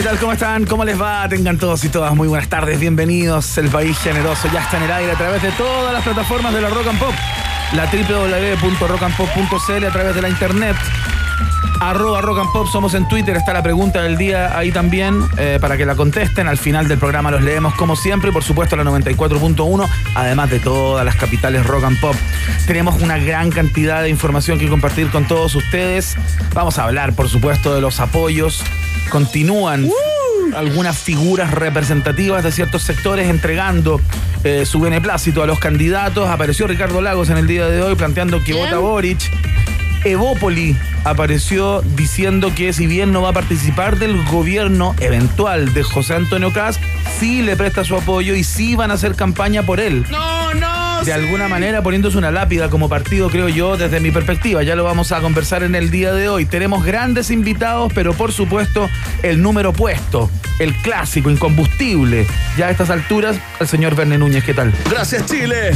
¿Qué tal? ¿Cómo están? ¿Cómo les va? Tengan todos y todas muy buenas tardes. Bienvenidos. El país generoso ya está en el aire a través de todas las plataformas de la Rock and Pop. La www.rockandpop.cl a través de la internet. Arroba Rock and Pop, somos en Twitter, está la pregunta del día ahí también eh, para que la contesten. Al final del programa los leemos como siempre, por supuesto la 94.1, además de todas las capitales Rock and Pop. Tenemos una gran cantidad de información que compartir con todos ustedes. Vamos a hablar, por supuesto, de los apoyos. Continúan algunas figuras representativas de ciertos sectores entregando eh, su beneplácito a los candidatos. Apareció Ricardo Lagos en el día de hoy planteando que vota Boric. Evópoli apareció diciendo que si bien no va a participar del gobierno eventual de José Antonio Caz, sí le presta su apoyo y sí van a hacer campaña por él. No, no. De alguna manera poniéndose una lápida como partido, creo yo, desde mi perspectiva. Ya lo vamos a conversar en el día de hoy. Tenemos grandes invitados, pero por supuesto el número puesto, el clásico, incombustible. Ya a estas alturas, el señor Verne Núñez, ¿qué tal? Gracias, Chile.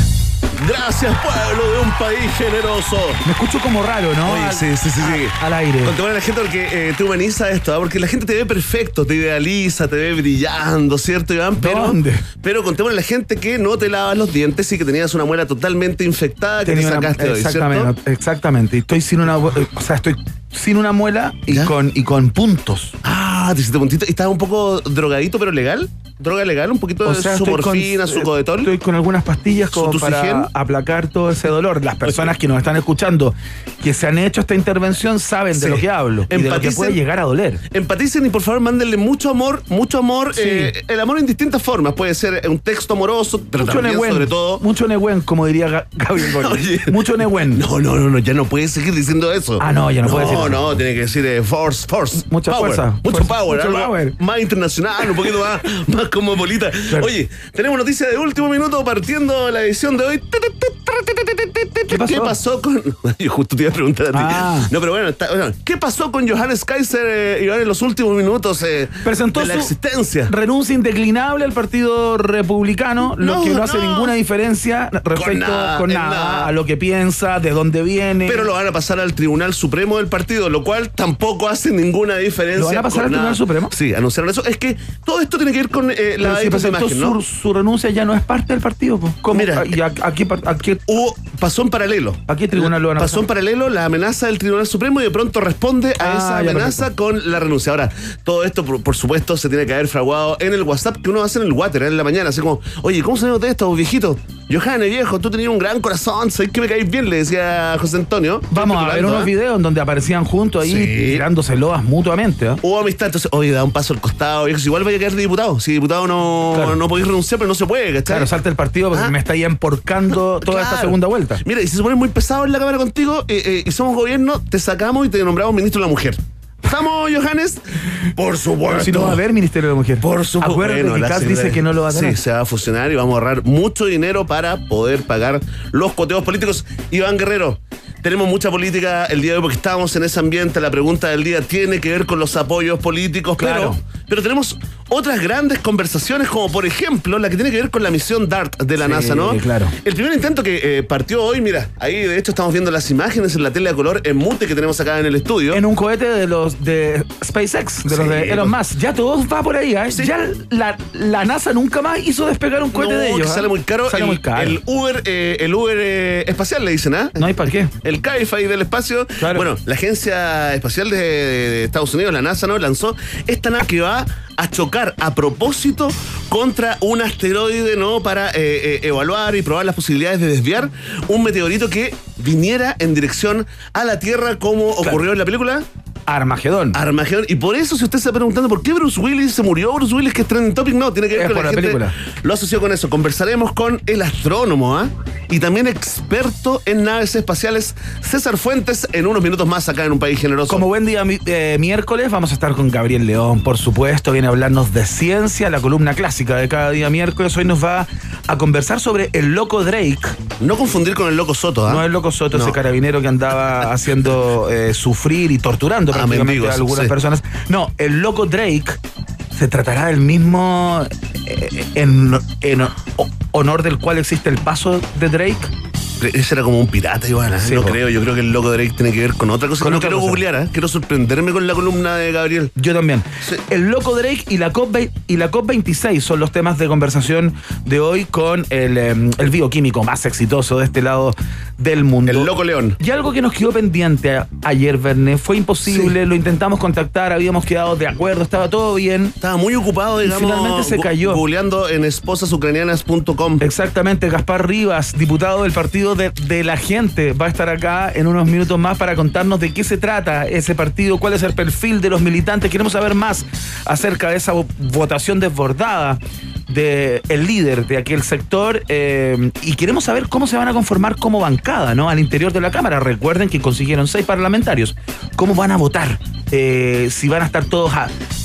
Gracias, pueblo de un país generoso. Me escucho como raro, ¿no? Oye, Al- sí, sí, sí, sí. Al aire. Contémosle a la gente porque eh, te humaniza esto, ¿ah? porque la gente te ve perfecto, te idealiza, te ve brillando, ¿cierto, Iván? Pero, ¿Dónde? Pero contémosle a la gente que no te lavas los dientes y que tenías una muela totalmente infectada que Tenía te una- sacaste hoy, exactamente, ¿cierto? exactamente. Y Estoy sin una, eh, o sea, estoy sin una muela y ¿Ya? con y con puntos. Ah, te hiciste puntito. ¿Y estás un poco drogadito, pero legal? ¿Droga legal? ¿Un poquito de su morfina, con, su eh, codetol? Estoy con algunas pastillas como ¿Su para Tusigen? aplacar todo ese dolor. Las personas que nos están escuchando, que se han hecho esta intervención, saben Sí. de lo que hablo y de lo que Empaticen- puede llegar a doler. Empaticen y por favor mándenle mucho amor, mucho amor. Sí. eh, el amor en distintas formas. Puede ser un texto amoroso, pero Mucho también sobre todo. mucho Nehuen, como diría Ga- Gabriel. Oye. Mucho Nehuen. No, no, no, no, ya no puedes seguir diciendo eso. Ah, no, ya no puedo decir eso. No, no, tiene que decir eh, force, force. Mucha power, fuerza, Mucho power, mucho algo power. Más internacional, un poquito más, más cosmopolita. Claro. Oye, tenemos noticia de último minuto partiendo la edición de hoy. ¿Qué pasó? ¿Qué pasó con.? Yo justo te iba a preguntar a ti. Ah. No, pero bueno, está- bueno, ¿qué pasó con Johannes Kaiser, eh, Iván, en los últimos minutos eh, Presentó de la su existencia? renuncia indeclinable al Partido Republicano, lo que no, hace ninguna diferencia respecto con nada, nada, en nada. a lo que piensa, de dónde viene. Pero lo van a pasar al Tribunal Supremo del partido, lo cual tampoco hace ninguna diferencia. ¿Lo van a pasar al Tribunal. Supremo? Sí, anunciaron eso. Es que todo esto tiene que ver con eh, la si de presentó imagen, ¿no? su, su renuncia ya no es parte del partido. ¿Cómo? Mira, ¿Y a, a qué, par- a qué- Hubo, pasó en paralelo. ¿A qué tribunal lo van a Pasó en paralelo la amenaza del Tribunal Supremo y de pronto responde a Ah, esa amenaza con la renuncia. Ahora, todo esto, por, por supuesto, se tiene que haber fraguado en el WhatsApp que uno hace en el water en la mañana. Así como, oye, ¿cómo se nota esto, viejito? Johannes, viejo, tú tenías un gran corazón, sabes que me caís bien, le decía José Antonio. Vamos a ver unos ¿eh? videos en donde aparecían juntos ahí Sí. tirándose loas mutuamente. ¿eh? Hubo amistad, entonces, oye, da un paso al costado, viejo, si igual vaya a quedar de diputado. Si diputado no, Claro. no podéis renunciar, pero no se puede, ¿cachai? Claro, salta el partido porque Ah. me está ahí emporcando toda esta segunda vuelta. Mira, y si se pone muy pesado en la cámara contigo eh, eh, y somos gobierno, te sacamos y te nombramos ministro de la mujer. ¿Estamos, Johannes? Por supuesto. Pero si no va a haber Ministerio de Mujer. Por supuesto. Bueno, la dice que no lo va a tener. Sí, se va a fusionar y vamos a ahorrar mucho dinero para poder pagar los coteos políticos. Iván Guerrero, tenemos mucha política el día de hoy porque estamos en ese ambiente. La pregunta del día tiene que ver con los apoyos políticos, Claro. pero, pero tenemos otras grandes conversaciones, como por ejemplo la que tiene que ver con la misión DART de la Sí, NASA, ¿no? claro. El primer intento que eh, partió hoy, mira, ahí de hecho estamos viendo las imágenes en la tele de color en mute que tenemos acá en el estudio. En un cohete de los de SpaceX, de los de Elon Musk. Ya todo va por ahí, ¿eh? Sí. Ya la, la NASA nunca más hizo despegar un cohete No, de ellos. que sale muy caro. Sale el, muy caro. El Uber, eh, el Uber eh, espacial le dicen, ¿ah? no hay para qué. El Cabify del espacio. Claro. Bueno, la Agencia Espacial de, de Estados Unidos, la NASA, ¿no? Lanzó esta nave que va a chocar a propósito contra un asteroide, ¿no? Para eh, eh, evaluar y probar las posibilidades de desviar un meteorito que viniera en dirección a la Tierra como ocurrió en la película. Armagedón. Armagedón. Y por eso, si usted se está preguntando por qué Bruce Willis se murió, Bruce Willis que es trending topic, no, tiene que ver Es con por la, la gente. película. Lo asoció con eso. Conversaremos con el astrónomo, ¿ah? Y también experto en naves espaciales, César Fuentes, en unos minutos más acá en un país generoso. Como buen día eh, miércoles, vamos a estar con Gabriel León, por supuesto. Viene a hablarnos de ciencia, la columna clásica de cada día miércoles. Hoy nos va a conversar sobre el loco Drake. No confundir con el loco Soto, ¿ah? No el loco Soto, No. ese carabinero que andaba haciendo eh, sufrir y torturando prácticamente mendigos, a algunas sí. personas. No, el loco Drake se tratará del mismo eh, en, en honor del cual existe el paso de Drake. Ese era como un pirata igual, ¿ah? Sí, no po. creo. Yo creo que el loco Drake tiene que ver con otra cosa. Con que no otra quiero cosa. googlear, ¿ah? Quiero sorprenderme con la columna de Gabriel. Yo también. Sí. El loco Drake y la COP y la COP 26 son los temas de conversación de hoy con el, eh, el bioquímico más exitoso de este lado del mundo. El loco León. Y algo que nos quedó pendiente a- ayer, Verne, fue imposible, Sí. lo intentamos contactar, habíamos quedado de acuerdo, estaba todo bien. Estaba muy ocupado, digamos. finalmente se cayó. Googleando en esposasucranianas.com. Exactamente, Gaspar Rivas, diputado del partido de, la gente, va a estar acá en unos minutos más para contarnos de qué se trata ese partido, cuál es el perfil de los militantes. Queremos saber más acerca de esa vo- votación desbordada del el líder de aquel sector eh, y queremos saber cómo se van a conformar como bancada ¿no? al interior de la Cámara. Recuerden que consiguieron seis parlamentarios. ¿Cómo van a votar? Eh, si van a estar todos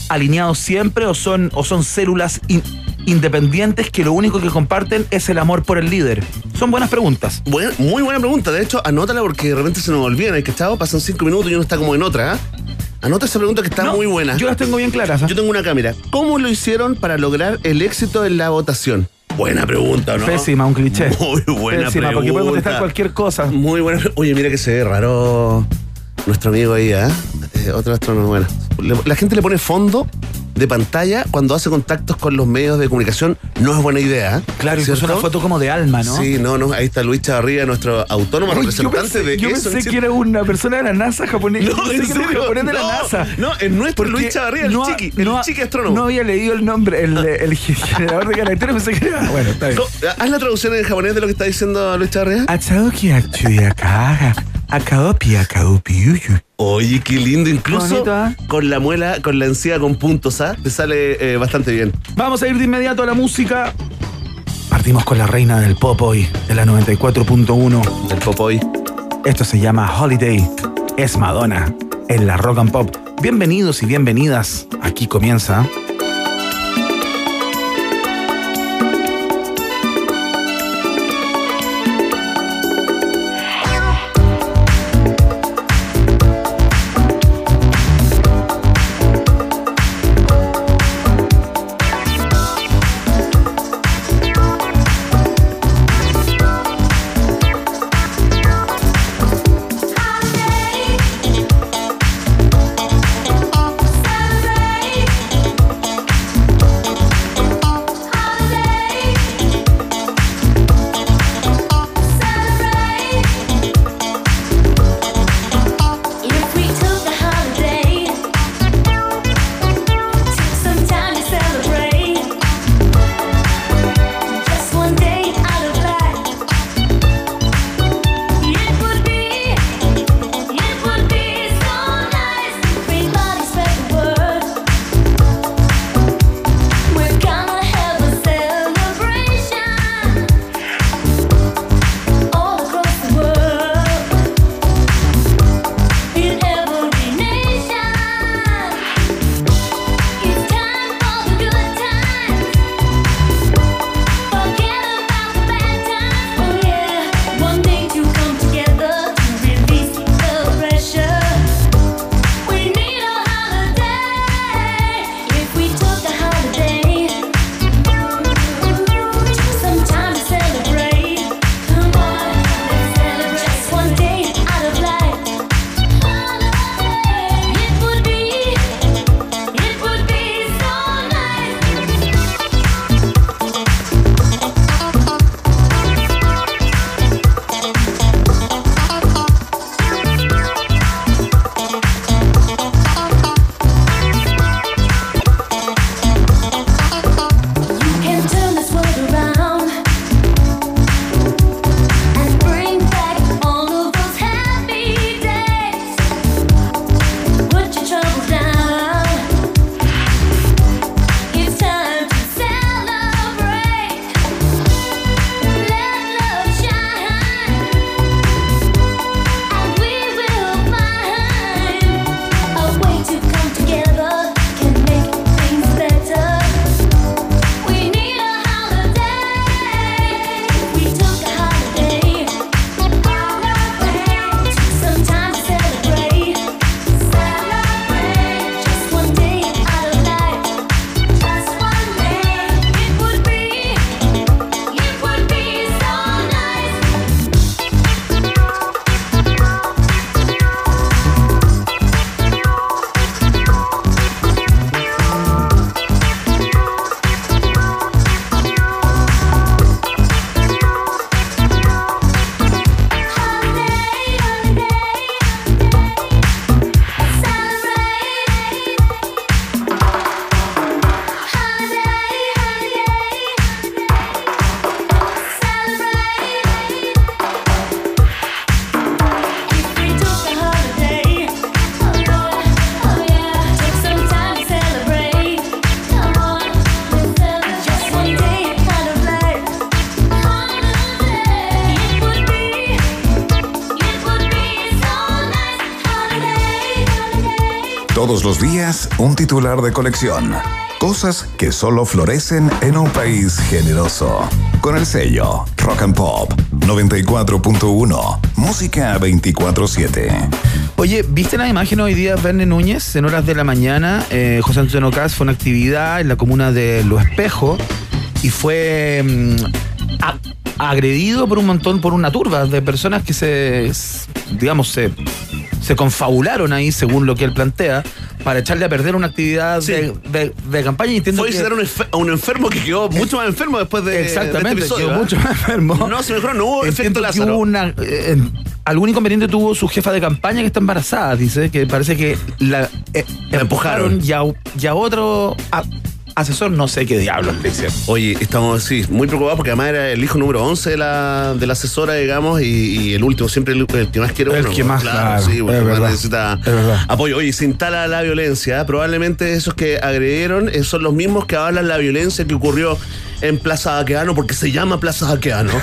alineados siempre o son, o son células independientes que lo único que comparten es el amor por el líder? Son buenas preguntas. Buen- muy buena pregunta. De hecho, anótala porque de repente se nos olvidan. ¿hay cachado? Pasan cinco minutos y uno está como en otra. ¿ah? Anota esa pregunta que está No, muy buena. Yo las tengo bien claras. ¿ah? Yo tengo una cámara. ¿Cómo lo hicieron para lograr el éxito en la votación? Buena pregunta, ¿no? Pésima, un cliché. Muy buena Pésima, pregunta. porque puede contestar cualquier cosa. Muy buena. Oye, mira que se ve raro nuestro amigo ahí, ¿ah? Eh, otro astrónomo, bueno. La gente le pone fondo de pantalla cuando hace contactos con los medios de comunicación. No es buena idea. Claro, ¿Cierto? una foto como de alma, ¿no? Sí, no, no. Ahí está Luis Chavarría, nuestro autónomo yo representante pensé, de yo eso. pensé en que era una persona de la NASA japonesa. No, Yo en pensé que era un serio. japonés de la No, NASA. no, es nuestro Porque Luis Chavarría, el no chiqui, el no chiqui astrónomo. No había leído el nombre, el, el generador de caracteres, pensé que era. Bueno, está bien. No, Haz la traducción en japonés de lo que está diciendo Luis Chavarría. Achaoki akchuyacaga, akaopi akaopiuyu. Oye, qué lindo. Incluso Bonito, ¿ah? con la muela, con la encía con puntos, ¿ah? Te sale eh, bastante bien. Vamos a ir de inmediato a la música. Partimos con la reina del pop hoy, de la 94.1. El Popoy. Esto se llama Holiday. Es Madonna en la Rock and Pop. Bienvenidos y bienvenidas. Aquí comienza. Todos los días, un titular de colección. Cosas que solo florecen en un país generoso. Con el sello Rock and Pop 94.1. Música 24-7. Oye, ¿viste la imagen hoy día, Verne Núñez? En horas de la mañana, eh, José Antonio Cas fue una actividad en la comuna de Los Espejos y fue mm, agredido por un montón, por una turba de personas que se, digamos, se, se confabularon ahí, según lo que él plantea, para echarle a perder una actividad Sí. de, de- de campaña. Y entiendo Fue a que- a un, a un enfermo que quedó mucho más enfermo después de, de Exactamente, este episodio, quedó ¿eh? mucho más enfermo. No, se mejoró, no hubo efecto Lázaro. hubo una, eh, algún inconveniente tuvo su jefa de campaña que está embarazada, dice, que parece que la, eh, La empujaron. y a, y a otro a- asesor, no sé qué diablos le hicieron. Oye, estamos sí, muy preocupados porque además era el hijo número 11 de la, de la asesora, digamos, y, y el último, siempre el, el que más quiere El que más, claro, sí, porque más necesita apoyo. Oye, se instala la violencia. Probablemente esos que agredieron eh, son los mismos que hablan la violencia que ocurrió en Plaza Baqueano, porque se llama Plaza Baqueano.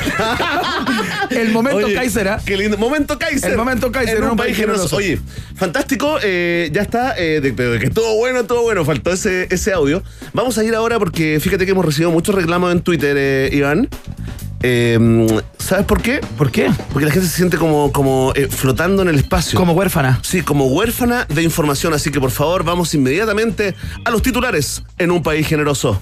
El momento Oye, Kaiser, ¿ah? Qué lindo. Momento Kaiser. El momento Kaiser, En un país generoso. Oye, fantástico. eh, ya está. eh, de, que todo bueno, todo bueno. Faltó ese, ese audio. Vamos a ir ahora porque fíjate que hemos recibido muchos reclamos en Twitter, eh, Iván. Eh, ¿Sabes por qué? ¿Por qué? Porque la gente se siente como, como eh, flotando en el espacio. Como huérfana. Sí, como huérfana de información. Así que por favor, vamos inmediatamente a los titulares en un país generoso.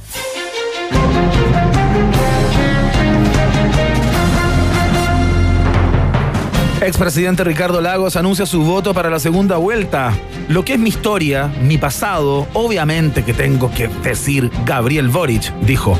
Expresidente Ricardo Lagos anuncia su voto para la segunda vuelta. Lo que es mi historia, mi pasado, obviamente que tengo que decir Gabriel Boric, dijo.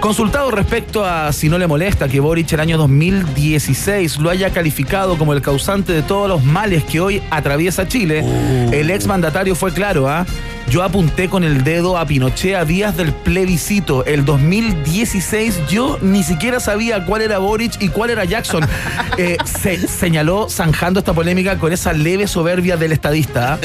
Consultado respecto a si no le molesta que Boric el año 2016 lo haya calificado como el causante de todos los males que hoy atraviesa Chile, el exmandatario fue claro, ¿ah? Yo apunté con el dedo a Pinochet a días del plebiscito. El 2016 yo ni siquiera sabía cuál era Boric y cuál era Jackson. Eh, se señaló zanjando esta polémica con esa leve soberbia del estadista. ¿ah?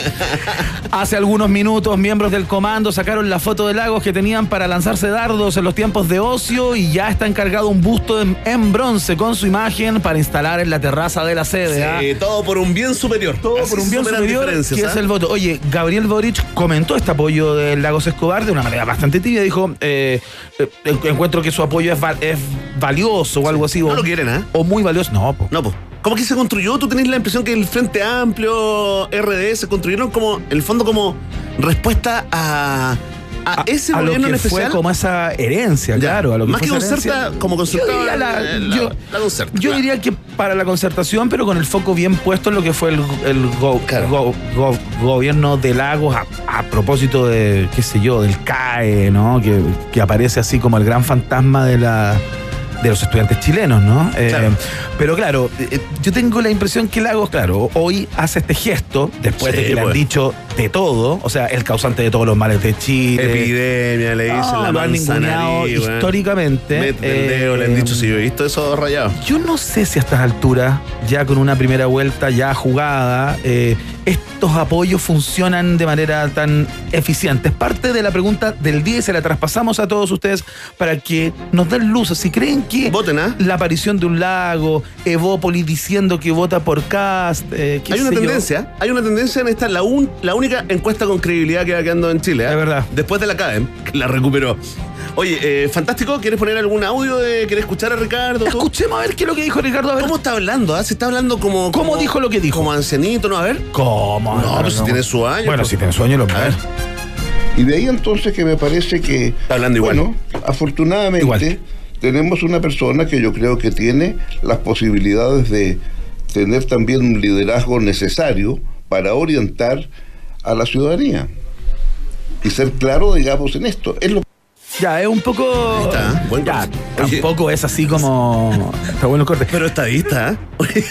Hace algunos minutos miembros del comando sacaron la foto de Lagos que tenían para lanzarse dardos en los tiempos de ocio y ya está encargado un busto en, en bronce con su imagen para instalar en la terraza de la sede. ¿ah? Eh, todo por un bien superior. Todo Así por un bien superior, que ¿ah? es el voto. Oye, Gabriel Boric comentó este apoyo de Lagos Escobar de una manera bastante tibia. Dijo, eh, eh, encuentro que su apoyo es, val- es valioso o algo así. No o, lo quieren, ¿ah? O muy valioso. No, po. No, pues. ¿Cómo que se construyó? ¿Tú tenés la impresión que el Frente Amplio, RD, se construyeron como, en el fondo, como respuesta a, a, ese a lo gobierno que en especial? fue como esa herencia, Ya. claro. A lo que Más que concerta, herencia. como concertado, Yo diría la, eh, la- yo- la concerta, yo claro. diría que para la concertación, pero con el foco bien puesto en lo que fue el, el go- Claro. go- go- gobierno de Lagos a, a propósito de, qué sé yo, del CAE, ¿no? Que, que aparece así como el gran fantasma de la de los estudiantes chilenos, ¿no? Eh, pero claro, eh, yo tengo la impresión que Lagos, claro, hoy hace este gesto, después Sí, de que le han pues. dicho de todo, o sea, el causante de todos los males de Chile, Epidemia, le dicen no, la weón. históricamente. Mete el dedo, le han Eh, dicho, si yo he visto eso rayado. Yo no sé si a estas alturas, ya con una primera vuelta ya jugada, eh, estos apoyos funcionan de manera tan eficiente. Es parte de la pregunta del día y se la traspasamos a todos ustedes para que nos den luz. Si creen que Voten, ¿ah? la aparición de un lago, Evópolis diciendo que vota por Cast, eh, Hay una yo. tendencia, hay una tendencia en esta, la, un- la única encuesta con credibilidad que va quedando en Chile. ¿eh? Es verdad. Después de la CADEM, que la recuperó. Oye, eh, fantástico, ¿quieres poner algún audio? De, ¿Quieres escuchar a Ricardo? tú? Escuchemos a ver qué es lo que dijo Ricardo. A ver. ¿Cómo está hablando? ah? Se está hablando como. ¿Cómo dijo lo que dijo? Como ancianito, ¿no? A ver. ¿Cómo? No, pero si tiene su año, Bueno, pues. si tiene su año, lo A ver. Y de ahí entonces que me parece que... Está hablando igual. Bueno, afortunadamente Igual. tenemos una persona que yo creo que tiene las posibilidades de tener también un liderazgo necesario para orientar a la ciudadanía. Y ser claro, digamos, en esto. Es lo Ya, es un poco. está, buen ya, tampoco es así como. Está bueno el corte. Pero estadista, ¿eh?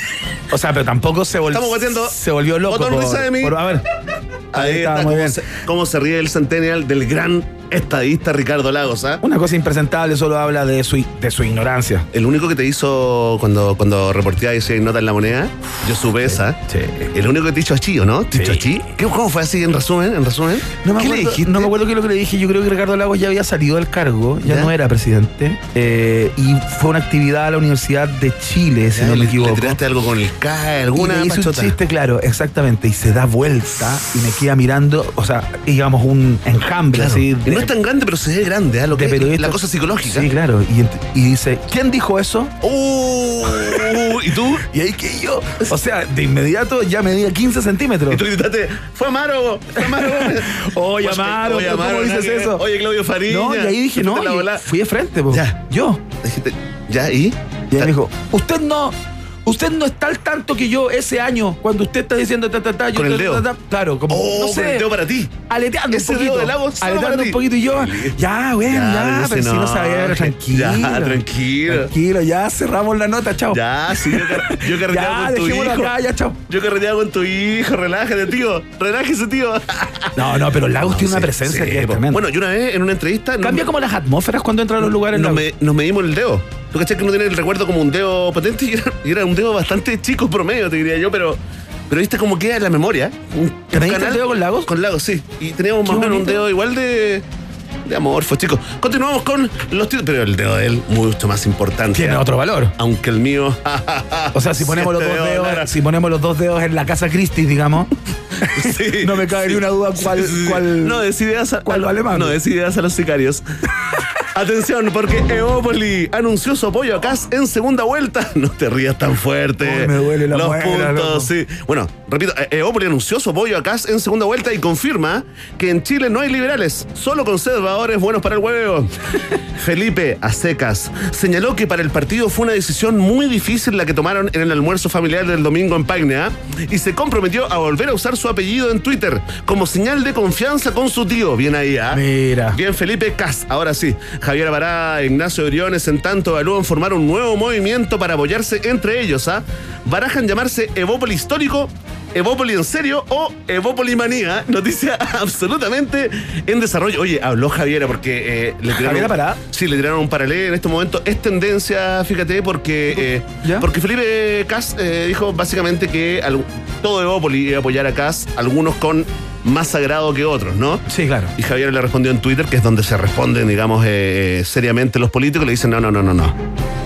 O sea, pero tampoco se volvió. Estamos batiendo. Se volvió loco. Por- de mí. por- a ver. Ahí está, está, muy cómo bien. se, cómo se ríe el Centennial del gran estadista Ricardo Lagos, ¿ah? Una cosa impresentable, solo habla de su, de su ignorancia. El único que te hizo cuando, cuando reporteaba y se nota en la moneda, yo supe esa. Sí. El único que te hizo achí, ¿o no? ¿Te hizo achí? ¿Qué- ¿Cómo fue así en resumen? En resumen? No me, ¿Qué le acuerdo, dijiste? no me acuerdo qué es lo que le dije. Yo creo que Ricardo Lagos ya había salido del cargo, ya, ¿Ya? no era presidente. eh, y fue una actividad a la Universidad de Chile, si no le- me equivoco. ¿Le tiraste algo con el CAE, alguna y le hice un pachota? chiste, claro, exactamente. Y se da vuelta y me queda mirando, o sea, digamos, un enjambre Claro. así. Y no es tan grande, pero se ve grande, ¿ah? Lo que es la cosa psicológica. Sí, claro. Y, dice, ¿quién dijo eso? Uh, ¿Y tú? Y ahí que yo, o sea, de inmediato ya medía 15 centímetros. Y tú gritaste, fue Amaro, fue Amaro. Oye, Amaro, oye, pero ¿cómo Amaro, dices eso? Oye, Claudio Fariña. No, y ahí dije, no, fui de frente, po. Ya. Yo. Dijiste, ¿ya? ¿Y? Y él dijo, usted no, usted no está al tanto que yo ese año, cuando usted está diciendo ta, ta, ta, yo Con el dedo. ta, ta, claro, como, Oh, no con sé, el dedo para ti. aleteando Ese un dedo poquito. para aleteando un poquito y yo, ya, bueno, ya, no pero si no sabía, tranquilo. Ya, tranquilo. Tranquilo, ya cerramos la nota, chao. Ya, sí, yo, car- yo carreteaba con tu hijo. acá, ya, chao. Yo carreteaba con tu hijo, relájate, tío. Relájese, tío. No, no, pero Lagos tiene una presencia sí, que es tremenda. Bueno, yo una vez en una entrevista. Cambia como las atmósferas cuando entra a los lugares. nos, me- nos medimos el dedo. ¿Tú cachai que uno tiene el recuerdo como un dedo potente y era, y era un dedo bastante chico promedio, te diría yo, pero. Pero viste cómo queda en la memoria. Un, ¿Te mediste el dedo con Lagos? Con Lagos, sí. Y teníamos más o menos un dedo igual de. De amorfo, chicos. Continuamos con los títulos. Pero el dedo de él, mucho más importante. Tiene otro valor. Aunque el mío. O sea, si ponemos los dos dedo, dedos, si ponemos los dos dedos en la casa Christie, digamos, Sí, no me cabe ni una duda cuál, Sí, cuál. No des ideas a, cuál vale más. No des ideas a los sicarios. Atención, porque Eópoli anunció su apoyo a Cas en segunda vuelta. No te rías tan fuerte. Uy, me duele la Los puntos, loco. sí. Bueno, repito, E- Eópoli anunció su apoyo a Cas en segunda vuelta y confirma que en Chile no hay liberales, solo conservadores buenos para el huevo. Felipe Acecas señaló que para el partido fue una decisión muy difícil la que tomaron en el almuerzo familiar del domingo en Pagne ¿ah? y se comprometió a volver a usar su apellido en Twitter como señal de confianza con su tío. Bien ahí, ¿ah? Mira. Bien, Felipe Cas. Ahora sí, Javier Bará Ignacio Briones, en tanto, evalúan formar un nuevo movimiento para apoyarse entre ellos. ¿ah? Barajan llamarse Evópoli Histórico, Evópoli en serio o Evópoli Manía. Noticia absolutamente en desarrollo. Oye, habló Javiera porque eh, le tiraron. ¿Javiera Bará? Sí, le tiraron un paralelo en este momento. Es tendencia, fíjate, porque. eh, ¿Ya? porque Felipe Cas eh, dijo básicamente que al- todo Evópoli iba a apoyar a Cas, algunos con más sagrado que otros, ¿no? Sí, claro. Y Javier le respondió en Twitter, que es donde se responden, digamos, eh, seriamente los políticos, le dicen, no, no, no, no, no.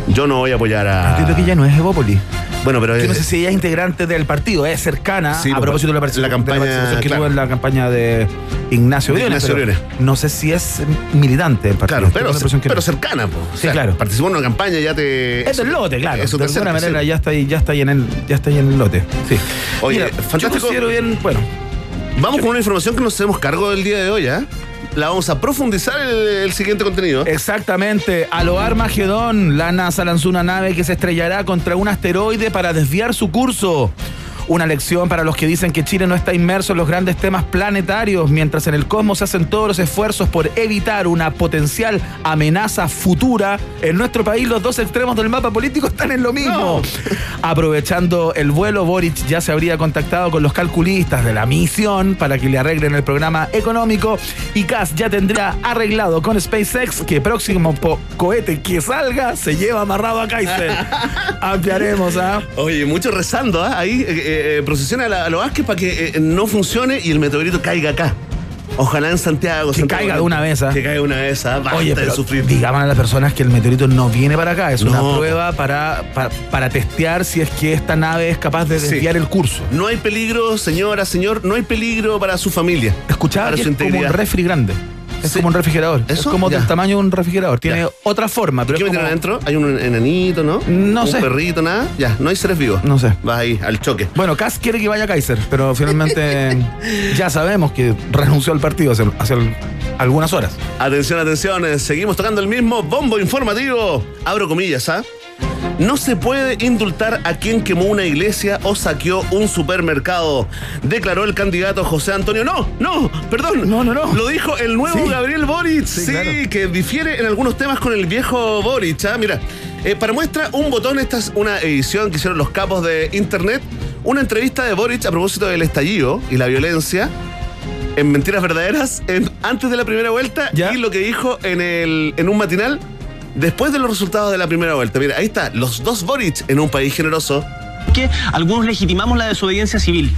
Yo no voy a apoyar a... Entiendo que ella no es Evópoli. Bueno, pero... Yo no eh, sé si ella es integrante del partido, es cercana Sí, a pues, propósito de la, la participación- campaña, de la participación que claro. tuvo en la campaña de Ignacio De Briones. Ignacio Briones. No sé si es militante del partido. Claro, pero, Tengo la impresión que pero no. cercana, pues. Sí, claro. Participó en una campaña, ya te... Es del lote, claro. Eso de alguna manera sí. ya está ahí, ya está ahí en el, ya está ahí en el lote. Sí. Oye, Mira, fantástico. Yo considero bien, bueno, Vamos con una información que nos hacemos cargo del día de hoy, ¿ah? La vamos a profundizar el, el siguiente contenido. Exactamente. A lo Armagedón, la NASA lanzó una nave que se estrellará contra un asteroide para desviar su curso. Una lección para los que dicen que Chile no está inmerso en los grandes temas planetarios, mientras en el cosmos se hacen todos los esfuerzos por evitar una potencial amenaza futura. En nuestro país los dos extremos del mapa político están en lo mismo. Aprovechando el vuelo, Boric ya se habría contactado con los calculistas de la misión para que le arreglen el programa económico y CAS ya tendría arreglado con SpaceX que próximo cohete que salga se lleva amarrado a Kaiser. Ampliaremos, ¿ah? Oye, mucho rezando, ¿ah? Ahí eh, eh, procesiona a, la- a los Vázquez para que eh, no funcione y el meteorito caiga acá. Ojalá en Santiago. Que Santiago- caiga de una vez, ¿ah? Que caiga de una vez, ¿ah? Basta Oye, de pero sufrir. digan a las personas que el meteorito no viene para acá, es una prueba para, para, para testear si es que esta nave es capaz de Sí. desviar el curso. No hay peligro, señora, señor, no hay peligro para su familia. Escuchaba para que su es como un refri grande. Es Sí. como un refrigerador. Es como Ya. del tamaño de un refrigerador. Tiene Ya. otra forma, pero ¿Qué metieron como- adentro? Hay un enanito, ¿no? No un sé. perrito, nada. Ya, no hay seres vivos. No sé. Vas ahí, al choque. Bueno, Kass quiere que vaya a Kaiser, pero finalmente ya sabemos que renunció al partido hace, hace al- algunas horas. Atención, atención, eh, seguimos tocando el mismo bombo informativo. Abro comillas, ¿ah? No se puede indultar a quien quemó una iglesia o saqueó un supermercado, declaró el candidato José Antonio. No, no, perdón. No, no, no. Lo dijo el nuevo Sí. Gabriel Boric. Sí, Sí, claro. que difiere en algunos temas con el viejo Boric. ¿ah? Mira, eh, para muestra un botón, esta es una edición que hicieron los capos de internet, una entrevista de Boric a propósito del estallido y la violencia en Mentiras Verdaderas en- antes de la primera vuelta Ya. y lo que dijo en, el, en un matinal después de los resultados de la primera vuelta. Mira, ahí está, los dos Boric en un país generoso. Que algunos legitimamos la desobediencia civil.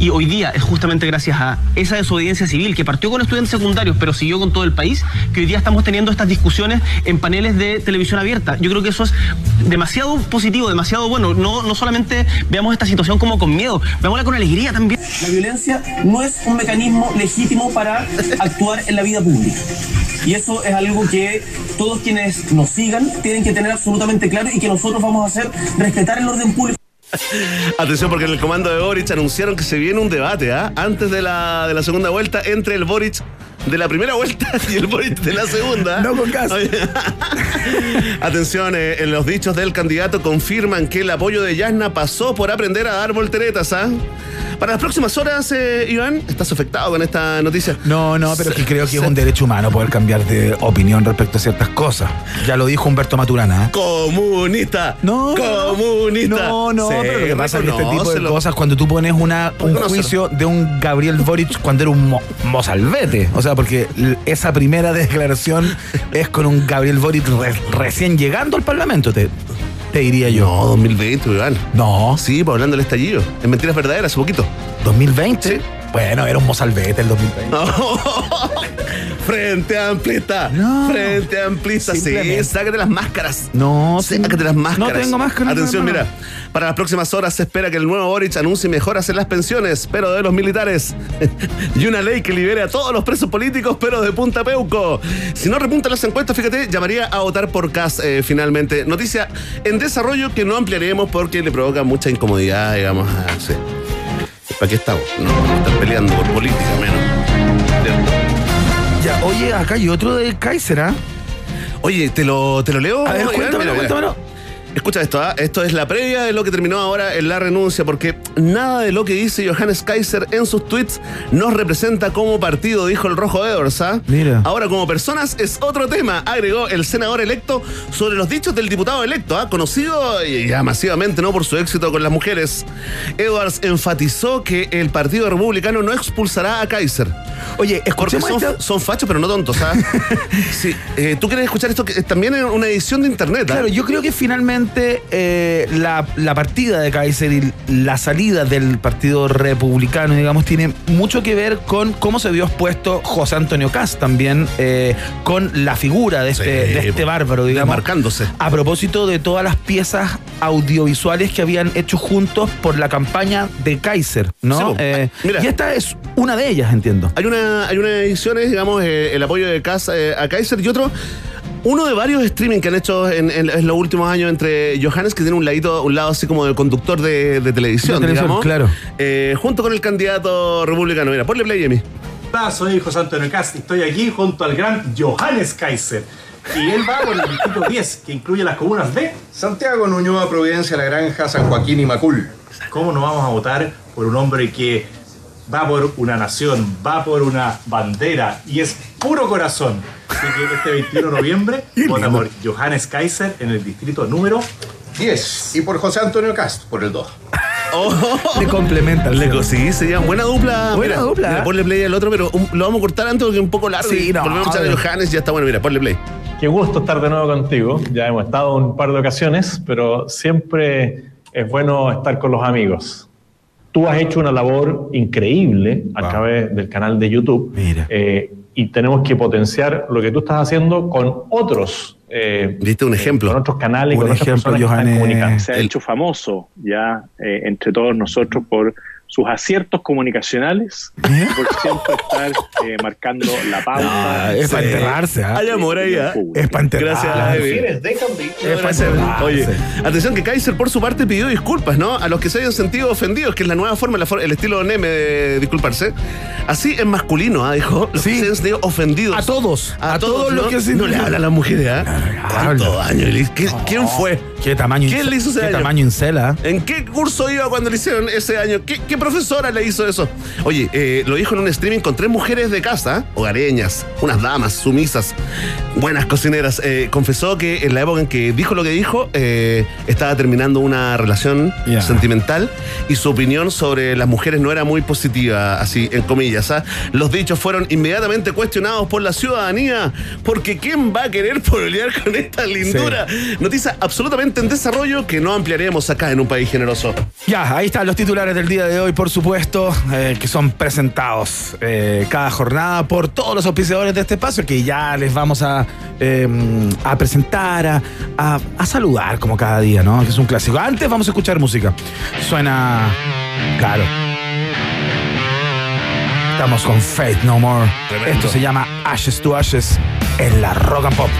Y hoy día es justamente gracias a esa desobediencia civil que partió con estudiantes secundarios, pero siguió con todo el país, que hoy día estamos teniendo estas discusiones en paneles de televisión abierta. Yo creo que eso es demasiado positivo, demasiado bueno. No, no solamente veamos esta situación como con miedo, veámosla con alegría también. La violencia no es un mecanismo legítimo para actuar en la vida pública. Y eso es algo que todos quienes nos sigan tienen que tener absolutamente claro y que nosotros vamos a hacer respetar el orden público. Atención porque en el comando de Boric anunciaron que se viene un debate ¿ah? antes de la, de la segunda vuelta entre el Boric de la primera vuelta y el Boric de la segunda. No con gas. Oye, Atención, eh, en los dichos del candidato confirman que el apoyo de Yasna pasó por aprender a dar volteretas. ¿ah? Para las próximas horas, eh, Iván, ¿estás afectado con esta noticia? No, no, pero es que creo que es un derecho humano poder cambiar de opinión respecto a ciertas cosas. Ya lo dijo Humberto Maturana. ¿eh? Comunista. No, Comunista. No, no, Sí, pero lo que pasa es que este tipo de cosas, cuando tú pones una, un juicio de un Gabriel Boric cuando era un mo- mozalbete, o sea, porque esa primera declaración es con un Gabriel Boric re- recién llegando al Parlamento, te, te diría yo. No, 2020, Iván. No, Sí, pues hablando del estallido. En mentiras verdaderas, hace poquito. 2020. Sí. Bueno, era un mozalbete el 2020. Frente amplista. No. Frente amplista. Sí, sácate las máscaras. No, Sácate las máscaras. no tengo máscara, Atención, hermano. mira. Para las próximas horas se espera que el nuevo Boric anuncie mejoras en las pensiones, pero de los militares. y una ley que libere a todos los presos políticos, pero de punta peuco. Si no repuntan las encuestas, fíjate, llamaría a votar por Cas finalmente. Noticia en desarrollo que no ampliaremos porque le provoca mucha incomodidad, digamos. a- sí. ¿Para qué estamos? No, no estar peleando por política, menos. Ya, oye, acá hay otro de Kaiser, ¿ah? Oye, ¿te lo, te lo leo? A ver, cuéntamelo, cuéntamelo. Escucha esto, ¿ah? esto es la previa de lo que terminó ahora en la renuncia, porque nada de lo que dice Johannes Kaiser en sus tweets nos representa como partido, dijo el Rojo Edwards. ¿ah? Mira. Ahora, como personas, es otro tema, agregó el senador electo sobre los dichos del diputado electo, ¿ah? conocido y ya masivamente ¿no? por su éxito con las mujeres. Edwards enfatizó que el Partido Republicano no expulsará a Kaiser. Oye, Porque escuchemos son, son fachos, pero no tontos, sí, eh, tú quieres escuchar esto que es también en una edición de internet. Claro, yo creo que finalmente eh, la, la partida de Kaiser y la salida del Partido Republicano, digamos, tiene mucho que ver con cómo se vio expuesto José Antonio Cast también, eh, con la figura de este, Sí, de este bárbaro, digamos. Desmarcándose. A propósito de todas las piezas audiovisuales que habían hecho juntos por la campaña de Kaiser, ¿no? Sí, po. Eh, Mira. y esta es una de ellas, entiendo. Hay una, hay una edición, digamos, el apoyo de Casa eh, a Kaiser y otro. Uno de varios streaming que han hecho en, en- en los últimos años entre Johannes, que tiene un ladito, un lado así como de conductor de, de televisión, De televisión, digamos. claro. eh, junto con el candidato republicano. Mira, ponle play, Emi. Hola, soy José Antonio Cast y estoy aquí junto al gran Johannes Kaiser. Y él va por el distrito 10, que incluye las comunas de... Santiago, Nuñoa, Providencia, La Granja, San Joaquín y Macul. ¿Cómo no vamos a votar por un hombre que va por una nación, va por una bandera y es puro corazón? Así que este 21 de noviembre vota por Johannes Kaiser en el distrito número 10. Y por José Antonio Cast, por el 2. Le complementa. Le sí, sería buena dupla. Buena Mira, dupla. mira, ponle play al otro, pero um, lo vamos a cortar antes porque es un poco largo. Sí, no, Volvemos a ver. Johannes, ya está bueno. Mira, ponle play. Qué gusto estar de nuevo contigo. Ya hemos estado un par de ocasiones, pero siempre es bueno estar con los amigos. Tú has hecho una labor increíble a Wow. través del canal de YouTube Mira. eh, y tenemos que potenciar lo que tú estás haciendo con otros. eh, Diste un ejemplo. Con otros canales, Un con otras ejemplo, que están comunicando. se ha El- hecho famoso ya eh, entre todos nosotros por sus aciertos comunicacionales, ¿Eh? por siempre estar eh, marcando la pauta. Ah, es para enterrarse, ¿ah? Hay amor ahí, ¿ah? Es para enterrarse. Gracias, de enterrarse. Oye, atención que Kaiser por su parte pidió disculpas, ¿no? A los que se hayan sentido ofendidos, que es la nueva forma, la for- el estilo Neme de disculparse. Así en masculino, ¿ah? Dijo. Los Sí. que se hayan sentido ofendidos. A todos. A, A todos, todos ¿no? los que se- No le habla a las mujeres, ¿ah? Le- ¿Qué- ¿Quién fue? ¿Qué tamaño? ¿Quién le hizo ese ¿Qué año? tamaño incela? ¿En qué curso iba cuando le hicieron ese año? ¿Qué, qué profesora le hizo eso. Oye, eh, lo dijo en un streaming con tres mujeres de casa, hogareñas, unas damas sumisas, buenas cocineras. Eh, confesó que en la época en que dijo lo que dijo, eh, estaba terminando una relación sentimental y su opinión sobre las mujeres no era muy positiva, así en comillas. ¿ah? Los dichos fueron inmediatamente cuestionados por la ciudadanía, porque ¿quién va a querer pololear con esta lindura? Noticia absolutamente en desarrollo que no ampliaremos acá en un país generoso. Ya, ahí están los titulares del día de hoy, por supuesto, eh, que son presentados eh, cada jornada por todos los auspiciadores de este espacio, que ya les vamos a, eh, a presentar, a, a- a saludar como cada día, ¿no? Que es un clásico. Antes vamos a escuchar música. Suena. Claro. Estamos con Faith No More. Tremendo. Esto se llama Ashes to Ashes en la Rock and Pop.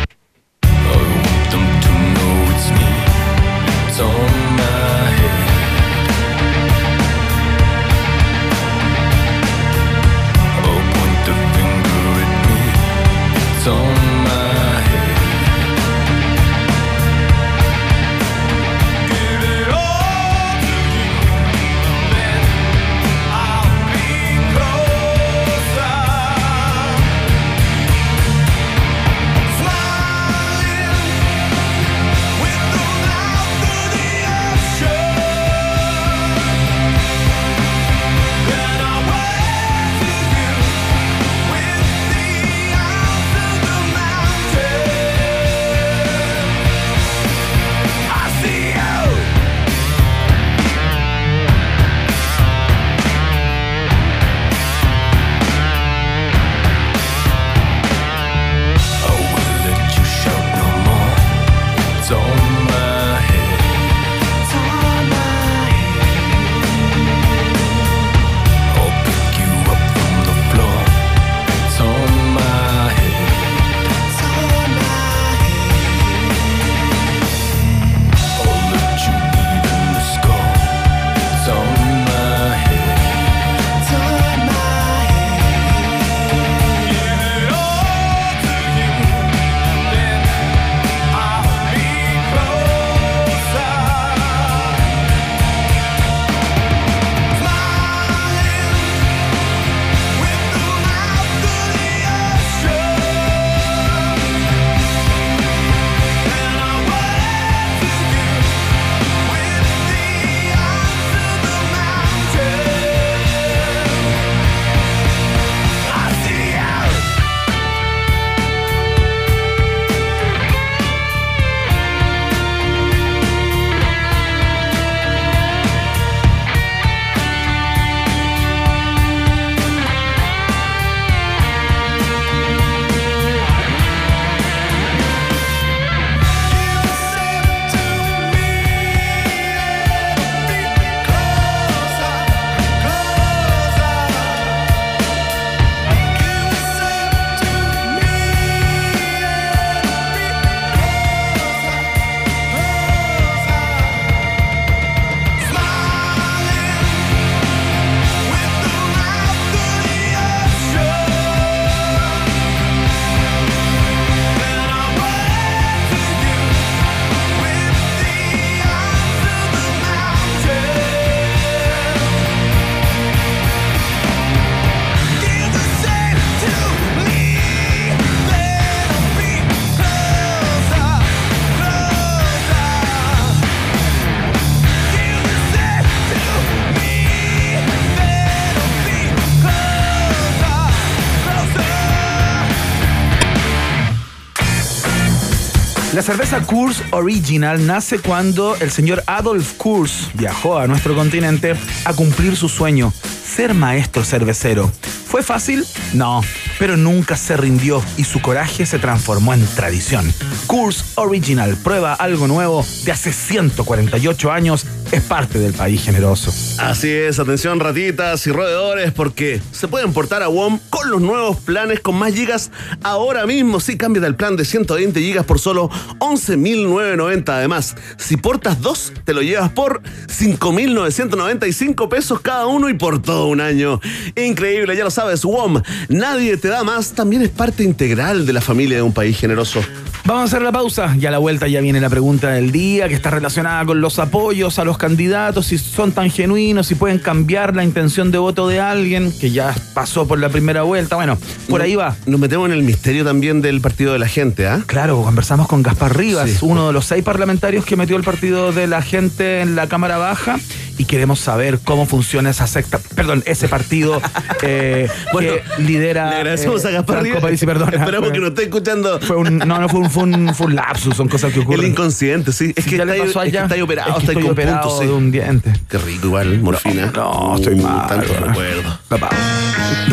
La cerveza Kurz Original nace cuando el señor Adolf Kurz viajó a nuestro continente a cumplir su sueño, ser maestro cervecero. ¿Fue fácil? No, pero nunca se rindió y su coraje se transformó en tradición. Kurz Original prueba algo nuevo de hace 148 años, es parte del país generoso. Así es, atención ratitas y roedores, porque se pueden portar a WOM con los nuevos planes con más gigas ahora mismo. Sí, cambia del plan de 120 gigas por solo 11.990. Además, si portas dos, te lo llevas por 5.995 pesos cada uno y por todo un año. Increíble, ya lo sabes, WOM, nadie te da más, también es parte integral de la familia de un país generoso. Vamos a hacer la pausa y a la vuelta ya viene la pregunta del día que está relacionada con los apoyos a los candidatos, si son tan genuinos, si pueden cambiar la intención de voto de alguien que ya pasó por la primera vuelta. Bueno, por ahí va. Nos metemos en el misterio también del partido de la gente, ¿ah? Claro, conversamos con Gaspar Rivas, Sí. uno de los seis parlamentarios que metió el partido de la gente en la Cámara Baja y queremos saber cómo funciona esa secta, perdón, ese partido eh, Bueno, que lidera Le agradecemos eh, a Gaspar Rivas. Parisi, perdona. Esperamos Fue- que nos esté escuchando. Fue un, no, no fue un, fue un, fue un lapsus, son cosas que El ocurren. inconsciente, sí. Es que ya está, le pasó es que allá. está ahí operado, Es que está ahí estoy con operado puntos, sí. de un diente. Qué rico igual, morfina. No, estoy Uh, mal. Tantos recuerdos. Papá.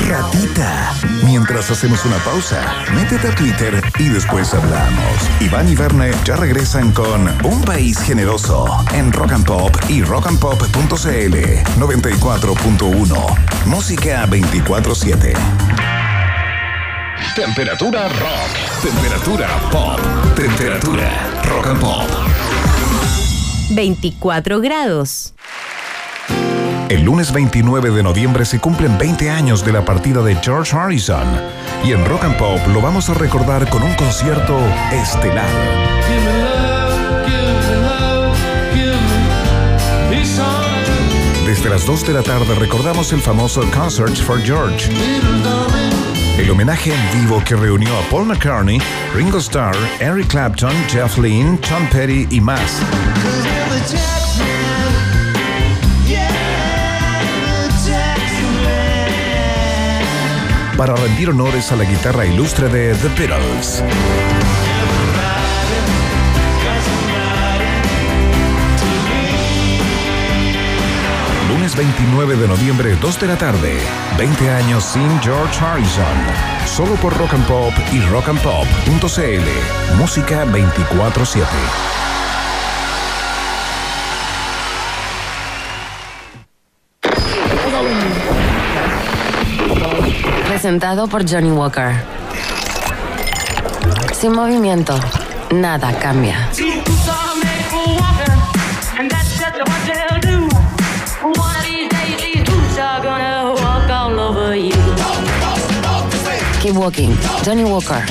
Ratita. Mientras hacemos una pausa, métete a Twitter y después hablamos. Iván y Verne ya regresan con Un País Generoso en Rock and Pop y rockandpop.cl 94.1. Música 24-7. Temperatura rock. Temperatura pop. Temperatura rock and pop. 24 grados. El lunes 29 de noviembre se cumplen 20 años de la partida de George Harrison y en Rock and Pop lo vamos a recordar con un concierto estelar. Desde las 2 de la tarde recordamos el famoso Concerts for George. El homenaje en vivo que reunió a Paul McCartney, Ringo Starr, Eric Clapton, Jeff Lynne, Tom Petty y más. para rendir honores a la guitarra ilustre de The Beatles. 29 de noviembre, 2 de la tarde. 20 años sin George Harrison. Solo por Rock and Pop y rockandpop.cl. Música 24-7. Presentado por Johnny Walker. Sin movimiento, nada cambia. Walking. Johnny Walker.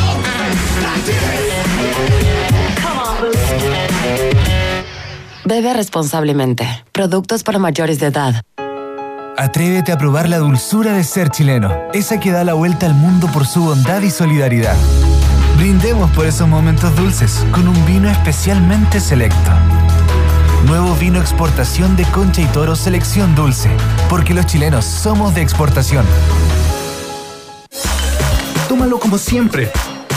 Bebe responsablemente. Productos para mayores de edad. Atrévete a probar la dulzura de ser chileno, esa que da la vuelta al mundo por su bondad y solidaridad. Brindemos por esos momentos dulces con un vino especialmente selecto. Nuevo vino exportación de Concha y Toro Selección Dulce, porque los chilenos somos de exportación. Tómalo como siempre.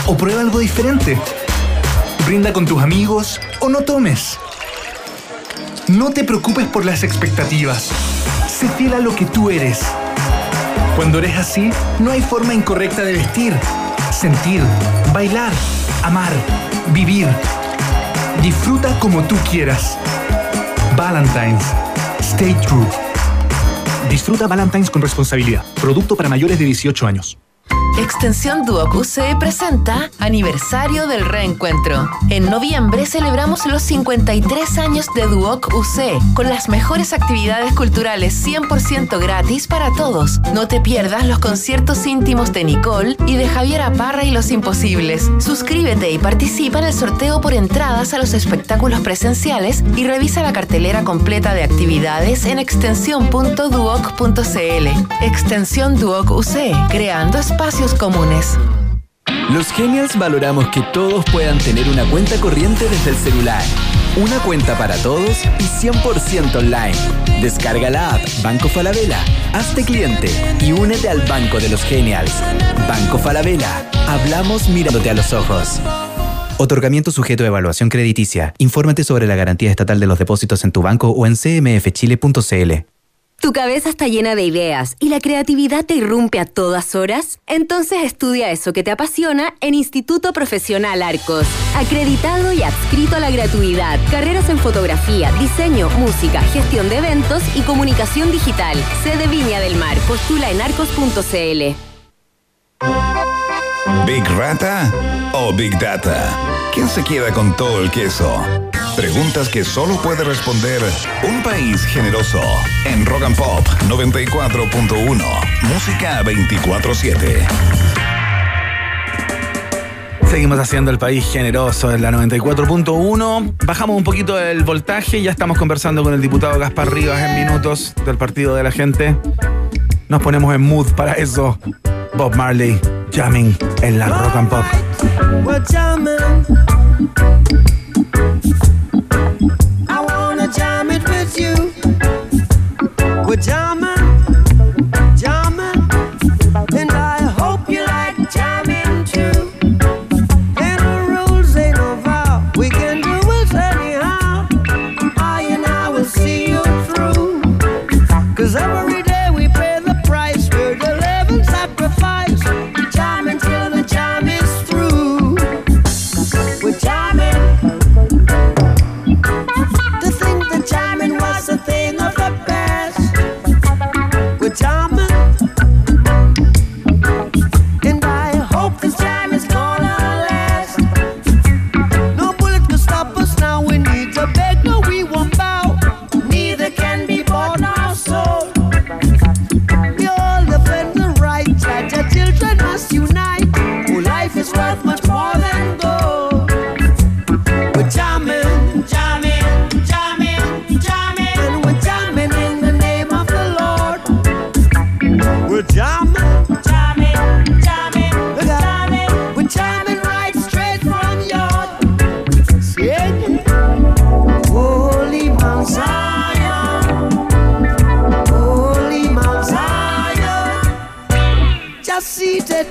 O prueba algo diferente. Brinda con tus amigos o no tomes. No te preocupes por las expectativas. Sé fiel a lo que tú eres. Cuando eres así, no hay forma incorrecta de vestir, sentir, bailar, amar, vivir. Disfruta como tú quieras. Valentine's. Stay true. Disfruta Valentine's con responsabilidad. Producto para mayores de 18 años. Extensión Duoc UC presenta Aniversario del Reencuentro. En noviembre celebramos los 53 años de Duoc UC con las mejores actividades culturales 100% gratis para todos. No te pierdas los conciertos íntimos de Nicole y de Javier Aparra y Los Imposibles. Suscríbete y participa en el sorteo por entradas a los espectáculos presenciales y revisa la cartelera completa de actividades en extensión.duoc.cl. Extensión Duoc UC, creando espacios comunes. Los Genials valoramos que todos puedan tener una cuenta corriente desde el celular. Una cuenta para todos y 100% online. Descarga la app Banco Falabella, hazte cliente y únete al Banco de los Genials. Banco Falabella, hablamos mirándote a los ojos. Otorgamiento sujeto a evaluación crediticia. Infórmate sobre la garantía estatal de los depósitos en tu banco o en cmfchile.cl. ¿Tu cabeza está llena de ideas y la creatividad te irrumpe a todas horas? Entonces estudia eso que te apasiona en Instituto Profesional Arcos. Acreditado y adscrito a la gratuidad. Carreras en fotografía, diseño, música, gestión de eventos y comunicación digital. Sede Viña del Mar. Postula en arcos.cl. ¿Big Rata o Big Data? ¿Quién se queda con todo el queso? Preguntas que solo puede responder un país generoso. En Rock and Pop 94.1. Música 24-7. Seguimos haciendo el país generoso en la 94.1. Bajamos un poquito el voltaje. Ya estamos conversando con el diputado Gaspar Rivas en minutos del Partido de la Gente. Nos ponemos en mood para eso. Bob Marley, jamming en la rock and pop. We're jamming. I wanna jam it with you. We're jamming,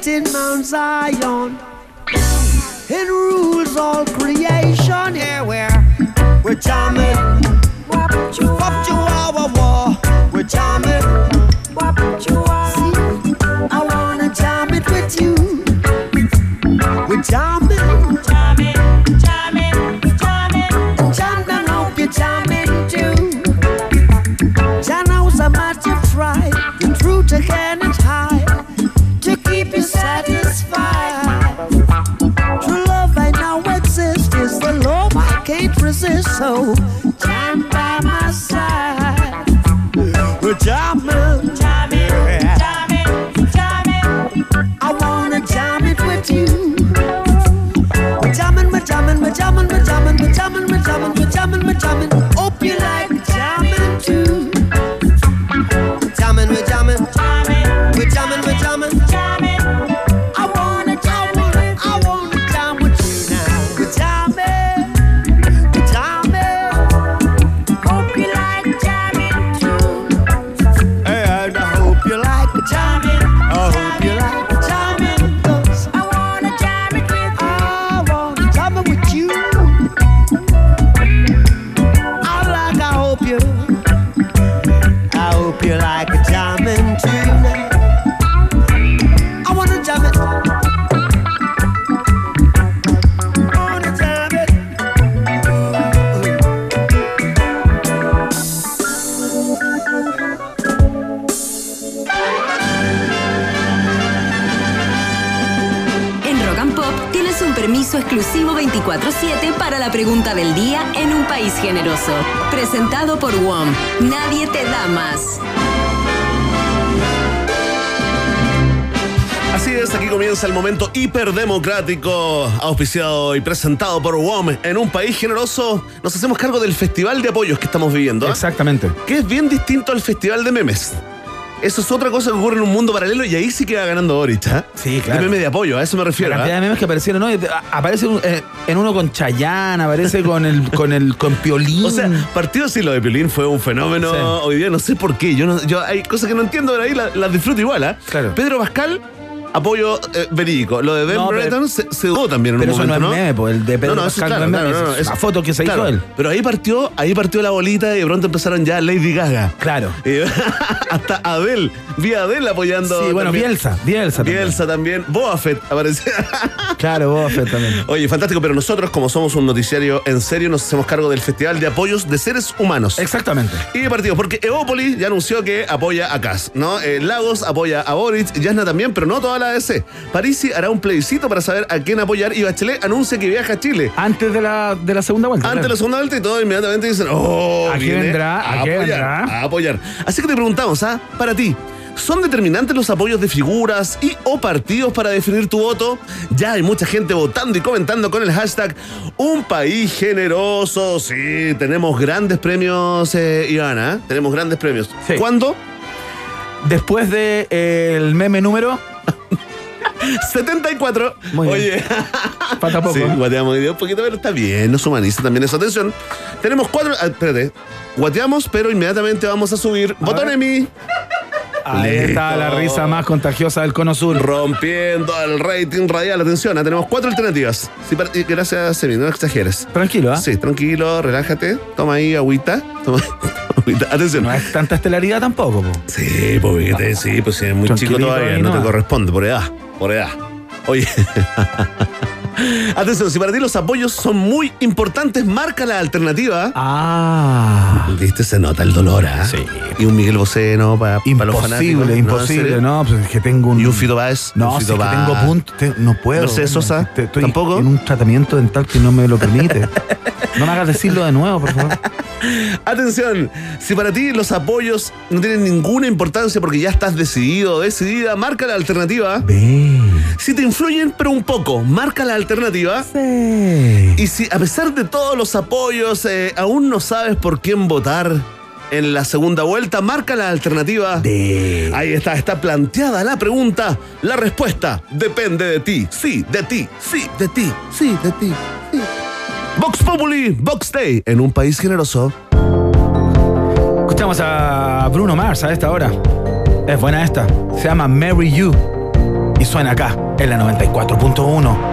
in Mount Zion and rules all creation. Here we're we're jamming. Wap chihuahua war. We're jamming. So por WOM. Nadie te da más. Así es, aquí comienza el momento hiperdemocrático, auspiciado y presentado por WOM. En un país generoso, nos hacemos cargo del festival de apoyos que estamos viviendo. ¿ah? Exactamente. Que es bien distinto al festival de memes. Eso es otra cosa que ocurre en un mundo paralelo y ahí sí que va ganando Boric, ¿ah? Sí, claro. De meme de apoyo, a eso me refiero. La cantidad ¿ah? de memes que aparecieron, ¿no? Aparece un- eh, en uno con Chayanne, aparece con el con el con Piolín. O sea, partido sí, lo de Piolín fue un fenómeno Sí. hoy día, no sé por qué. Yo, no, yo hay cosas que no entiendo, pero ahí la- las disfruto igual, ¿ah? Claro. Pedro Pascal, apoyo eh, verídico. Lo de Ben No, Brereton se, se dudó también en pero un eso no momento, es meme, pues, el de Pedro no, no, Pascal claro, no es meme, claro, no, es la foto que se hizo él. Pero ahí partió, ahí partió la bolita y de pronto empezaron ya Lady Gaga. Claro. Y hasta Adele, vi a Adele apoyando. Sí, bueno, también. Bielsa, Bielsa. también. Bielsa también. Boba Fett aparecía. Claro, Boba Fett también. Oye, fantástico, pero nosotros, como somos un noticiario en serio, nos hacemos cargo del Festival de Apoyos de Seres Humanos. Exactamente. Y de partidos, porque Evópolis ya anunció que apoya a Cas, ¿no? Eh, Lagos apoya a Boric, Yasna también, pero no toda la ADC. Parisi hará un plebiscito para saber a quién apoyar y Bachelet anuncia que viaja a Chile. Antes de la, de la segunda vuelta. Antes de la segunda vuelta y todos inmediatamente dicen, oh, ¿A qué viene vendrá? ¿A apoyar, vendrá? A apoyar. Así que te preguntamos, ¿ah? Para ti, ¿Son determinantes los apoyos de figuras y o partidos para definir tu voto? Ya hay mucha gente votando y comentando con el hashtag Un país generoso. Sí, tenemos grandes premios, eh, Ivana. ¿eh? Tenemos grandes premios. ¿Cuándo? Después del de, el meme número 74. Muy bien. Oye. Falta poco. Sí, guateamos un poquito, pero está bien, nos humaniza también eso. Atención, tenemos cuatro. ah, espérate. Guateamos, pero inmediatamente vamos a subir. Botón ver. Emi. Ahí está la risa más contagiosa del cono sur. Rompiendo el rating radial. Atención, tenemos cuatro alternativas. Sí, para- y gracias, Semi, no exageres. Tranquilo, ¿ah? Sí, tranquilo, relájate. Toma ahí agüita. Toma, agüita. Atención. No es tanta estelaridad tampoco, po. Sí, pues fíjate, sí, pues sí, es muy chico Tranquilito todavía, ahí no te nomás. corresponde, por edad, por edad. Oye. Atención, si para ti los apoyos son muy importantes, marca la alternativa. Ah. Viste, se nota el dolor, ¿ah? Sí. Y un Miguel Boceno para los fanáticos. Imposible, ¿No, imposible. No, pues es que tengo un. Y un Fito Páez. No, un si que tengo punto, te- no puedo. Mercedes Sosa, Te- Estoy ¿tampoco? en un tratamiento dental que no me lo permite. no me hagas decirlo de nuevo, por favor. Atención, si para ti los apoyos no tienen ninguna importancia porque ya estás decidido o decidida, marca la alternativa. Si te influyen, pero un poco, marca la alternativa. Y si a pesar de todos los apoyos eh, aún no sabes por quién votar en la segunda vuelta, marca la alternativa. Ahí está, está planteada la pregunta. La respuesta depende de ti. Sí, de ti. Sí, de ti. Sí, de ti. Sí. Vox Populi, Vox Day, en un país generoso. Escuchamos a Bruno Mars a esta hora. Es buena esta. Se llama Marry You. Y suena acá, en la 94.1.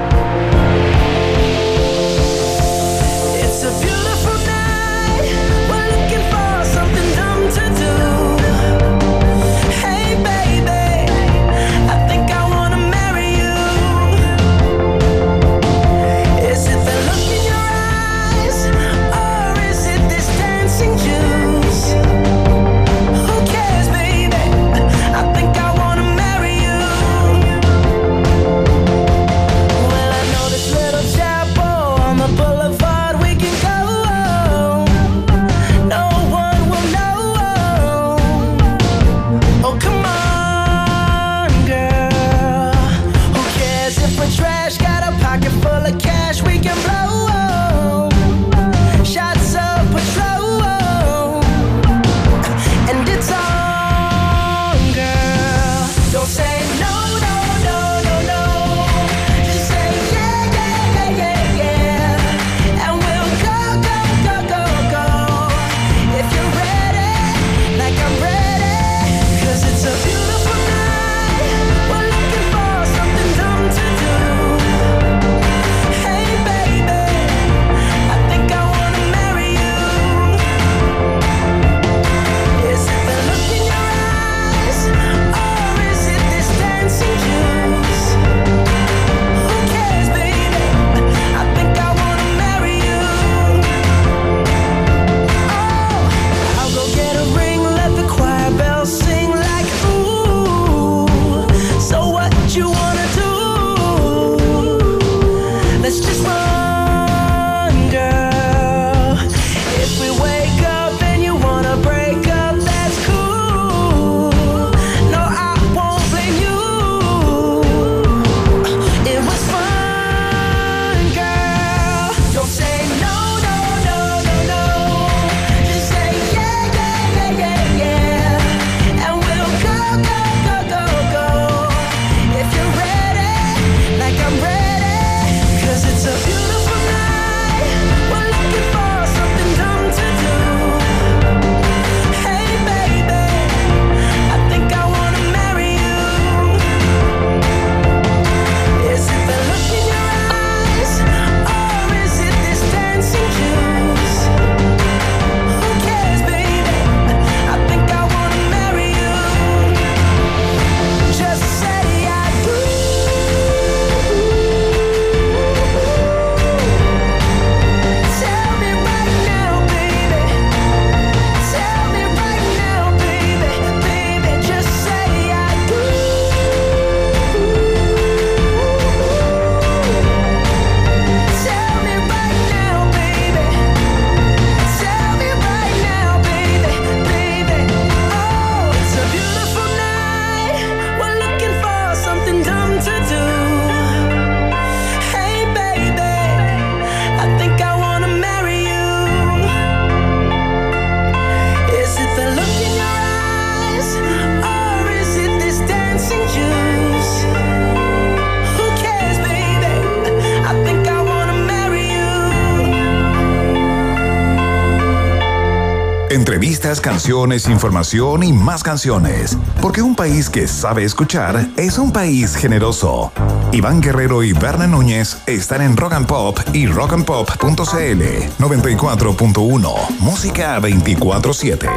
información y más canciones. Porque un país que sabe escuchar es un país generoso. Iván Guerrero y Berna Núñez están en Rock and Pop y rockandpop.cl 94.1. Música 24-7.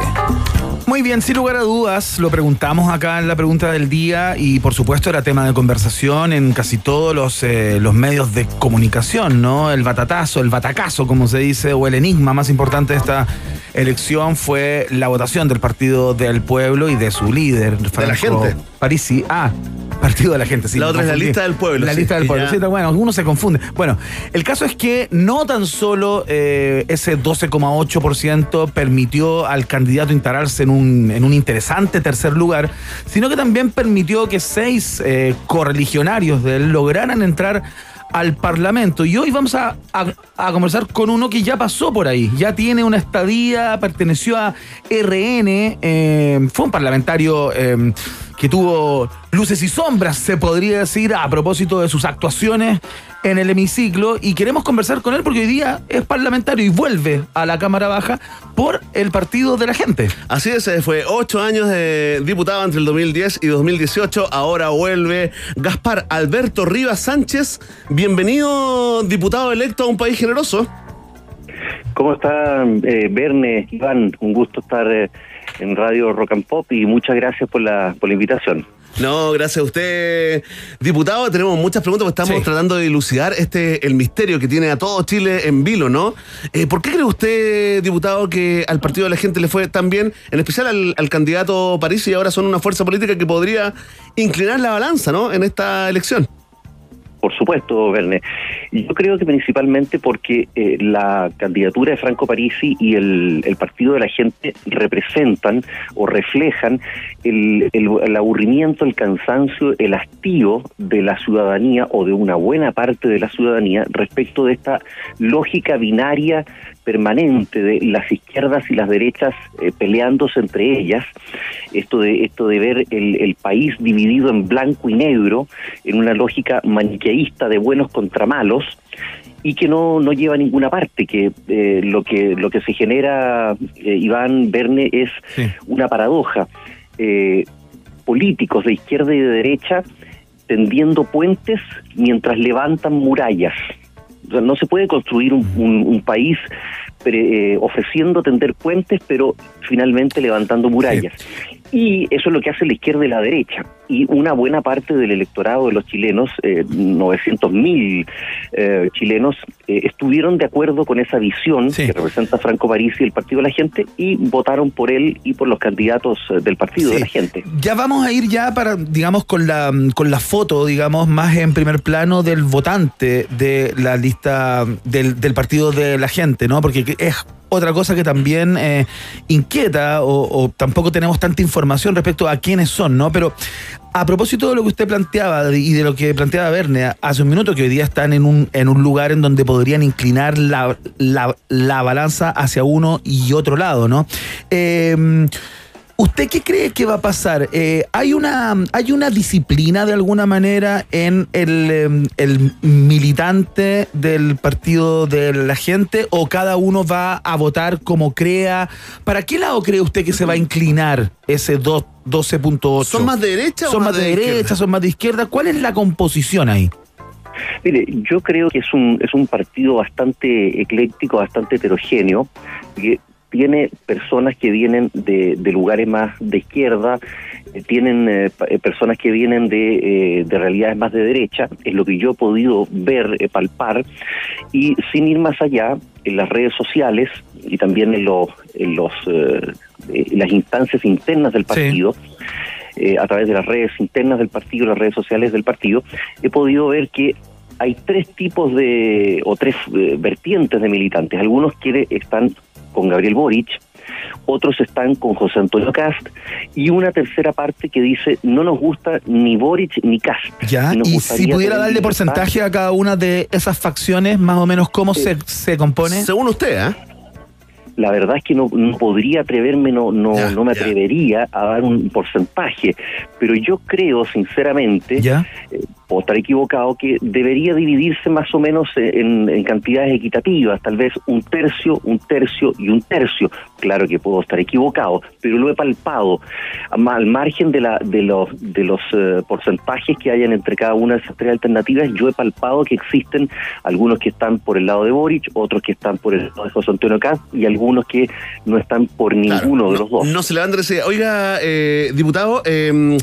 Muy bien, sin lugar a dudas, lo preguntamos acá en la pregunta del día y por supuesto era tema de conversación en casi todos los, eh, los medios de comunicación, ¿no? El batatazo, el batacazo, como se dice, o el enigma más importante de esta elección fue la votación del Partido del Pueblo y de su líder, De la gente. Parisi. Ah, Partido de la Gente, sí. La otra es la lista del pueblo, La sí, lista del pueblo. Sí, bueno, uno se confunde. Bueno, el caso es que no tan solo eh, ese 12,8% permitió al candidato instalarse en un, en un interesante tercer lugar, sino que también permitió que seis eh, correligionarios de él lograran entrar al Parlamento. Y hoy vamos a, a- conversar con uno que ya pasó por ahí, ya tiene una estadía, perteneció a RN, eh, fue un parlamentario eh, que tuvo luces y sombras, se podría decir, a propósito de sus actuaciones en el hemiciclo. Y queremos conversar con él porque hoy día es parlamentario y vuelve a la Cámara Baja por el Partido de la Gente. Así es, eh, fue ocho años de diputado entre el 2010 y 2018. Ahora vuelve Gaspar Alberto Rivas Sánchez. Bienvenido, diputado electo a un país generoso. ¿Cómo está eh, Verne, Iván? Un gusto estar eh, en Radio Rock and Pop y muchas gracias por la, por la invitación. No, gracias a usted, diputado. Tenemos muchas preguntas porque estamos tratando de dilucidar este el misterio que tiene a todo Chile en vilo, ¿no? Eh, ¿Por qué cree usted, diputado, que al partido de la gente le fue tan bien, en especial al, al candidato París y ahora son una fuerza política que podría inclinar la balanza, ¿no? En esta elección. Por supuesto, Verne. Yo creo que principalmente porque eh, la candidatura de Franco Parisi y el, el Partido de la Gente representan o reflejan el, el- el aburrimiento, el cansancio, el hastío de la ciudadanía o de una buena parte de la ciudadanía respecto de esta lógica binaria permanente de las izquierdas y las derechas eh, peleándose entre ellas, esto de esto de ver el, el país dividido en blanco y negro en una lógica maniqueísta de buenos contra malos y que no, no lleva a ninguna parte, que eh, lo que lo que se genera eh, Iván Verne es una paradoja. Eh, políticos de izquierda y de derecha tendiendo puentes mientras levantan murallas. No se puede construir un, un- un país pre- eh, ofreciendo tender puentes, pero finalmente levantando murallas. Y eso es lo que hace la izquierda y la derecha. Y una buena parte del electorado de los chilenos, eh, 900 mil chilenos, eh, estuvieron de acuerdo con esa visión que representa Franco Parisi y el Partido de la Gente y votaron por él y por los candidatos eh, del Partido de la Gente. Ya vamos a ir ya para, digamos, con la, con la foto, digamos, más en primer plano del votante de la lista del, del partido de la gente, ¿no? Porque es otra cosa que también eh, inquieta o, tampoco tenemos tanta información respecto a quiénes son, ¿no? Pero a propósito de lo que usted planteaba y de lo que planteaba Verne hace un minuto, que hoy día están en un, en un lugar en donde podrían inclinar la, la, la balanza hacia uno y otro lado, ¿no? Eh, ¿Usted qué cree que va a pasar? Eh, ¿hay, una, ¿Hay una disciplina de alguna manera en el, em, el militante del partido de la gente o cada uno va a votar como crea? ¿Para qué lado cree usted que se va a inclinar ese dos- 12.8? ¿Son más de derecha o ¿Son más más de, de derecha? izquierda? ¿Son más de izquierda? ¿Cuál es la composición ahí? Mire, yo creo que es un, es un partido bastante ecléctico, bastante heterogéneo, que tiene personas que vienen de, de lugares más de izquierda, eh, tienen eh, eh, personas que vienen de, eh, de realidades más de derecha, es lo que yo he podido ver, palpar, y sin ir más allá, en las redes sociales y también en, los en los, eh, eh, las instancias internas del partido, eh, a través de las redes internas del partido, las redes sociales del partido, he podido ver que hay tres tipos de, o tres eh, vertientes de militantes. Algunos que están con Gabriel Boric, otros están con José Antonio Cast, y una tercera parte que dice no nos gusta ni Boric ni Cast. Ya, nos y si pudiera darle libertad". porcentaje a cada una de esas facciones, más o menos cómo se, se compone. Según usted, ¿eh? La verdad es que no, no podría atreverme, no, no, no me atrevería a dar un porcentaje, pero yo creo sinceramente, eh, puedo estar equivocado, que debería dividirse más o menos en, en cantidades equitativas, tal vez un tercio, un tercio y un tercio. Claro que puedo estar equivocado, pero lo he palpado al margen de, la, de los, de los eh, porcentajes que hayan entre cada una de esas tres alternativas. Yo he palpado que existen algunos que están por el lado de Boric, otros que están por el lado de José Antonio Caz y algunos que no están por ninguno de los dos. No se levanta ese. Oiga, eh, diputado, eh,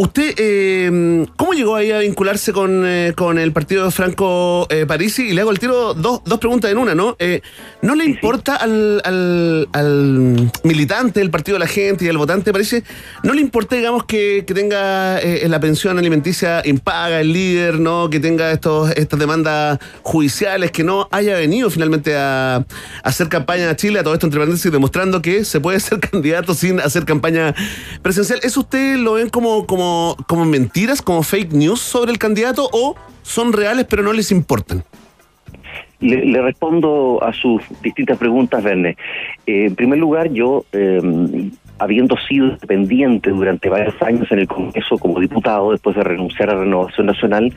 ¿usted eh, cómo llegó ahí a vincularse con, eh, con el partido de Franco eh, Parisi? Y le hago el tiro dos, dos preguntas en una, ¿no? Eh, ¿No le importa al, al, al militante del partido de la gente y al votante Parisi, no le importa, digamos, que, que tenga eh, la pensión alimenticia impaga el líder, ¿no? Que tenga estos, estas demandas judiciales, que no haya venido finalmente a, a hacer campaña a Chile, a todo esto entre paréntesis, demostrando que se puede ser candidato sin hacer campaña presencial. ¿Eso usted lo ven como, como, como mentiras, como fake news sobre el candidato o son reales pero no les importan? Le, le respondo a sus distintas preguntas, Verne. Eh, en primer lugar, yo, eh, habiendo sido independiente durante varios años en el Congreso como diputado, después de renunciar a Renovación Nacional,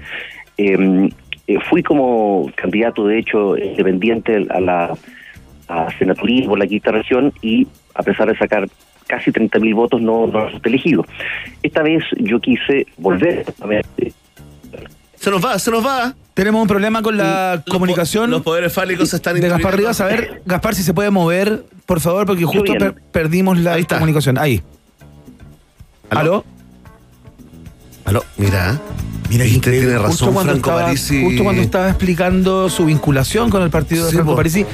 eh, eh, fui como candidato, de hecho, independiente a la a la quinta región y a pesar de sacar casi 30.000 votos no, no resulté elegido. Esta vez yo quise volver a ver Se nos va, se nos va. Tenemos un problema con la comunicación. Los poderes fálicos están de Gaspar. Rivas. A ver, Gaspar, si se puede mover, por favor, porque justo per- perdimos la comunicación. Ahí. ¿Aló? Aló, mira. Mira, usted tiene Justo razón, cuando Franco estaba- Parisi. Justo cuando estaba explicando su vinculación con el partido de Sí, Franco. Parisi,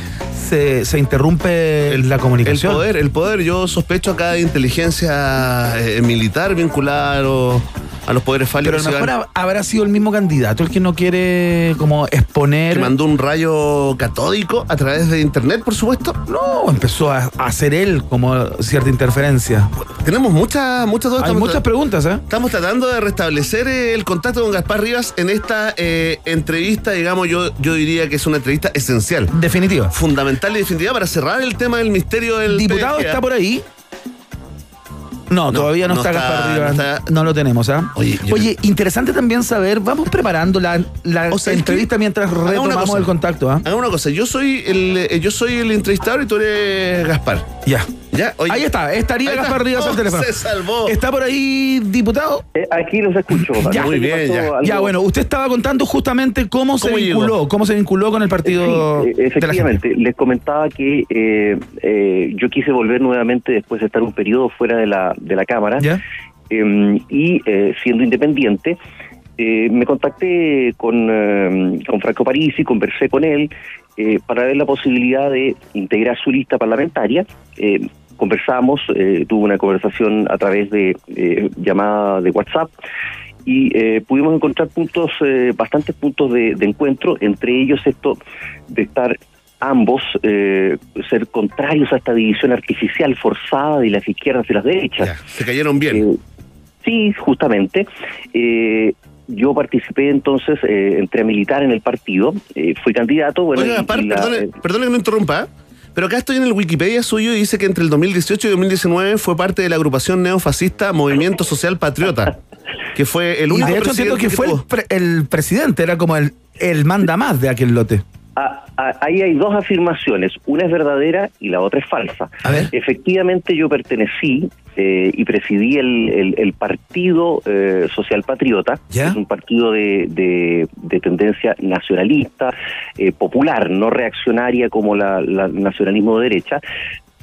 se, se interrumpe la El comunicación. poder, el poder, yo sospecho acá de inteligencia eh, militar vinculada a los, a los poderes Pero a fálicos. lo mejor habrá sido el mismo candidato el que no quiere como exponer. que mandó un rayo catódico a través de internet, por supuesto. No, empezó a, hacer él como cierta interferencia. Tenemos muchas, muchas dudas. Hay Estamos muchas preguntas, ¿eh? Estamos tratando de restablecer el contacto con Gaspar Rivas en esta eh, entrevista, digamos, yo, yo diría que es una entrevista esencial. Definitiva. Fundamental y definitiva para cerrar el tema del misterio del Diputado está por ahí. No, todavía no, no está, está- Gaspar no está- No, lo tenemos, ¿ah? Oye, yo- interesante también saber, vamos preparando la, la O sea, es entrevista que- mientras retomamos el contacto, ¿ah? Haga una cosa, yo soy el, eh, yo soy el entrevistador y tú eres Gaspar. Ya. Ya, oye. Ahí está, estaría Ahí está. Gaspar Rivas al teléfono. se salvó. ¿Está por ahí, diputado? Eh, aquí los escucho. Ya, que pasó algo- Ya, bueno, usted estaba contando justamente cómo, se vinculó, cómo se vinculó con el partido Sí, eh, de la gente. efectivamente, les comentaba que eh, eh, yo quise volver nuevamente después de estar un periodo fuera de la, de la Cámara ¿Ya? eh, y eh, siendo independiente, eh, me contacté con, eh, con Franco Parisi, conversé con él eh, para ver la posibilidad de integrar su lista parlamentaria. Conversamos, eh, tuve una conversación a través de eh, llamada de WhatsApp y eh, pudimos encontrar puntos, eh, bastantes puntos de, de encuentro, entre ellos esto de estar ambos eh, ser contrarios a esta división artificial forzada de las izquierdas y las derechas. Se cayeron bien. Eh, sí, justamente. Eh, yo participé entonces, eh, entré a militar en el partido, eh, fui candidato. Bueno, Oiga, la- perdone, perdone que no interrumpa, pero acá estoy en el Wikipedia suyo y dice que entre el 2018 y 2019 fue parte de la agrupación neofascista Movimiento Social Patriota, que fue el Y único de hecho presidente que fue el, tuvo. pre- el presidente, era como el, el manda más de aquel lote. Ah, ah, ahí hay dos afirmaciones, una es verdadera y la otra es falsa. Efectivamente yo pertenecí eh, y presidí el, el- el Partido eh, Social Patriota, que es un partido de, de- de tendencia nacionalista, eh, popular, no reaccionaria como la, la nacionalismo de derecha,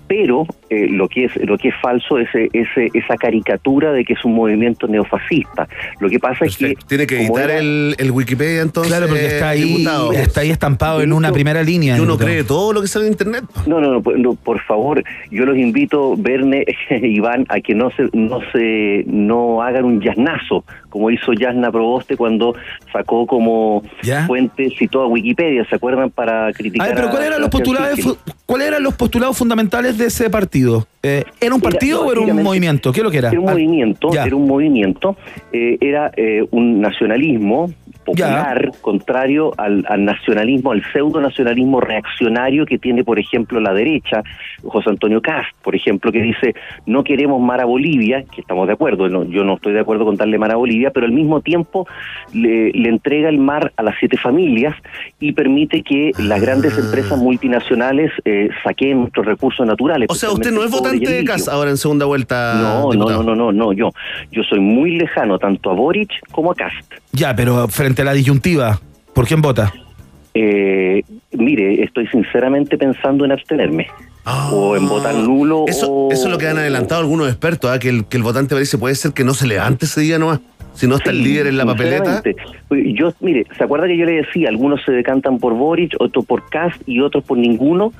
pero eh, lo que es lo que es falso es eh, ese, esa caricatura de que es un movimiento neofascista. Lo que pasa es que Tiene que editar era- el, el Wikipedia entonces. Claro, porque está ahí, diputado. está ahí estampado en una primera línea. Y uno cree todo lo que sale en internet. No, no, no, por- no, por favor, yo los invito, Verne, Iván, a que no se, no se, no hagan un yaznazo, como hizo Yasna Proboste cuando sacó como fuente, citó a Wikipedia, ¿se acuerdan? Para A criticar ver, pero a ¿cuáles eran los postulados, ¿cuáles eran los postulados fundamentales de ese partido? Eh, ¿Era un partido o era un movimiento? ¿Qué es lo que era? Era un Ah, movimiento, ya. era un movimiento, eh, era eh, un nacionalismo popular, contrario al, al nacionalismo, al pseudo nacionalismo reaccionario que tiene, por ejemplo, la derecha, José Antonio Cast, por ejemplo, que dice no queremos mar a Bolivia, que estamos de acuerdo, no, yo no estoy de acuerdo con darle mar a Bolivia, pero al mismo tiempo le, le entrega el mar a las siete familias y permite que las grandes empresas multinacionales eh, saquen nuestros recursos naturales. O sea, usted no es votante de casa ahora en segunda vuelta. No, no, no, no, no, no, yo, yo soy muy lejano tanto a Boric como a Cast. Ya, pero frente la disyuntiva, ¿por quién vota? Eh, mire, estoy sinceramente pensando en abstenerme. o en votar nulo. Ah. Eso, o... eso es lo que han adelantado algunos expertos, ¿ah? que, el, que el votante parece puede ser que no se levante ese día nomás. Si no está el Sí, líder en la papeleta. Yo, mire, ¿se acuerda que yo le decía, algunos se decantan por Boric, otros por Cast y otros por ninguno?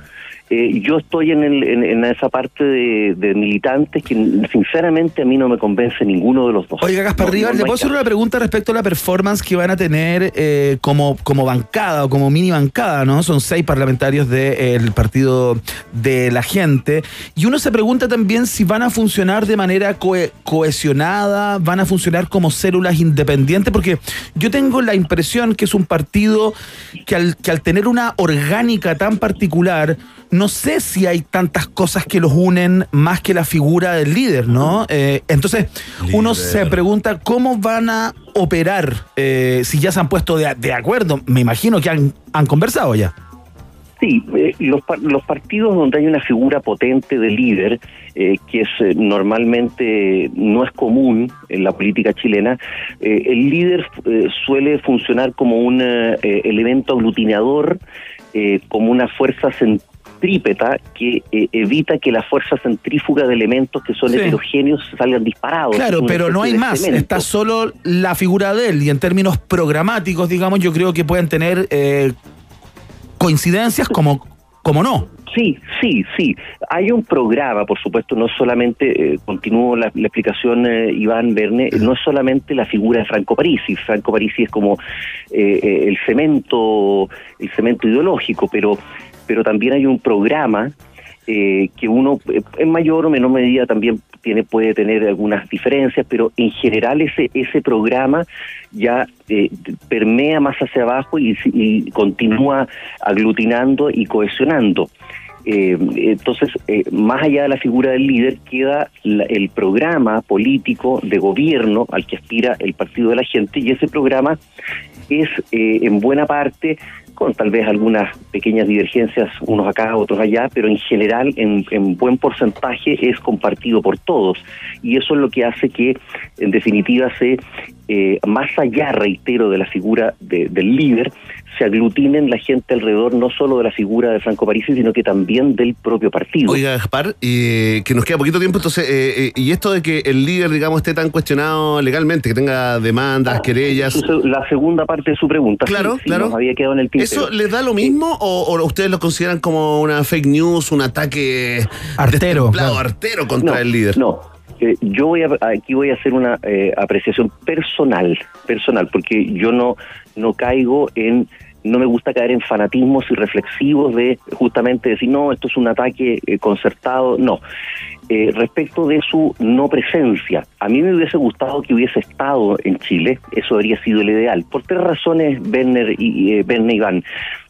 Eh, yo estoy en, el- en, en esa parte de, de militantes que sinceramente a mí no me convence ninguno de los dos. Oiga, Gaspar No, Rivas, no ¿le puedo hacer una pregunta respecto a la performance que van a tener eh, como, como bancada o como mini bancada, ¿no? Son seis parlamentarios del partido de la gente. Y uno se pregunta también si van a funcionar de manera cohe- cohesionada, van a funcionar como células independientes, porque yo tengo la impresión que es un partido que al, que al tener una orgánica tan particular, no sé si hay tantas cosas que los unen más que la figura del líder, ¿no? Eh, entonces, uno se pregunta cómo van a operar, eh, si ya se han puesto de, de acuerdo. Me imagino que han, han conversado ya. Sí, eh, los, par- los partidos donde hay una figura potente de líder, eh, que es eh, normalmente no es común en la política chilena, eh, el líder eh, suele funcionar como un elemento aglutinador, eh, como una fuerza centrípeta que eh, evita que la fuerza centrífuga de elementos que son Sí. heterogéneos salgan disparados. Claro, pero no hay más. cemento. Está solo la figura de él. Y en términos programáticos, digamos, yo creo que pueden tener eh, coincidencias como, como no. Sí, sí, sí. Hay un programa, por supuesto, no solamente, eh, continúo la, la explicación, eh, Iván Verne, no es solamente la figura de Franco Parisi. Franco Parisi es como eh, eh, el cemento, el cemento ideológico, pero, pero también hay un programa eh, que uno eh, en mayor o menor medida también tiene puede tener algunas diferencias, pero en general ese ese programa ya eh, permea más hacia abajo y, y continúa aglutinando y cohesionando. Eh, entonces, eh, más allá de la figura del líder, queda la- el programa político de gobierno al que aspira el Partido de la Gente y ese programa es en buena parte, con tal vez algunas pequeñas divergencias, unos acá, otros allá, pero en general, en, en buen porcentaje, es compartido por todos. Y eso es lo que hace que, en definitiva, se, eh, más allá, reitero, de la figura de- del líder, se aglutinen la gente alrededor no solo de la figura de Franco Parisi, sino que también del propio partido. Oiga, Gaspar, eh, que nos queda poquito tiempo, entonces, eh, eh, y esto de que el líder, digamos, esté tan cuestionado legalmente, que tenga demandas, querellas. Su- La segunda parte de su pregunta. Claro, sí, sí, claro. nos había quedado en el tintero. ¿Eso les da lo mismo o, o ustedes lo consideran como una fake news, un ataque Artero, claro. artero contra No, el líder? No, eh, yo voy a, aquí voy a hacer una eh, apreciación personal, personal, porque yo no, no caigo en, no me gusta caer en fanatismos irreflexivos de justamente decir, no, esto es un ataque eh, concertado, no. Eh, respecto de su no presencia, a mí me hubiese gustado que hubiese estado en Chile, eso habría sido el ideal, por tres razones, Werner y, eh, Iván.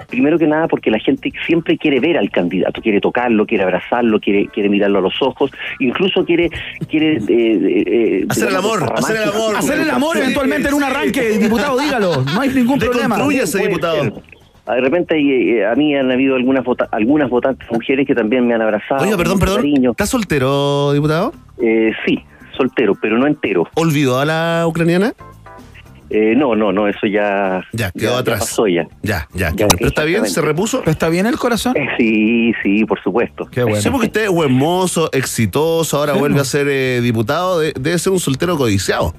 Primero que nada, porque la gente siempre quiere ver al candidato, quiere tocarlo, quiere abrazarlo, quiere, quiere mirarlo a los ojos, incluso quiere... quiere eh, eh, Hacer el amor, hacer el amor. Hacer el amor eventualmente en un arranque, diputado, dígalo. No hay ningún problema. Deconstrúyase, Puede diputado. ser. Ah, De repente eh, a mí han habido algunas vota- algunas votantes mujeres que también me han abrazado. Oiga, perdón, perdón. cariño. ¿Está soltero, diputado? Eh, sí, soltero, pero no entero. ¿Olvidó a la ucraniana? Eh, no, no, no, eso ya, Ya, quedó atrás. pasó ya. Ya, ya. Ya, ¿Pero está bien? ¿Se repuso? ¿Pero está bien el corazón? Eh, sí, sí, por supuesto. Qué bueno. Sí, porque usted es buen mozo, exitoso, ahora Sí, vuelve no. a ser eh, diputado, de- debe ser un soltero codiciado.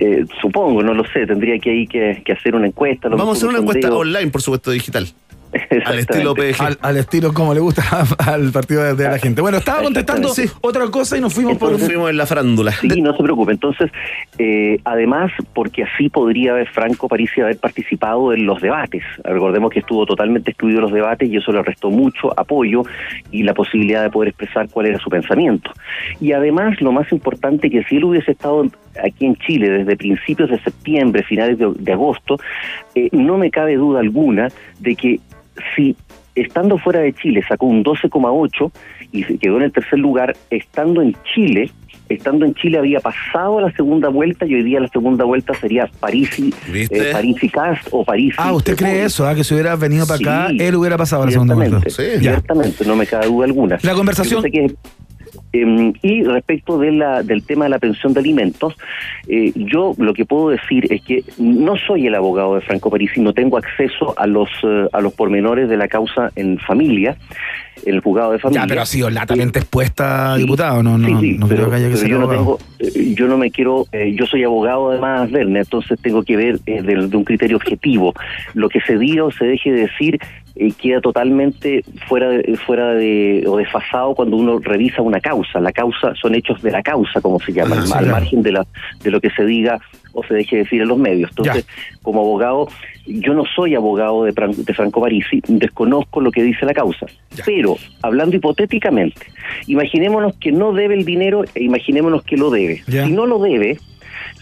Eh, supongo, no lo sé, tendría que ahí que, que hacer una encuesta. lo Vamos a hacer una un encuesta online, por supuesto, digital. Al estilo PG. Al, al estilo como le gusta al partido de, de la gente. Bueno, estaba contestando Sí. otra cosa y nos fuimos por Nos un... fuimos en la farándula. Sí, no se preocupe. Entonces, eh, además, porque así podría haber Franco Parisi haber participado en los debates. Recordemos que estuvo totalmente excluido de los debates y eso le restó mucho apoyo y la posibilidad de poder expresar cuál era su pensamiento. Y además, lo más importante, que si él hubiese estado aquí en Chile desde principios de septiembre, finales de, de agosto, eh, no me cabe duda alguna de que si estando fuera de Chile sacó un 12,8 y se quedó en el tercer lugar, estando en Chile, estando en Chile había pasado a la segunda vuelta y hoy día la segunda vuelta sería París y eh, París y Cast o París. Ah, ¿usted cree eso? ah, que si hubiera venido para acá, Sí, él hubiera pasado la segunda vuelta. Ciertamente, no me cabe duda alguna. La conversación- Yo sé que, em, y respecto de la, del tema de la pensión de alimentos, eh, yo lo que puedo decir es que no soy el abogado de Franco Parisi, no tengo acceso a los eh, a los pormenores de la causa en familia, en el juzgado de familia. Ya, pero ha sido latamente expuesta, diputado. No, no, Sí, sí, no creo pero, que haya que pero ser yo no tengo, eh, yo no me quiero, eh, yo soy abogado además, Verne, entonces tengo que ver eh, de, de un criterio objetivo. Lo que se diga o se deje de decir eh, queda totalmente fuera de, fuera de o desfasado cuando uno revisa una causa. La causa son hechos de la causa, como se llama, Ah, sí, al claro. margen de la de lo que se diga o se deje decir en los medios. Entonces, como abogado, yo no soy abogado de, Fran- de Franco Parisi, desconozco lo que dice la causa. Pero, hablando hipotéticamente, imaginémonos que no debe el dinero e imaginémonos que lo debe. Ya. Si no lo debe,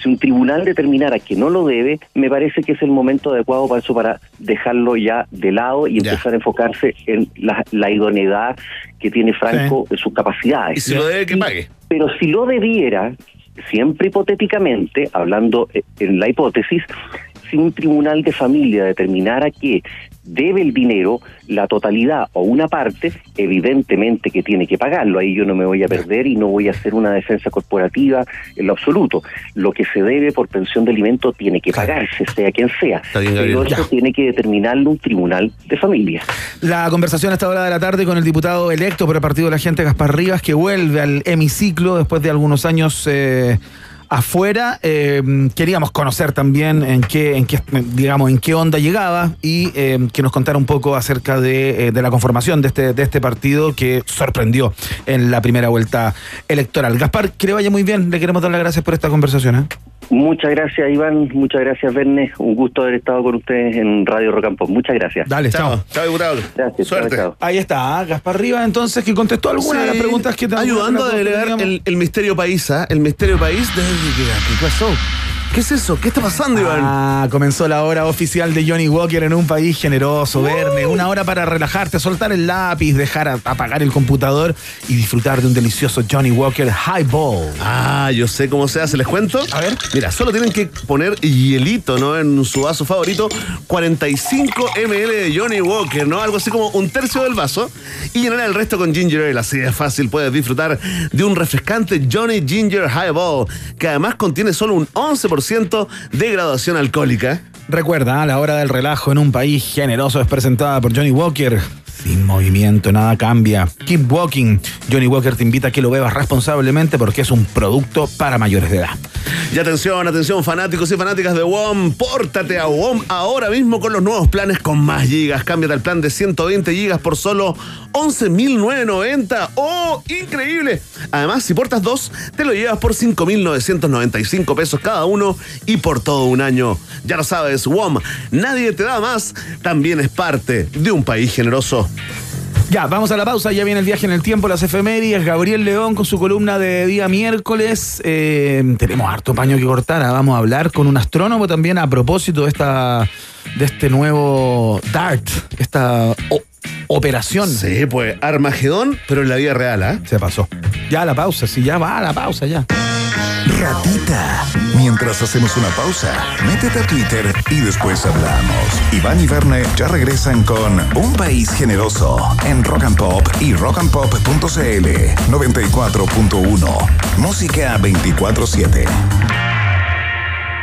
si un tribunal determinara que no lo debe, me parece que es el momento adecuado para eso, para dejarlo ya de lado y Ya. empezar a enfocarse en la, la idoneidad que tiene Franco en sus capacidades. Y si lo debe, que pague. Pero si lo debiera, siempre hipotéticamente, hablando eh, en la hipótesis, si un tribunal de familia determinara que debe el dinero, la totalidad o una parte, evidentemente que tiene que pagarlo. Ahí yo no me voy a perder y no voy a hacer una defensa corporativa en lo absoluto. Lo que se debe por pensión de alimento tiene que pagarse, sea quien sea. bien. Pero eso Ya. tiene que determinarlo un tribunal de familia. La conversación a esta hora de la tarde con el diputado electo por el Partido de la Gente, Gaspar Rivas, que vuelve al hemiciclo después de algunos años eh, afuera. Eh, queríamos conocer también en qué, en qué, digamos, en qué onda llegaba y eh, que nos contara un poco acerca de, eh, de la conformación de este, de este partido que sorprendió en la primera vuelta electoral. Gaspar, que le vaya muy bien. Le queremos dar las gracias por esta conversación. ¿eh? Muchas gracias, Iván. Muchas gracias, Verne. Un gusto haber estado con ustedes en Radio Pop. Muchas gracias. Dale, chao. Chao, diputado. Gracias. Suerte. chao, chao. Ahí está, ¿ah? Gaspar Rivas, entonces, que contestó algunas de las preguntas que te Ayudando a delegar el, el misterio país, ¿ah? El misterio país. ¿Qué, qué pasó? ¿Qué es eso? ¿Qué está pasando, Iván? Ah, comenzó la hora oficial de Johnny Walker en un país generoso, Verne. Una hora para relajarte, soltar el lápiz, dejar a- apagar el computador y disfrutar de un delicioso Johnny Walker Highball. Ah, yo sé cómo se hace, ¿les cuento? A ver. Mira, solo tienen que poner hielito, ¿no? En su vaso favorito, 45 ml de Johnny Walker, ¿no? Algo así como un tercio del vaso. Y llenar el resto con ginger ale. Así de fácil puedes disfrutar de un refrescante Johnny Ginger Highball, que además contiene solo un 11% de graduación alcohólica. Recuerda, ¿ah? la hora del relajo en un país generoso es presentada por Johnny Walker. Sin movimiento, nada cambia. Keep walking. Johnny Walker te invita a que lo bebas responsablemente porque es un producto para mayores de edad. Y atención, atención, fanáticos y fanáticas de WOM, pórtate a WOM ahora mismo con los nuevos planes con más gigas. Cámbiate al plan de 120 gigas por solo 11.990. ¡Oh, increíble! Además, si portas dos, te lo llevas por 5.995 pesos cada uno y por todo un año. Ya lo sabes, WOM, nadie te da más, también es parte de un país generoso. Ya, vamos a la pausa. Ya viene el viaje en el tiempo, las efemérides. Gabriel León con su columna de día miércoles. Eh, tenemos harto paño que cortar. ah, Vamos a hablar con un astrónomo también a propósito de esta de este nuevo DART, esta operación. Sí, pues Armagedón, pero en la vida real, ¿ah? Se pasó. Ya la pausa, sí, ya va a la pausa, ya. Ratita. Mientras hacemos una pausa, métete a Twitter y después hablamos. Iván y Verne ya regresan con Un País Generoso en Rock and Pop y rockandpop.cl 94.1. Música 24-7.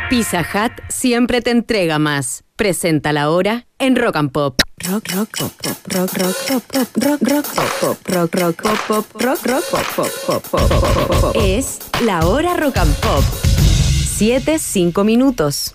Pizza Hut siempre te entrega más. Presenta la hora en Rock and Pop. Rock, rock, pop, pop, rock, rock, pop, pop, rock, rock, pop, pop, rock, rock, pop, pop, rock, rock, pop, pop, pop, pop, pop, pop. Es la hora Rock and Pop. Siete, cinco minutos.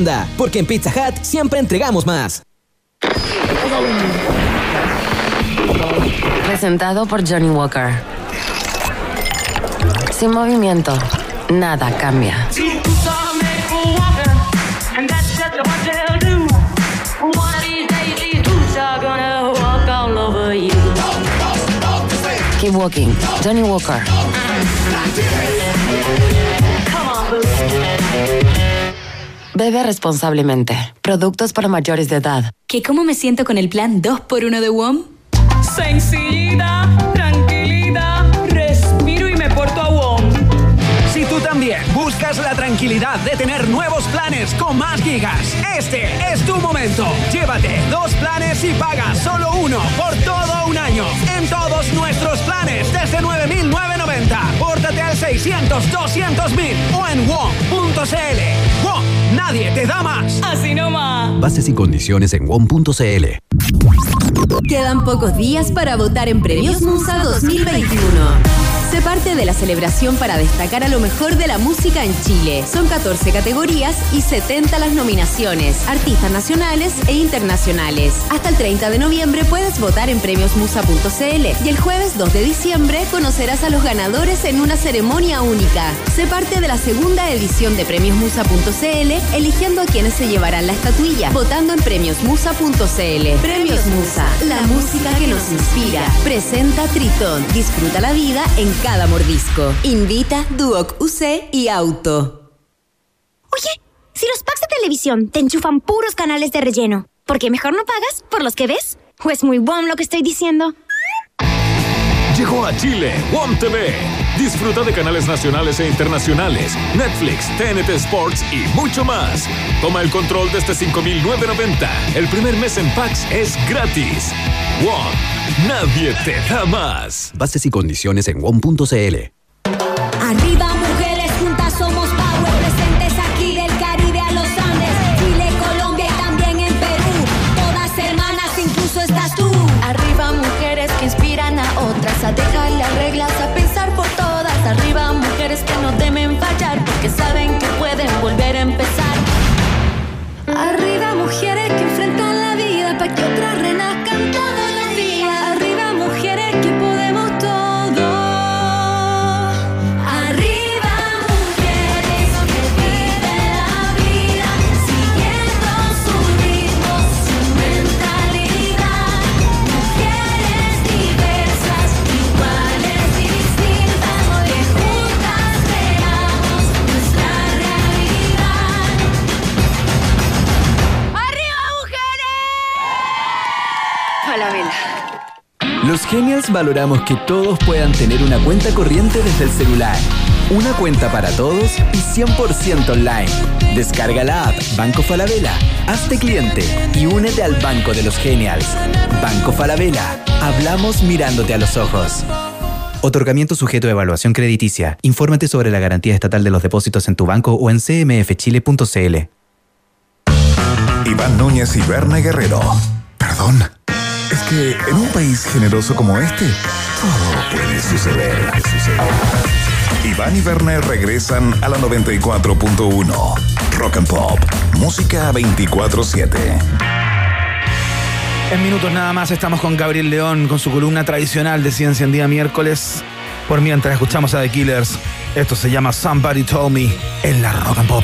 Porque en Pizza Hut siempre entregamos más. Presentado por Johnny Walker. Sin movimiento, nada cambia. Keep walking. Johnny Walker. Bebe responsablemente. Productos para mayores de edad. ¿Que cómo me siento con el plan 2x1 de WOM? Sencillita, tranquilidad, respiro y me porto a WOM. Si tú también buscas la tranquilidad de tener nuevos planes con más gigas, este es tu momento. Llévate dos planes y paga solo uno por todo un año. En todos nuestros planes desde 9.990. Pórtate al 600-200.000 o en WOM.cl. WOM, nadie te da más. Así nomás. Bases y condiciones en WOM.cl. Quedan pocos días para votar en Premios Musa 2021. Sé parte de la celebración para destacar a lo mejor de la música en Chile. Son 14 categorías y 70 las nominaciones, artistas nacionales e internacionales. Hasta el 30 de noviembre puedes votar en premiosmusa.cl y el jueves 2 de diciembre conocerás a los ganadores en una ceremonia única. Sé parte de la segunda edición de premiosmusa.cl eligiendo a quienes se llevarán la estatuilla, votando en premiosmusa.cl. Premios Musa, la música que nos inspira. Presenta Tritón. Disfruta la vida en cada mordisco. Invita Duoc UC y Auto. Oye, si los packs de televisión te enchufan puros canales de relleno, ¿por qué mejor no pagas por los que ves? ¿O es muy bom lo que estoy diciendo? Llegó a Chile WOM TV. Disfruta de canales nacionales e internacionales, Netflix, TNT Sports y mucho más. Toma el control desde 5.990. El primer mes en packs es gratis. WOM. Nadie te da más. Bases y condiciones en WOM.cl. Los Genials valoramos que todos puedan tener una cuenta corriente desde el celular. Una cuenta para todos y 100% online. Descarga la app Banco Falabella, hazte cliente y únete al Banco de los Genials. Banco Falabella, hablamos mirándote a los ojos. Otorgamiento sujeto a evaluación crediticia. Infórmate sobre la garantía estatal de los depósitos en tu banco o en cmfchile.cl. Iván Núñez y Berna Guerrero. Perdón. Es que en un país generoso como este, todo puede suceder. Iván y Werner regresan a la 94.1. Rock and Pop. Música 24-7. En minutos nada más estamos con Gabriel León con su columna tradicional de Ciencia en Día Miércoles. Por mientras escuchamos a The Killers, esto se llama Somebody Told Me en la Rock and Pop.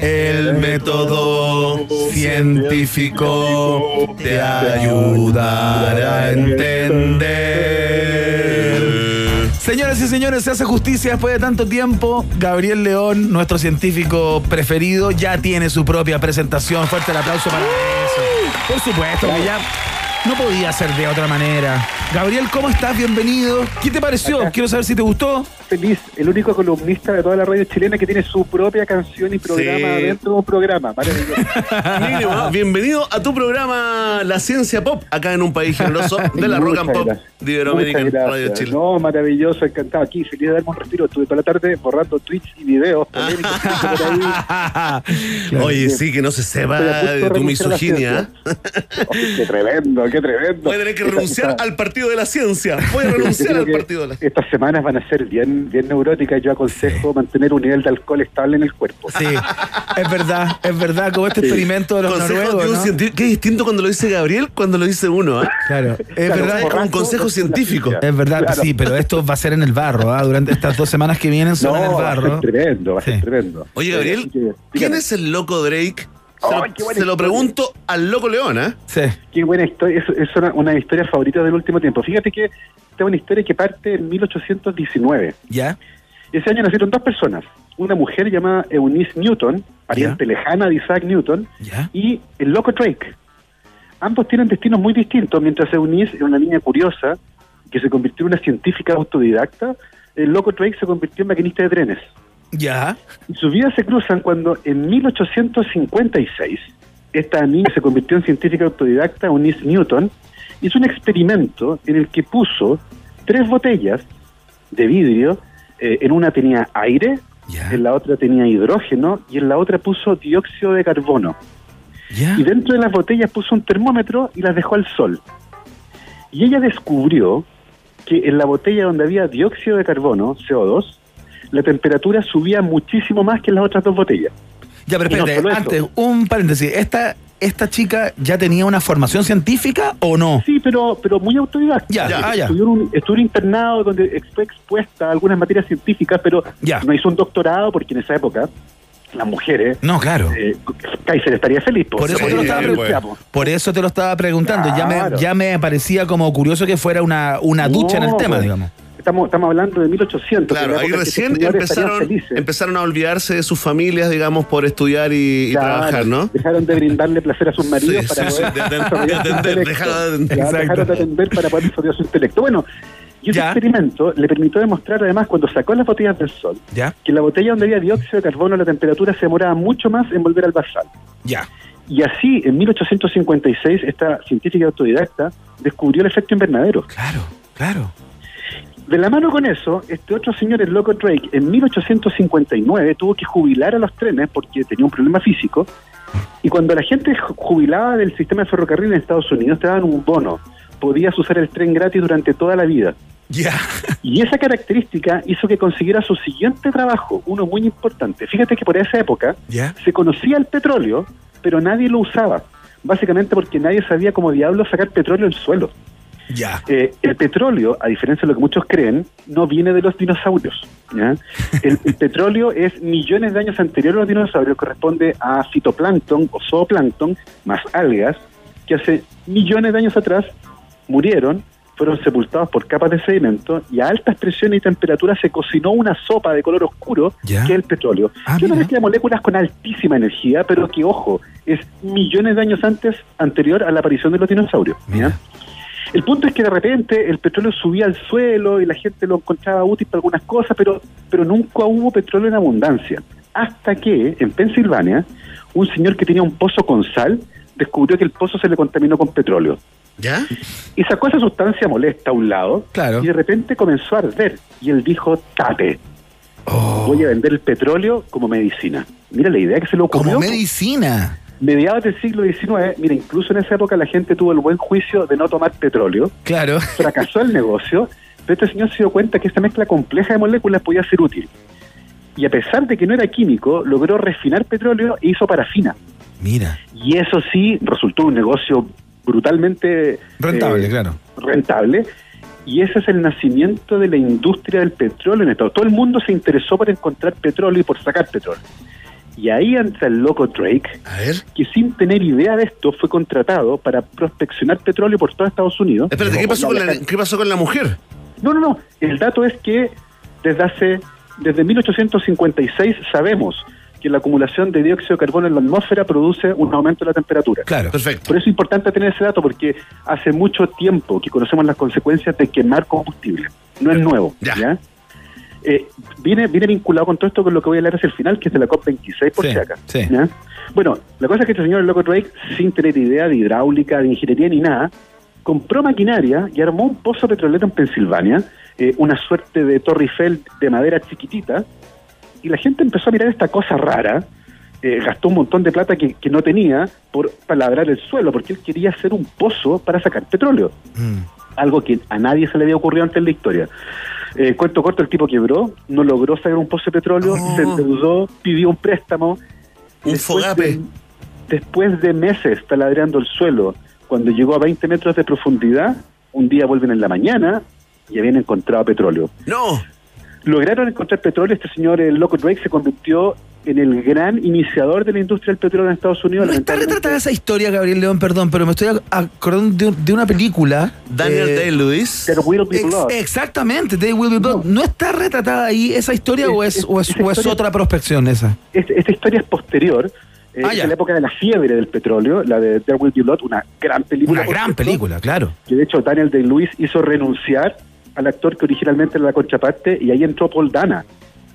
El método científico te ayudará a entender. Señoras y señores, se hace justicia después de tanto tiempo. Gabriel León, nuestro científico preferido, ya tiene su propia presentación. Fuerte el aplauso para eso. Por supuesto, que ya no podía ser de otra manera. Gabriel, ¿cómo estás? Bienvenido. ¿Qué te pareció? Quiero saber si te gustó. Feliz, el único columnista de toda la radio chilena que tiene su propia canción y programa Sí. dentro de un programa. Maravilloso. Mínimo. Bienvenido a tu programa La Ciencia Pop, acá en un país generoso de la Rock and Pop gracias. de Iberoamérica Radio gracias. Chile. No, maravilloso, encantado. Aquí, feliz de darme un respiro. Estuve toda la tarde borrando tweets y videos polémicos. Oye, sí, que no se sepa de tu misoginia. Ay, qué tremendo, qué tremendo. Voy a tener que Esta- renunciar esta- al partido de la ciencia. Voy a renunciar al partido de la Estas semanas van a ser bien, bien neuróticas. Yo aconsejo mantener un nivel de alcohol estable en el cuerpo. Sí, es verdad, es verdad, como este experimento de los Consejo noruegos. de un ¿no? científico. Qué distinto cuando lo dice Gabriel cuando lo dice uno, ¿ah? Claro, es Claro, verdad. es como un consejo científico. Es verdad, Claro. sí, pero esto va a ser en el barro, ¿ah? Durante estas dos semanas que vienen son en el No, va a barro. ser tremendo, va a ser tremendo. Oye, Gabriel, Eh, ¿quién es el loco Drake? Se, lo, buena se lo pregunto al loco León. Sí. Qué buena historia, es, es una, una historia favorita del último tiempo. Fíjate que esta es una historia que parte en 1819. ¿Ya? Ese año nacieron dos personas, una mujer llamada Eunice Newton, pariente lejana de Isaac Newton, ¿Ya? y el loco Drake. Ambos tienen destinos muy distintos, mientras Eunice era una niña curiosa que se convirtió en una científica autodidacta, el loco Drake se convirtió en maquinista de trenes. ¿Ya? Y sus vidas se cruzan cuando en 1856 esta niña se convirtió en científica autodidacta, Eunice Newton, hizo un experimento en el que puso tres botellas de vidrio, eh, en una tenía aire, en la otra tenía hidrógeno y en la otra puso dióxido de carbono. Y dentro de las botellas puso un termómetro y las dejó al sol. Y ella descubrió que en la botella donde había dióxido de carbono, CO2, la temperatura subía muchísimo más que en las otras dos botellas. Ya, pero no espérate, eso. antes, un paréntesis. ¿Esta, ¿Esta chica ya tenía una formación científica o no? Sí, pero, pero muy autodidacta. Ya, ya, ah, ya. Estudió, un, estudió en un internado donde fue expuesta a algunas materias científicas, pero Ya. no hizo un doctorado porque en esa época las mujeres... No, claro. Eh, Kaiser estaría feliz. po. Por eso, Sí, te lo estaba po. por eso te lo estaba preguntando. Ya, me, ya me parecía como curioso que fuera una, una ducha en el tema, pues, digamos. Estamos, estamos hablando de 1800. Claro, ahí recién empezaron, a olvidarse de sus familias, digamos, por estudiar y, y Claro, trabajar, ¿no? Dejaron de brindarle placer a sus maridos Sí, para sí, poder sí, de- de- dejaron de atender para poder desarrollar su intelecto. Bueno, y ese experimento le permitió demostrar además cuando sacó las botellas del sol ¿Ya? que la botella donde había dióxido de carbono la temperatura se demoraba mucho más en volver al basal. Ya. Y así, en 1856, esta científica autodidacta descubrió el efecto invernadero. Claro, claro. De la mano con eso, este otro señor, el loco Drake, en 1859 tuvo que jubilar a los trenes porque tenía un problema físico. Y cuando la gente ju- jubilaba del sistema de ferrocarril en Estados Unidos, te daban un bono. Podías usar el tren gratis durante toda la vida. Ya. Y esa característica hizo que consiguiera su siguiente trabajo, uno muy importante. Fíjate que por esa época se conocía el petróleo, pero nadie lo usaba. Básicamente porque nadie sabía cómo diablos sacar petróleo del suelo. Ya. Eh, el petróleo, a diferencia de lo que muchos creen, no viene de los dinosaurios. ¿ya? El, el petróleo es millones de años anterior a los dinosaurios, corresponde a fitoplancton o zooplancton, más algas, que hace millones de años atrás murieron, fueron sepultados por capas de sedimento y a altas presiones y temperaturas se cocinó una sopa de color oscuro, Ya. que es el petróleo. que es una mezcla de moléculas con altísima energía, pero que, ojo, es millones de años antes, anterior a la aparición de los dinosaurios. ¿ya? El punto es que de repente el petróleo subía al suelo y la gente lo encontraba útil para algunas cosas, pero, pero nunca hubo petróleo en abundancia. Hasta que en Pensilvania, un señor que tenía un pozo con sal descubrió que el pozo se le contaminó con petróleo. ¿Ya? Y sacó esa sustancia molesta a un lado y de repente comenzó a arder. Y él dijo, tape, Oh. voy a vender el petróleo como medicina. Mira la idea que se le ocurrió. Como medicina. Mediados del siglo XIX, mira, incluso en esa época la gente tuvo el buen juicio de no tomar petróleo. Claro. Fracasó el negocio, pero este señor se dio cuenta que esta mezcla compleja de moléculas podía ser útil. Y a pesar de que no era químico, logró refinar petróleo e hizo parafina. Mira. Y eso sí, resultó un negocio brutalmente Rentable, eh, claro. rentable. Y ese es el nacimiento de la industria del petróleo en Estados Todo el mundo se interesó por encontrar petróleo y por sacar petróleo. Y ahí entra el loco Drake, que sin tener idea de esto fue contratado para prospeccionar petróleo por todo Estados Unidos. Espérate, ¿qué pasó, con la, ¿qué pasó con la mujer? No, no, no. El dato es que desde hace, desde 1856 sabemos que la acumulación de dióxido de carbono en la atmósfera produce un aumento de la temperatura. Claro. Perfecto. Por eso es importante tener ese dato, porque hace mucho tiempo que conocemos las consecuencias de quemar combustible. No es nuevo. ¿ya? Eh, viene, viene vinculado con todo esto con lo que voy a leer hacia el final, que es de la COP26, por Sí, si acá. sí. ¿ya? Bueno, la cosa es que este señor, el loco Drake, sin tener idea de hidráulica, de ingeniería ni nada, compró maquinaria y armó un pozo petrolero en Pensilvania, eh, una suerte de Torre Eiffel de madera chiquitita, y la gente empezó a mirar esta cosa rara, eh, gastó un montón de plata que, que no tenía por palabrar el suelo, porque él quería hacer un pozo para sacar petróleo, algo que a nadie se le había ocurrido antes en la historia. Eh, cuento corto, el tipo quebró, no logró sacar un pozo de petróleo, se endeudó, pidió un préstamo. Un Después fogape. de- después de meses taladreando el suelo, cuando llegó a 20 metros de profundidad, un día vuelven en la mañana y habían encontrado petróleo. No. Lograron encontrar petróleo, este señor, el loco Drake, se convirtió en el gran iniciador de la industria del petróleo en Estados Unidos. No está retratada esa historia, Gabriel León, perdón, pero me estoy ac- acordando de, un- de una película. Daniel eh, Day-Lewis. There Will Be ex- Blood. exactamente, They Will Be Blood. ¿No está retratada ahí esa historia o es, o es, esa o es historia- otra prospección esa? Este- esta historia es posterior. eh, Ah, es la época de la fiebre del petróleo, la de There Will Be Blood, una gran película. Una gran cierto, película, claro. Que de hecho Daniel Day-Lewis hizo renunciar al actor que originalmente era la contraparte y ahí entró Paul Dana.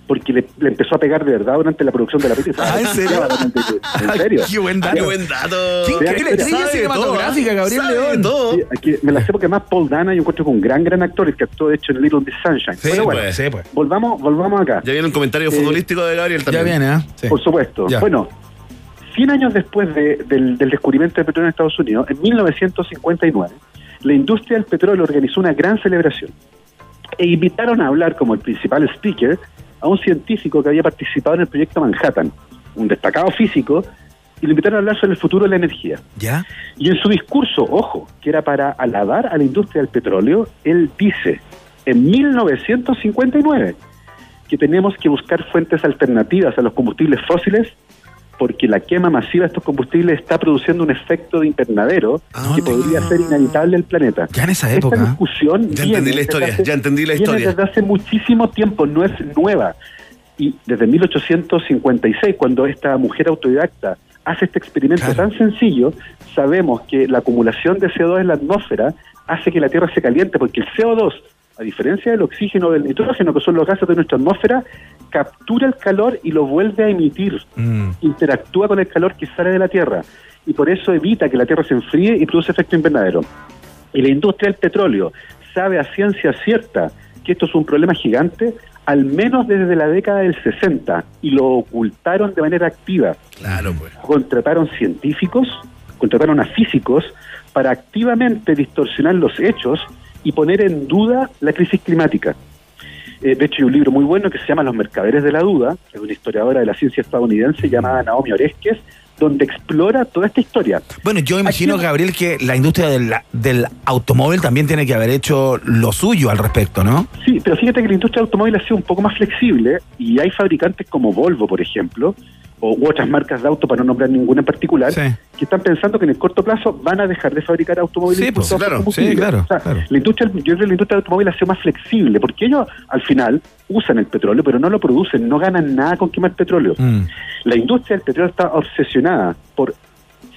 Porque le, le empezó a pegar de verdad durante la producción de la película. Ah, ¿en serio? ¿En serio? Qué buen dato. Qué buen dato. Qué estrella sabe cinematográfica, todo, Gabriel sabe León. todo. Sí, aquí me la sé porque además Paul Dana yo encuentro que un gran, gran actor, el que actuó de hecho en Little Miss Sunshine. Sí, Pero bueno, pues. Sí, pues. volvamos, volvamos acá. Ya viene un comentario Eh, futbolístico de Gabriel Ya también. viene, ¿ah? Sí. Por supuesto. Ya. Bueno, 100 años después de- del, del descubrimiento del petróleo en Estados Unidos, en 1959, la industria del petróleo organizó una gran celebración e invitaron a hablar como el principal speaker a un científico que había participado en el proyecto Manhattan, un destacado físico, y lo invitaron a hablar sobre el futuro de la energía. ¿Ya? Y en su discurso, ojo, que era para alabar a la industria del petróleo, él dice, en 1959, que tenemos que buscar fuentes alternativas a los combustibles fósiles porque la quema masiva de estos combustibles está produciendo un efecto de invernadero que podría ser inhabitable el planeta. Ya en esa Esta época. discusión Ya viene entendí la historia, hace- ya entendí la historia. desde hace muchísimo tiempo, no es nueva. Y desde 1856, cuando esta mujer autodidacta hace este experimento tan sencillo, sabemos que la acumulación de CO2 en la atmósfera hace que la Tierra se caliente, porque el CO2, a diferencia del oxígeno o del nitrógeno, que son los gases de nuestra atmósfera, captura el calor y lo vuelve a emitir Mm. interactúa con el calor que sale de la Tierra y por eso evita que la Tierra se enfríe y produce efecto invernadero. Y la industria del petróleo sabe a ciencia cierta que esto es un problema gigante, al menos desde la década del 60, y lo ocultaron de manera activa. Claro, pues. Contrataron científicos, contrataron a físicos para activamente distorsionar los hechos y poner en duda la crisis climática. Eh, de hecho, hay un libro muy bueno que se llama Los Mercaderes de la Duda, que es una historiadora de la ciencia estadounidense llamada Naomi Oreskes, donde explora toda esta historia. Bueno, yo imagino, Gabriel, que la industria del, del automóvil también tiene que haber hecho lo suyo al respecto, ¿no? Sí, pero fíjate que la industria del automóvil ha sido un poco más flexible y hay fabricantes como Volvo, por ejemplo, o u otras marcas de auto, para no nombrar ninguna en particular, que están pensando que en el corto plazo van a dejar de fabricar automóviles. Sí, pues, claro, sí, claro, O sea, claro. La industria, yo creo que la industria del automóvil ha sido más flexible, porque ellos al final usan el petróleo, pero no lo producen, no ganan nada con quemar petróleo. Mm. La industria del petróleo está obsesionada por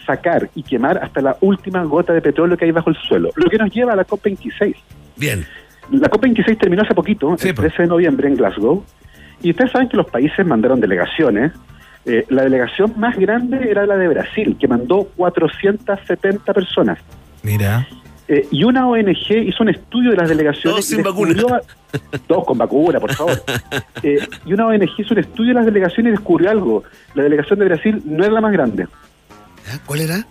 sacar y quemar hasta la última gota de petróleo que hay bajo el suelo, lo que nos lleva a la COP26. Bien. La COP26 terminó hace poquito, el pues. 13 de noviembre en Glasgow, y ustedes saben que los países mandaron delegaciones. Eh, la delegación más grande era la de Brasil, que mandó 470 personas. Mira. Eh, y una ONG hizo un estudio de las delegaciones. Todos sin y descubrió a- Todos con vacuna, por favor. Eh, y una ONG hizo un estudio de las delegaciones y descubrió algo. La delegación de Brasil no es la más grande. ¿Cuál era?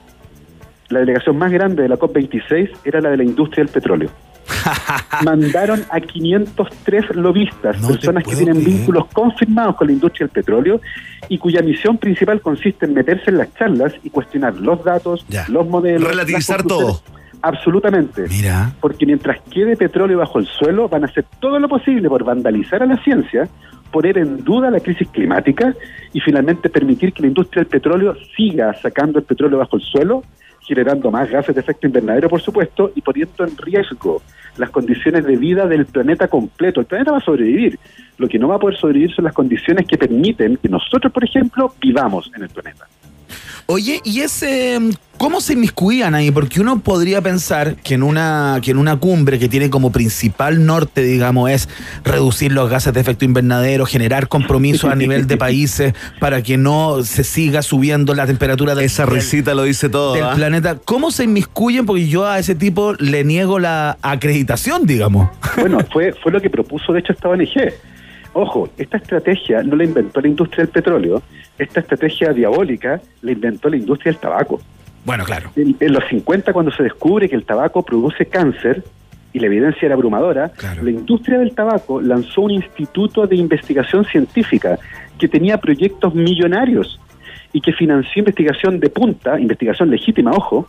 La delegación más grande de la COP26 era la de la industria del petróleo. Mandaron a 503 lobistas, personas que tienen vínculos confirmados con la industria del petróleo y cuya misión principal consiste en meterse en las charlas y cuestionar los datos, los modelos. Relativizar conclusiones. Absolutamente. Mira. Porque mientras quede petróleo bajo el suelo, van a hacer todo lo posible por vandalizar a la ciencia, poner en duda la crisis climática y finalmente permitir que la industria del petróleo siga sacando el petróleo bajo el suelo, generando más gases de efecto invernadero, por supuesto, y poniendo en riesgo las condiciones de vida del planeta completo. El planeta va a sobrevivir. Lo que no va a poder sobrevivir son las condiciones que permiten que nosotros, por ejemplo, vivamos en el planeta. Oye, ¿y ese cómo se inmiscuían ahí? Porque uno podría pensar que en una que en una cumbre que tiene como principal norte, digamos, es reducir los gases de efecto invernadero, generar compromisos a nivel de países para que no se siga subiendo la temperatura del, Esa risita lo dice todo. del ¿ah? planeta. ¿Cómo se inmiscuyen? Porque yo a ese tipo le niego la acreditación, digamos. Bueno, fue, fue lo que propuso, de hecho, esta ONG. Ojo, esta estrategia no la inventó la industria del petróleo, esta estrategia diabólica la inventó la industria del tabaco. Bueno, claro. En, en los 50, cuando se descubre que el tabaco produce cáncer, y la evidencia era abrumadora, la industria del tabaco lanzó un instituto de investigación científica que tenía proyectos millonarios y que financió investigación de punta, investigación legítima, ojo,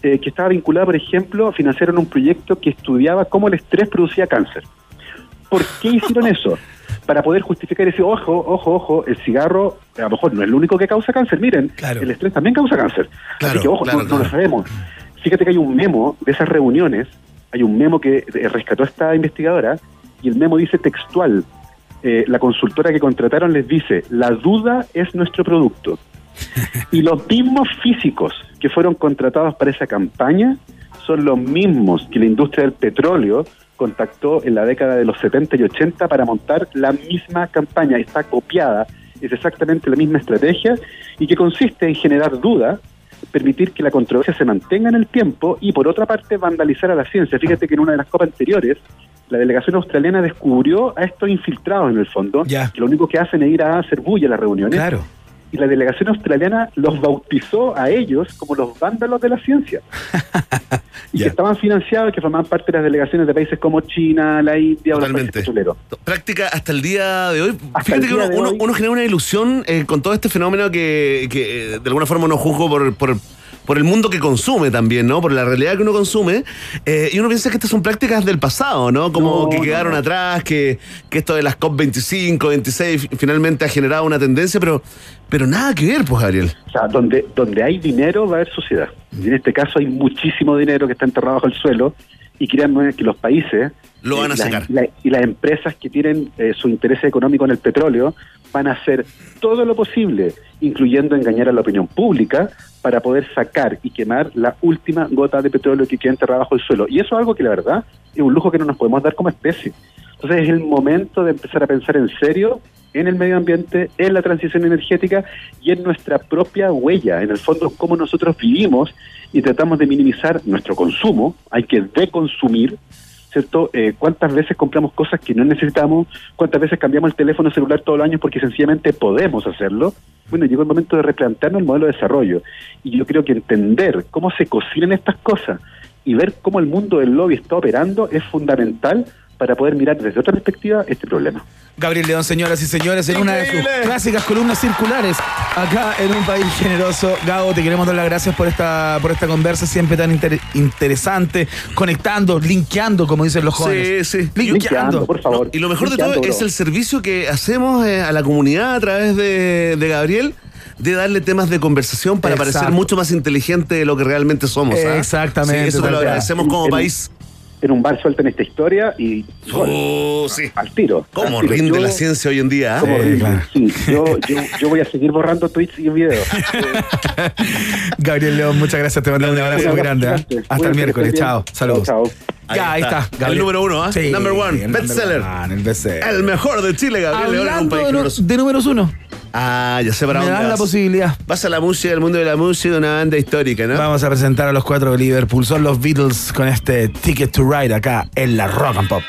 eh, que estaba vinculada, por ejemplo, financiaron un proyecto que estudiaba cómo el estrés producía cáncer. ¿Por qué hicieron eso? Para poder justificar y decir, ojo, ojo, ojo, el cigarro a lo mejor no es el único que causa cáncer. Miren, el estrés también causa cáncer. Así que, ojo, no- no, lo sabemos. Fíjate que hay un memo de esas reuniones, hay un memo que rescató esta investigadora, y el memo dice textual, eh, la consultora que contrataron les dice, la duda es nuestro producto. Y los mismos físicos que fueron contratados para esa campaña son los mismos que la industria del petróleo contactó en la década de los 70 y 80 para montar la misma campaña. Está copiada, es exactamente la misma estrategia y que consiste en generar duda, permitir que la controversia se mantenga en el tiempo y por otra parte vandalizar a la ciencia. Fíjate que en una de las copas anteriores la delegación australiana descubrió a estos infiltrados en el fondo, que lo único que hacen es ir a hacer bulla a las reuniones. Y la delegación australiana los bautizó a ellos como los vándalos de la ciencia. y que estaban financiados, que formaban parte de las delegaciones de países como China, la India o los países. Práctica hasta el día de hoy. Fíjate que uno, uno- hoy. uno genera una ilusión eh, con todo este fenómeno que, que, eh, de alguna forma uno juzgo por, por, por el mundo que consume también, ¿no? Por la realidad que uno consume. eh, y uno piensa que estas son prácticas del pasado, ¿no? Como No, que quedaron no. atrás, que, que esto de las COP25, 26 fi- finalmente ha generado una tendencia, pero, pero nada que ver, pues, Gabriel. O sea, donde, donde hay dinero va a haber sociedad. Y en este caso hay muchísimo dinero que está enterrado bajo el suelo y créanme que los países Lo van a sacar. y la- y las empresas que tienen eh, su interés económico en el petróleo van a hacer todo lo posible, incluyendo engañar a la opinión pública, para poder sacar y quemar la última gota de petróleo que queda enterrada bajo el suelo. Y eso es algo que la verdad es un lujo que no nos podemos dar como especie. Entonces es el momento de empezar a pensar en serio en el medio ambiente, en la transición energética y en nuestra propia huella, en el fondo cómo nosotros vivimos y tratamos de minimizar nuestro consumo, hay que deconsumir, ¿cierto? Eh, ¿Cuántas veces compramos cosas que no necesitamos? ¿Cuántas veces cambiamos el teléfono celular todos los años porque sencillamente podemos hacerlo? Bueno, llegó el momento de replantearnos el modelo de desarrollo. Y yo creo que entender cómo se cocinan estas cosas y ver cómo el mundo del lobby está operando es fundamental para poder mirar desde otra perspectiva este problema. Gabriel León, señoras y señores, en una de sus clásicas columnas circulares, acá en un país generoso. Gabo, te queremos dar las gracias por esta, por esta conversa siempre tan inter- interesante, conectando, linkeando, como dicen los jóvenes. Sí, sí. Linkeando. No, y lo mejor de todo es el servicio que hacemos eh, a la comunidad a través de, de Gabriel de darle temas de conversación para Exacto. parecer mucho más inteligente de lo que realmente somos. ¿ah? Exactamente, Sí, eso te lo agradecemos como país. En un bar sueltan esta historia y Oh, sí. al tiro. ¿Cómo al tiro. rinde Yo- la ciencia hoy en día? ¿Cómo rinde? Sí, yo, yo, yo voy a seguir borrando tweets y videos. Gabriel León, muchas gracias. Te mando un abrazo muy grande. ¿eh? Hasta el miércoles. Chao. Saludos. Chao, Ya, ahí está. El número uno, ¿ah? Sí, Number one, el bestseller. el mejor de Chile, Gabriel León, en un Hablando país de números uno. Ah, ya sé para Me dónde dan la posibilidad. Vas a la música, el mundo de la música de una banda histórica, ¿no? Vamos a presentar a los cuatro de Liverpool. Son los Beatles con este Ticket to Ride acá en la Rock and Pop.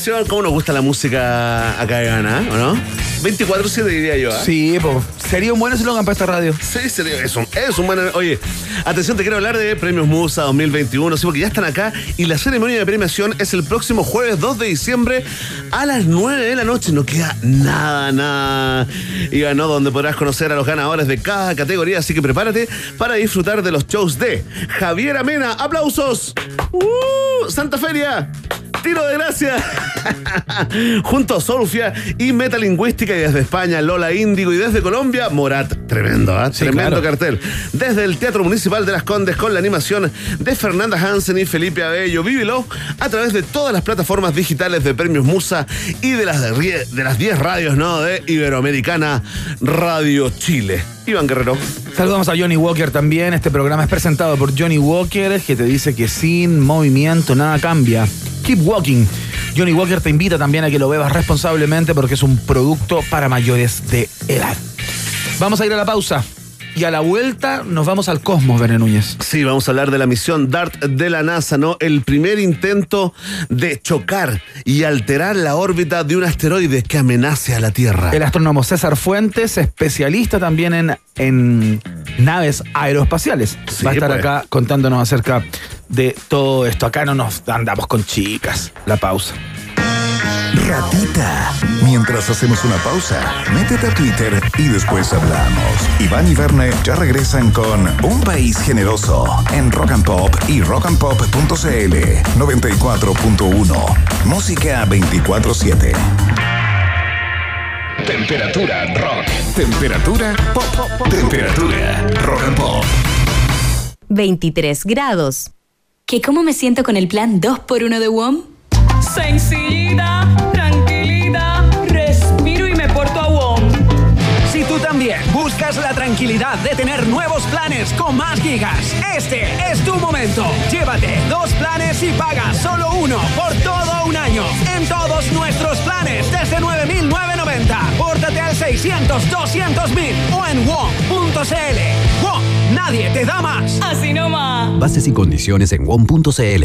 Care. Atención, cómo nos gusta la música acá de Gana, ¿o no? 24-7 diría yo. ¿ah? Sí, pues. Sería un buen eslogan para esta radio. Sí, sería, es un, es un buen. Oye, atención, te quiero hablar de Premios Musa 2021, sí, porque ya están acá y la ceremonia de premiación es el próximo jueves 2 de diciembre a las 9 de la noche. No queda nada, nada. Y ganó donde podrás conocer a los ganadores de cada categoría, así que prepárate para disfrutar de los shows de Javier Amena. ¡Aplausos! ¡Uh! ¡Santa Feria! Tiro de gracia. Junto a Solfia y Metalingüística y desde España, Lola Índigo y desde Colombia, Morat. Tremendo, ¿ah? Tremendo claro. cartel. Desde el Teatro Municipal de Las Condes con la animación de Fernanda Hansen y Felipe Abello. Vívelo a través de todas las plataformas digitales de Premios Musa y de las de, rie- de las 10 radios, ¿no? De Iberoamericana Radio Chile. Iván Guerrero. Saludamos a Johnny Walker también. Este programa es presentado por Johnny Walker, que te dice que sin movimiento nada cambia. Keep walking. Johnny Walker te invita también a que lo bebas responsablemente porque es un producto para mayores de edad. Vamos a ir a la pausa. Y a la vuelta nos vamos al cosmos, Bene Núñez. Sí, vamos a hablar de la misión DART de la NASA, ¿no? El primer intento de chocar y alterar la órbita de un asteroide que amenace a la Tierra. El astrónomo César Fuentes, especialista también en, en naves aeroespaciales. Sí, Va a estar pues. acá contándonos acerca de todo esto. Acá no nos andamos con chicas. La pausa. Ratita. Mientras hacemos una pausa, métete a Twitter y después hablamos. Iván y Verne ya regresan con Un País Generoso en Rock and Pop y rockandpop.cl 94.1. Música 24-7. Temperatura rock. Temperatura pop. Temperatura rock and pop. 23 grados. ¿Que cómo me siento con el plan 2x1 de WOM? Sencillita, tranquilita, respiro y me porto a WOM. Si tú también buscas la tranquilidad de tener nuevos planes con más gigas, este es tu momento. Llévate dos planes y paga solo uno por todo un año. En todos nuestros planes desde 9.990. Pórtate al 600 200 mil o en WOM.cl. WOM Nadie te da más. Así nomás. Bases y condiciones en WOM.cl.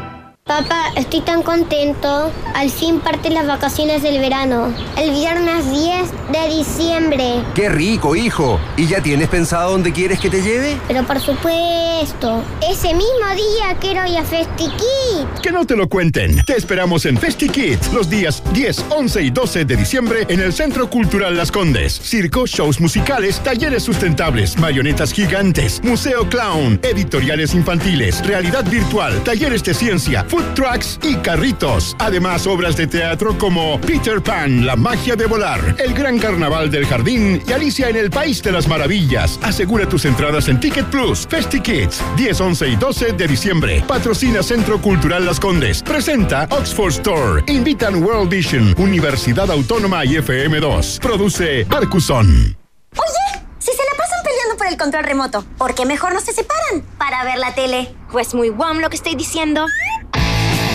Papá, estoy tan contento. Al fin parten las vacaciones del verano. El viernes 10 de diciembre. ¡Qué rico, hijo! ¿Y ya tienes pensado dónde quieres que te lleve? Pero por supuesto, ese mismo día quiero ir a FestiKit. Que no te lo cuenten. Te esperamos en FestiKids los días 10, 11 y 12 de diciembre en el Centro Cultural Las Condes. Circo, shows musicales, talleres sustentables, marionetas gigantes, museo clown, editoriales infantiles, realidad virtual, talleres de ciencia, food trucks y carritos. Además, obras de teatro como Peter Pan, La magia de volar, El gran carnaval del jardín y Alicia en el País de las Maravillas. Asegura tus entradas en Ticket Plus. FestiKids, 10, 11 y 12 de diciembre. Patrocina Centro Cultural Las Condes. Presenta Oxford Store. Invitan World Vision, Universidad Autónoma y FM2. Produce Arcuson. Oye, si se la pasan peleando por el control remoto, ¿por qué mejor no se separan para ver la tele? Pues muy guam lo que estoy diciendo.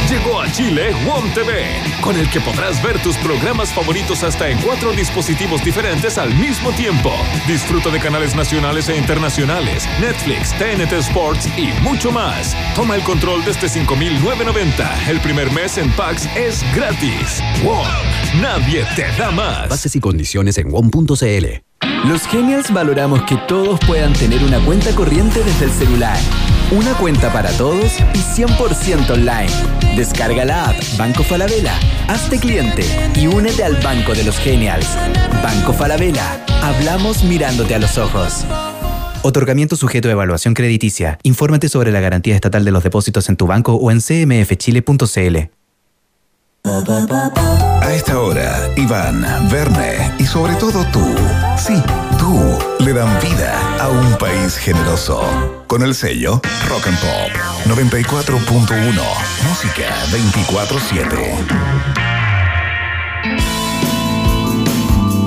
Llegó a Chile WOM TV, con el que podrás ver tus programas favoritos hasta en cuatro dispositivos diferentes al mismo tiempo. Disfruta de canales nacionales e internacionales, Netflix, TNT Sports y mucho más. Toma el control desde 5.990. El primer mes en Pax es gratis. WOM, nadie te da más. Bases y condiciones en WOM.cl. Los Genials valoramos que todos puedan tener una cuenta corriente desde el celular. Una cuenta para todos y 100% online. Descarga la app Banco Falabella, hazte cliente y únete al Banco de los Genials. Banco Falabella, hablamos mirándote a los ojos. Otorgamiento sujeto a evaluación crediticia. Infórmate sobre la garantía estatal de los depósitos en tu banco o en cmfchile.cl. A esta hora, Iván, Verne y sobre todo tú, sí, tú, le dan vida a un país generoso. Con el sello Rock and Pop 94.1, música 24-7.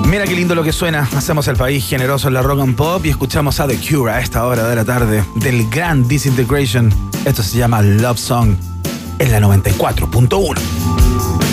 Mira qué lindo lo que suena. Hacemos el país generoso en la rock and pop y escuchamos a The Cure a esta hora de la tarde del gran Disintegration. Esto se llama Love Song en la 94.1.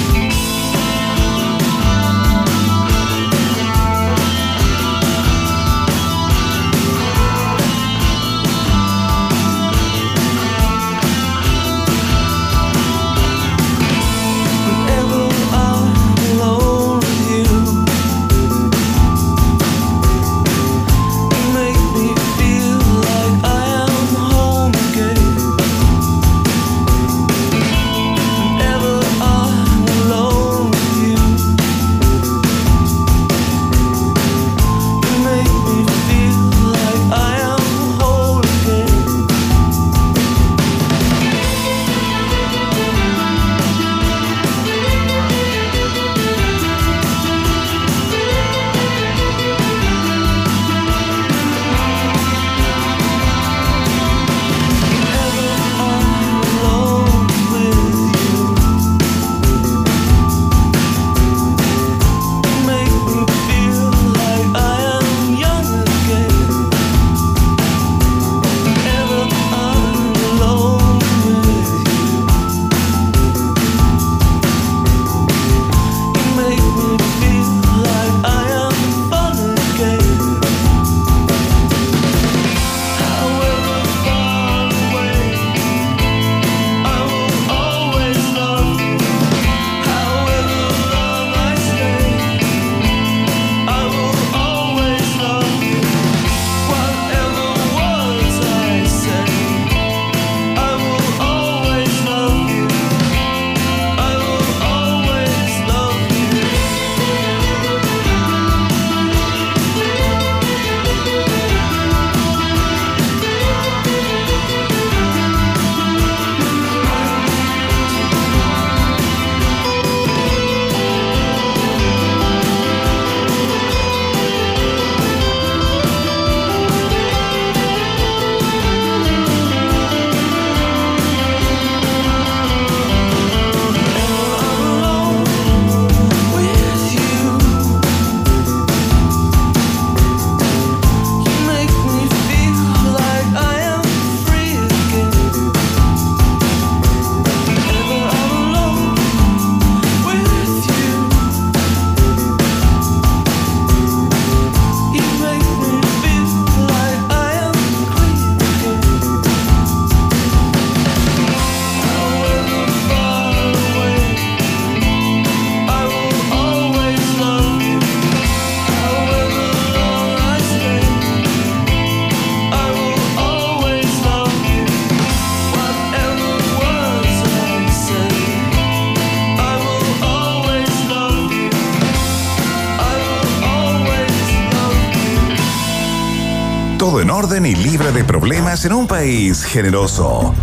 orden y libre de problemas en un país generoso.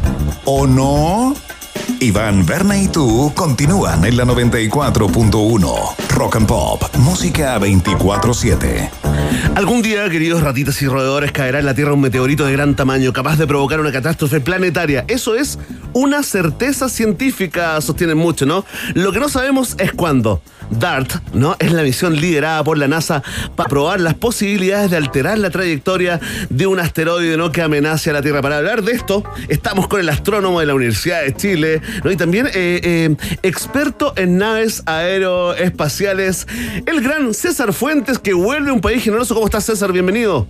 ¿O no? Iván, Berna y tú continúan en la 94.1. Rock and Pop, música 24-7. Algún día, queridos ratitas y roedores, caerá en la Tierra un meteorito de gran tamaño capaz de provocar una catástrofe planetaria. Eso es una certeza científica, sostienen mucho, ¿no? Lo que no sabemos es cuándo. DART, ¿no? Es la misión liderada por la NASA para probar las posibilidades de alterar la trayectoria de un asteroide, ¿no? Que amenace a la Tierra. Para hablar de esto, estamos con el astrónomo de la Universidad de Chile, ¿no? Y también eh, eh, experto en naves aeroespaciales, el gran César Fuentes, que vuelve a un país generoso. ¿Cómo estás, César? Bienvenido.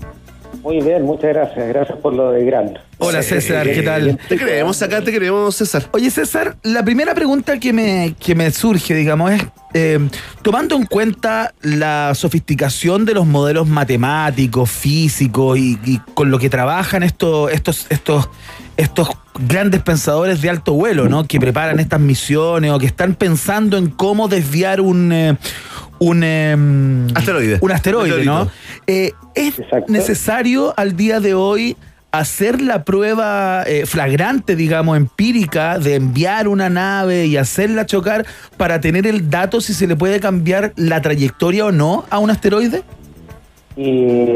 Muy bien, muchas gracias. Gracias por lo de gran. Hola César, ¿qué tal? Te creemos acá, te creemos, César. Oye César, la primera pregunta que me, que me surge, digamos, es, eh, tomando en cuenta la sofisticación de los modelos matemáticos, físicos y, y con lo que trabajan estos, estos, estos, estos grandes pensadores de alto vuelo, ¿no? Que preparan estas misiones o que están pensando en cómo desviar un... eh, un em, Asteroide. Un asteroide, ¿no? Eh, ¿Es necesario al día de hoy hacer la prueba eh, flagrante, digamos, empírica de enviar una nave y hacerla chocar para tener el dato si se le puede cambiar la trayectoria o no a un asteroide? Y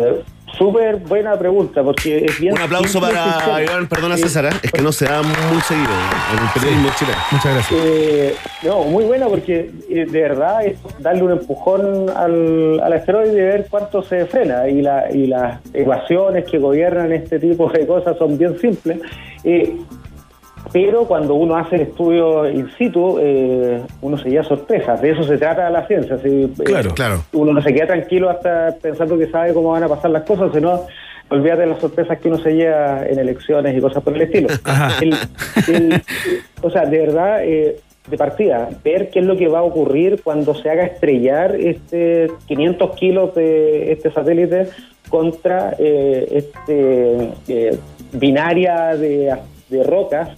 súper buena pregunta, porque es bien. Un aplauso para. Iván, perdona Eh, César, ¿eh? es que no se da muy seguido en el periodismo chileno. Muchas gracias. Eh, no, muy buena porque eh, de verdad es darle un empujón al, al asteroide y ver cuánto se frena. Y, la, y las ecuaciones que gobiernan este tipo de cosas son bien simples. Pero cuando uno hace el estudio in situ, eh, uno se lleva sorpresas. De eso se trata la ciencia. si, eh, Claro, claro. Uno no se queda tranquilo hasta pensando que sabe cómo van a pasar las cosas, sino olvídate de las sorpresas que uno se lleva en elecciones y cosas por el estilo. El- el- o sea, de verdad, eh, de partida, ver qué es lo que va a ocurrir cuando se haga estrellar este 500 kilos de este satélite contra eh, este eh, binaria de, de rocas.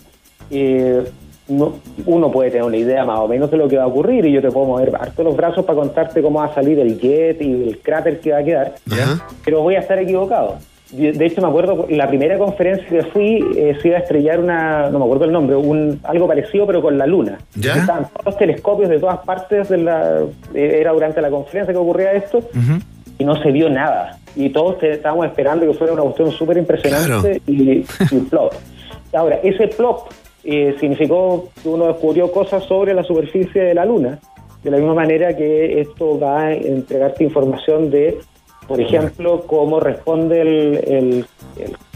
Eh, no- uno puede tener una idea más o menos de lo que va a ocurrir y yo te puedo mover harto los brazos para contarte cómo va a salir el jet y el cráter que va a quedar, pero voy a estar equivocado. De hecho, me acuerdo, la primera conferencia que fui, eh, se iba a estrellar una, no me acuerdo el nombre, un algo parecido pero con la luna. ¿Ya? Estaban todos los telescopios de todas partes, de la, eh, era durante la conferencia que ocurría esto, y no se vio nada. Y todos te- estábamos esperando que fuera una cuestión súper impresionante y, y plop. Ahora, ese plop eh, significó que uno descubrió cosas sobre la superficie de la Luna, de la misma manera que esto va a entregarte información de, por ejemplo, cómo responde el, el-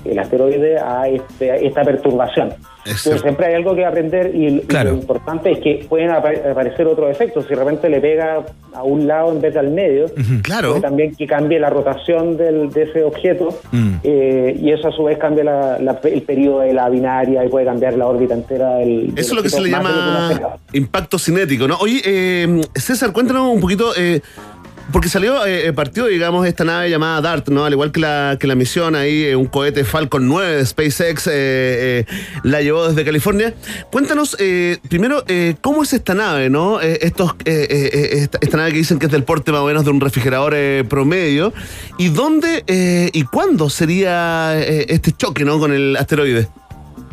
el- asteroide a, este- a esta perturbación. Pero siempre hay algo que aprender y, y lo importante es que pueden apa- aparecer otros efectos. Si de repente le pega a un lado en vez de al medio, Claro. también que cambie la rotación del- de ese objeto eh, y eso a su vez cambia la- la- el periodo de la binaria y puede cambiar la órbita entera del... Eso es lo que se le llama impacto cinético, ¿no? Oye, eh, César, cuéntanos un poquito, eh, porque salió, eh, partió, digamos, esta nave llamada DART, ¿no? Al igual que la, que la misión ahí, eh, un cohete Falcon 9 de SpaceX, eh, eh, la llevó desde California. Cuéntanos, eh, primero, eh, ¿cómo es esta nave, no? Eh, eh, eh, eh, esta, nave que dicen que es del porte más o menos de un refrigerador eh, promedio. ¿Y dónde eh, y cuándo sería eh, este choque, ¿no? Con el asteroide.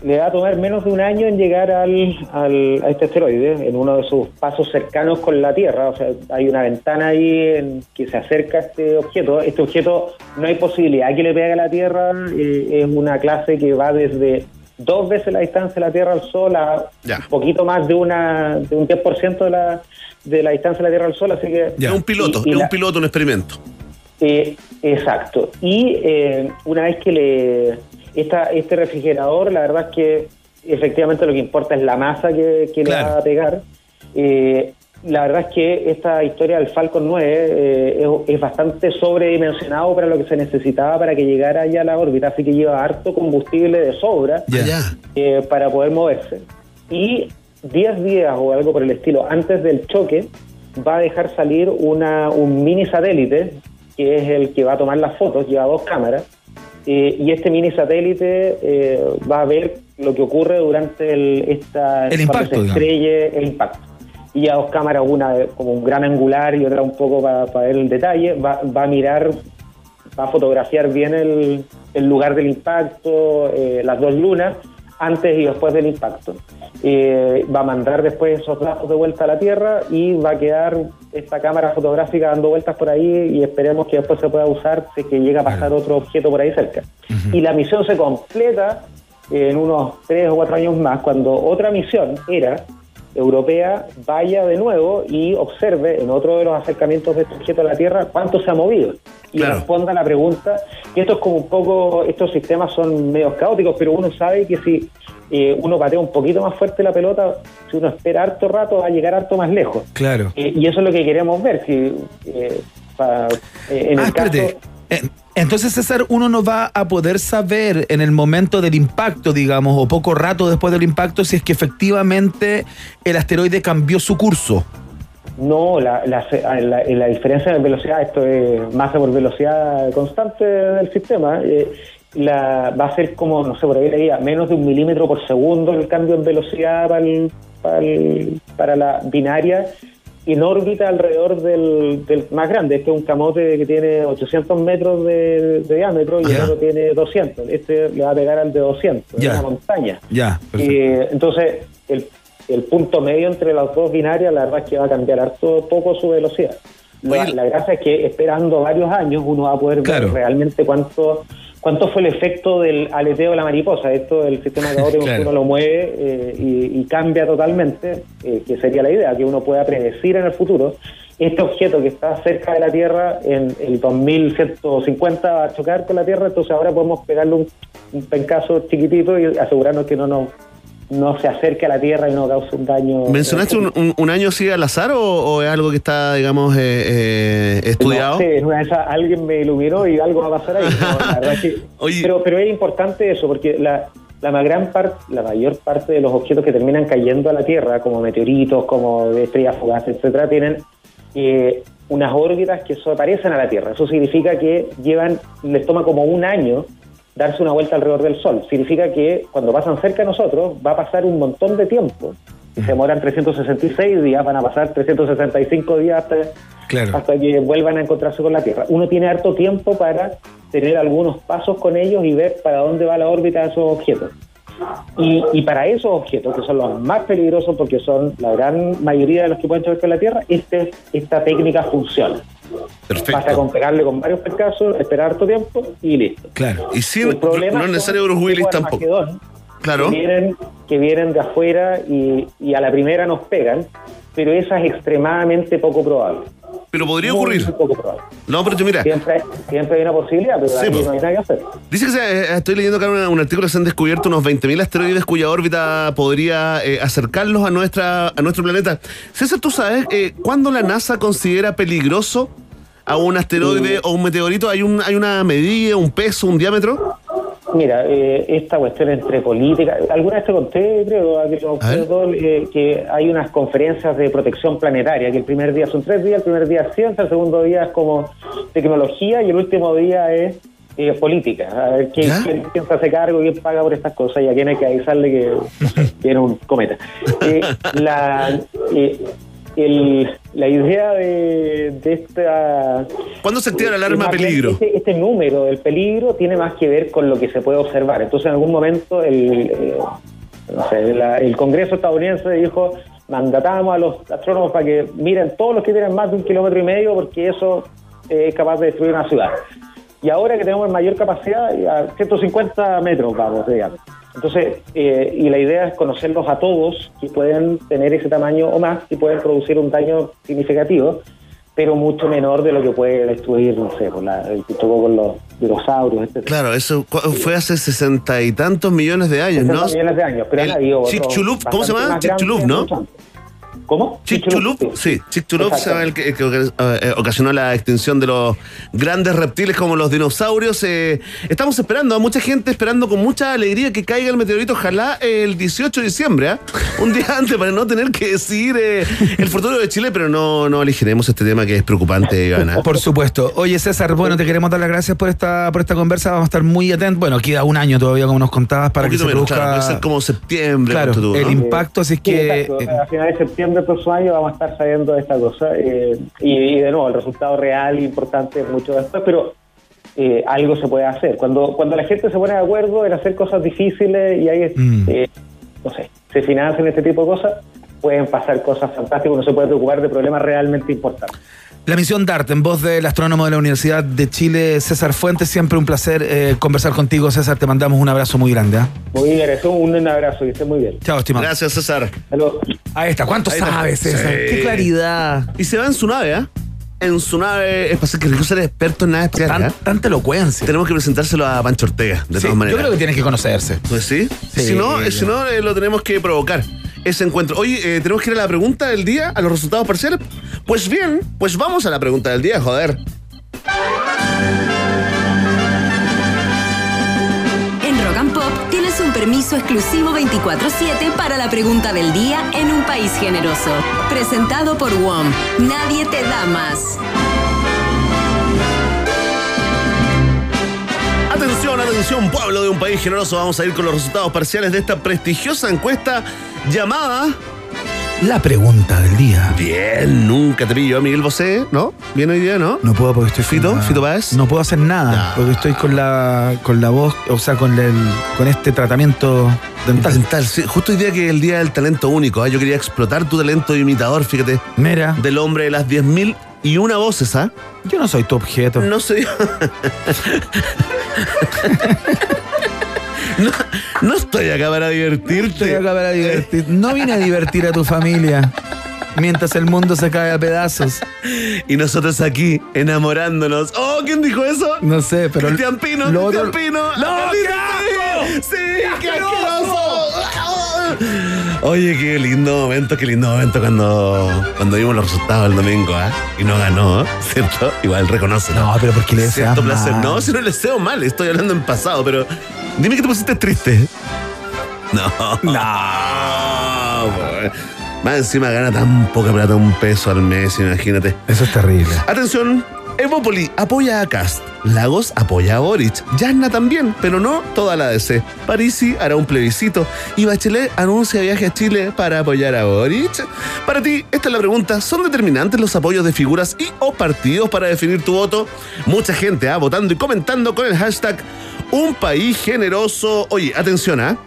Le va a tomar menos de un año en llegar al, al- a este asteroide, en uno de sus pasos cercanos con la Tierra. O sea, hay una ventana ahí en que se acerca a este objeto. Este objeto no hay posibilidad que le pegue a la Tierra. eh, es una clase que va desde dos veces la distancia de la Tierra al Sol a un poquito más de una de un 10% de la, de la distancia de la Tierra al Sol. Así que Es un piloto, y- y es la- un piloto, un experimento. eh, exacto. Y eh, una vez que le esta, este refrigerador, la verdad es que efectivamente lo que importa es la masa que, que le va a pegar. Eh, la verdad es que esta historia del Falcon 9 eh, es, es bastante sobredimensionado para lo que se necesitaba para que llegara ya a la órbita, así que lleva harto combustible de sobra eh, para poder moverse. Y 10 días o algo por el estilo antes del choque va a dejar salir una, un mini satélite que es el que va a tomar las fotos, lleva dos cámaras, eh, y este mini satélite eh, va a ver lo que ocurre durante el, esta, El impacto, se digamos. el impacto. Y a dos cámaras, una como un gran angular y otra un poco para ver el detalle, va, va a mirar, va a fotografiar bien el, el lugar del impacto, eh, las dos lunas, antes y después del impacto. Eh, va a mandar después esos datos de vuelta a la Tierra y va a quedar esta cámara fotográfica dando vueltas por ahí y esperemos que después se pueda usar si que llega a pasar otro objeto por ahí cerca. Y la misión se completa en unos tres o cuatro años más, cuando otra misión era europea vaya de nuevo y observe en otro de los acercamientos de este objeto a la Tierra cuánto se ha movido y responda a la pregunta, que esto es como un poco, estos sistemas son medio caóticos, pero uno sabe que si eh, uno patea un poquito más fuerte la pelota, si uno espera harto rato va a llegar harto más lejos. Claro. Eh, y eso es lo que queremos ver, si eh, pa- eh, en Ah, el caso... Eh, Entonces, César, uno no va a poder saber en el momento del impacto, digamos, o poco rato después del impacto, si es que efectivamente el asteroide cambió su curso. No, la- la diferencia de velocidad, esto es masa por velocidad constante del sistema, eh, la, va a ser como, no sé, por ahí leía, menos de un milímetro por segundo el cambio en velocidad para, el- para, el- para la binaria en órbita alrededor del, del más grande. Este es un camote que tiene 800 metros de, de diámetro y el otro tiene 200. Este le va a pegar al de 200, es Ya. una montaña. Ya. Eh, entonces, el, el punto medio entre las dos binarias, la verdad es que va a cambiar harto poco su velocidad. La, la gracia es que esperando varios años uno va a poder Claro. ver realmente cuánto cuánto fue el efecto del aleteo de la mariposa. Esto del sistema caótico Claro. uno lo mueve eh, y, y cambia totalmente, eh, que sería la idea, que uno pueda predecir en el futuro. Este objeto que está cerca de la Tierra en el 2150 va a chocar con la Tierra, entonces ahora podemos pegarle un, un pencazo chiquitito y asegurarnos que no, no, no se acerque a la Tierra y no cause un daño. ¿Mencionaste un, un- un año así al azar o, o es algo que está, digamos, eh, eh, estudiado? No sé, una de esas alguien me iluminó y algo va a pasar ahí. No, la es que- pero, pero es importante eso, porque la, la, gran parte, la mayor parte de los objetos que terminan cayendo a la Tierra, como meteoritos, como estrellas fugaces, etcétera, tienen eh, unas órbitas que parecen a la Tierra. Eso significa que llevan, les toma como un año darse una vuelta alrededor del Sol. Significa que cuando pasan cerca de nosotros va a pasar un montón de tiempo. Si se demoran 366 días, van a pasar 365 días hasta, Claro. hasta que vuelvan a encontrarse con la Tierra. Uno tiene harto tiempo para tener algunos pasos con ellos y ver para dónde va la órbita de esos objetos. Y, y para esos objetos, que son los más peligrosos porque son la gran mayoría de los que pueden chocar con la Tierra, este, esta técnica funciona. Basta con pegarle con varios percasos, esperar harto tiempo y listo. Claro. Y sin, El problema no es necesario Bruce Willis tampoco. Claro. Que vienen, que vienen de afuera y, y a la primera nos pegan, pero esa es extremadamente poco probable. Pero podría Muy, ocurrir. muy. No, pero yo mira. Siempre, siempre hay una posibilidad, pero Sí, pues. no hay nada que hacer. Dice que se- eh, estoy leyendo acá un, un artículo que se han descubierto unos 20.000 asteroides cuya órbita podría eh, acercarlos a nuestra a nuestro planeta. César, ¿tú sabes eh, cuándo la NASA considera peligroso a un asteroide o un meteorito? ¿Hay, un, ¿Hay una medida, un peso, un diámetro? Mira, eh, esta cuestión entre política, alguna vez te conté, creo, a que, lo- eh, que hay unas conferencias de protección planetaria, que el primer día son tres días, el primer día es ciencia, el segundo día es como tecnología y el último día es eh, política. A ver quién, quién, quién se hace cargo, quién paga por estas cosas y a quién hay que avisarle que viene un cometa. Eh, la, el- la idea de, de esta... ¿Cuándo se activa la alarma peligro? Este, este número del peligro tiene más que ver con lo que se puede observar. Entonces, en algún momento, el, eh, no sé, la- el Congreso estadounidense dijo, mandatamos a los astrónomos para que miren todos los que tienen más de un kilómetro y medio, porque eso eh, es capaz de destruir una ciudad. Y ahora que tenemos mayor capacidad, a 150 metros vamos, digamos. Entonces, eh, y la idea es conocerlos a todos que pueden tener ese tamaño o más y pueden producir un daño significativo, pero mucho menor de lo que puede destruir, no sé, por la, el que tocó con los dinosaurios, etc. Claro, eso fue hace sesenta y tantos millones de años, ¿no? 60 millones de años, pero El habido ¿cómo se llama? Chicxulub, ¿no? ¿Cómo? Chicxulub, sí, Chicxulub el que, que eh, ocasionó la extinción de los grandes reptiles como los dinosaurios. Eh, estamos esperando, a mucha gente esperando con mucha alegría que caiga el meteorito, ojalá el 18 de diciembre, ¿ah? un día antes para no tener que decidir eh, el futuro de Chile, pero no, no elegiremos este tema que es preocupante, Ivana. Por supuesto. Oye, César, bueno, te queremos dar las gracias por esta, por esta conversa. Vamos a estar muy atentos. Bueno, queda un año todavía, como nos contabas, para que se menos, produzca. claro, puede ser como septiembre. Claro, el impacto, si es Sí, que. exacto. a finales de septiembre del próximo año vamos a estar sabiendo de esta cosa. eh, y, y de nuevo, el resultado real e importante mucho después, pero eh, algo se puede hacer. Cuando, cuando la gente se pone de acuerdo en hacer cosas difíciles y hay, Mm. eh, no sé, se financian este tipo de cosas, pueden pasar cosas fantásticas, uno se puede preocupar de problemas realmente importantes. La misión DART, en voz del astrónomo de la Universidad de Chile, César Fuentes. Siempre un placer eh, conversar contigo, César. Te mandamos un abrazo muy grande. ¿ah? Muy bien, eso, un, un abrazo, que esté muy bien. Chao, estimado. Gracias, César. Ahí está. ¿Cuánto Ahí está. sabes, César? Sí. Qué claridad. Y se va en su nave, ¿ah? En su nave espacial, que rico ser experto en naves espaciales. Tan- tanta elocuencia. Tenemos que presentárselo a Pancho Ortega, de Sí, todas maneras. yo creo que tienes que conocerse. Pues sí. Sí, si no, si no eh, lo tenemos que provocar. Ese encuentro. Oye, eh, tenemos que ir a la pregunta del día, a los resultados parciales. Pues bien, pues vamos a la pregunta del día, joder. En Rock and Pop tienes un permiso exclusivo 24-7 para la pregunta del día en un país generoso. Presentado por WOM. Nadie te da más. Atención, atención, pueblo de un país generoso. Vamos a ir con los resultados parciales de esta prestigiosa encuesta llamada. La pregunta del día. Bien, nunca te pillo, Miguel Bosé, ¿no? Bien hoy día, ¿no? No puedo porque estoy Fito, la- Fito Páez. No puedo hacer nada porque estoy con la con la voz, o sea, con el con este tratamiento dental. Dental, sí. Justo hoy día que es el día del talento único, ¿ah? yo quería explotar tu talento de imitador, fíjate. Mira, Del hombre de las 10.000 y una voces, ¿ah? yo no soy tu objeto. No sé. no, no estoy acá para divertirte. Estoy acá para divertir. No vine a divertir a tu familia mientras el mundo se cae a pedazos. Y nosotros aquí enamorándonos. Oh, ¿quién dijo eso? No sé, pero Cristian Pino, lo Cristian Pino. ¡No, asco! Sí, qué asqueroso! Oye, qué lindo momento, qué lindo momento cuando, cuando vimos los resultados el domingo, ¿ah? Y no ganó, ¿cierto? Igual reconoce. No, pero porque le deseas Cierto placer. mal. No, si no le deseo mal, estoy hablando en pasado, pero dime que te pusiste triste. No. No. Más encima gana tan poca plata, un peso al mes, imagínate. Eso es terrible. Atención, Evopoli apoya a Cast. Lagos apoya a Boric. Yasna también, pero no toda la DC. Parisi hará un plebiscito. Y Bachelet anuncia viaje a Chile para apoyar a Boric. Para ti, esta es la pregunta. ¿Son determinantes los apoyos de figuras y o partidos para definir tu voto? Mucha gente ha votando y comentando con el hashtag Un país generoso. Oye, atención, ¿ah?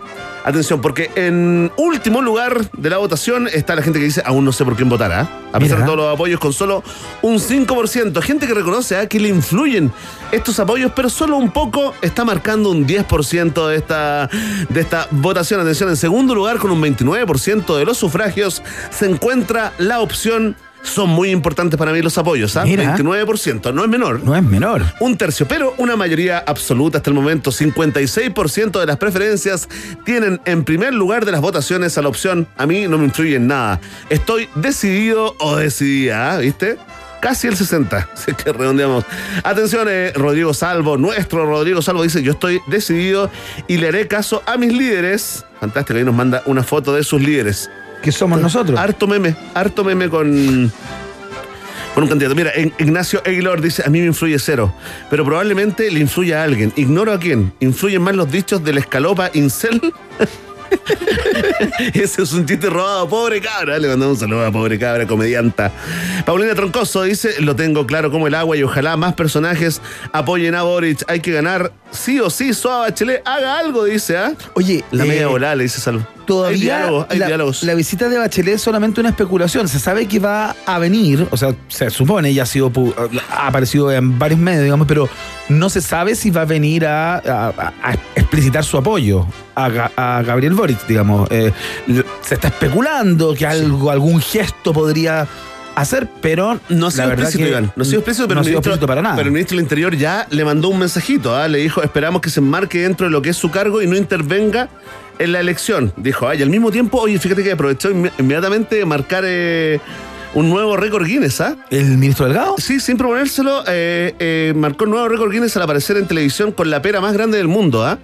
Atención, porque en último lugar de la votación está la gente que dice aún no sé por quién votará. A pesar Mira. de todos los apoyos, con solo un 5%. Gente que reconoce a que le influyen estos apoyos, pero solo un poco está marcando un 10% de esta, de esta votación. Atención, en segundo lugar, con un 29% de los sufragios, se encuentra la opción. Son muy importantes para mí los apoyos, ¿ah? Mira. 29%, no es menor. No es menor. Un tercio, pero una mayoría absoluta hasta el momento. 56% de las preferencias tienen en primer lugar de las votaciones a la opción a mí no me influye en nada. Estoy decidido o decidida, ¿ah? ¿viste? Casi el 60, si es que redondeamos. Atención, eh, Rodrigo Salvo, nuestro Rodrigo Salvo dice, yo estoy decidido y le haré caso a mis líderes. Fantástico, ahí nos manda una foto de sus líderes. Que somos nosotros. Harto meme, harto meme con, con un candidato. Mira, Ignacio Aguilar dice, a mí me influye cero, pero probablemente le influye a alguien. Ignoro a quién. ¿Influyen más los dichos del escalopa incel? Ese es un chiste robado, pobre cabra. Le mandamos un saludo a pobre cabra, comedianta. Paulina Troncoso dice: Lo tengo claro como el agua y ojalá más personajes apoyen a Boric. Hay que ganar sí o sí. Suave Bachelet, haga algo, dice, ¿ah? Oye, La eh, media volada, le dice Salvo. Todavía Hay diálogos, hay la, diálogos. la visita de Bachelet es solamente una especulación. Se sabe que va a venir, o sea, se supone, ya ha sido ha aparecido en varios medios, digamos, pero no se sabe si va a venir a, a- a explicitar su apoyo a, Ga- a Gabriel Boric, digamos. Eh, se está especulando que algo, algún gesto podría hacer, pero No ha la sido verdad explícito, Iván. No ha sido explícito, pero, no el ministro, para nada. pero el ministro del Interior ya le mandó un mensajito. ¿ah? Le dijo, esperamos que se enmarque dentro de lo que es su cargo y no intervenga en la elección. Dijo, ay, al mismo tiempo, oye, fíjate que aprovechó inme- inmediatamente de marcar eh, un nuevo récord Guinness, ¿ah? ¿El ministro Delgado? Sí, sin proponérselo, eh, eh, marcó un nuevo récord Guinness al aparecer en televisión con la pera más grande del mundo, ¿ah?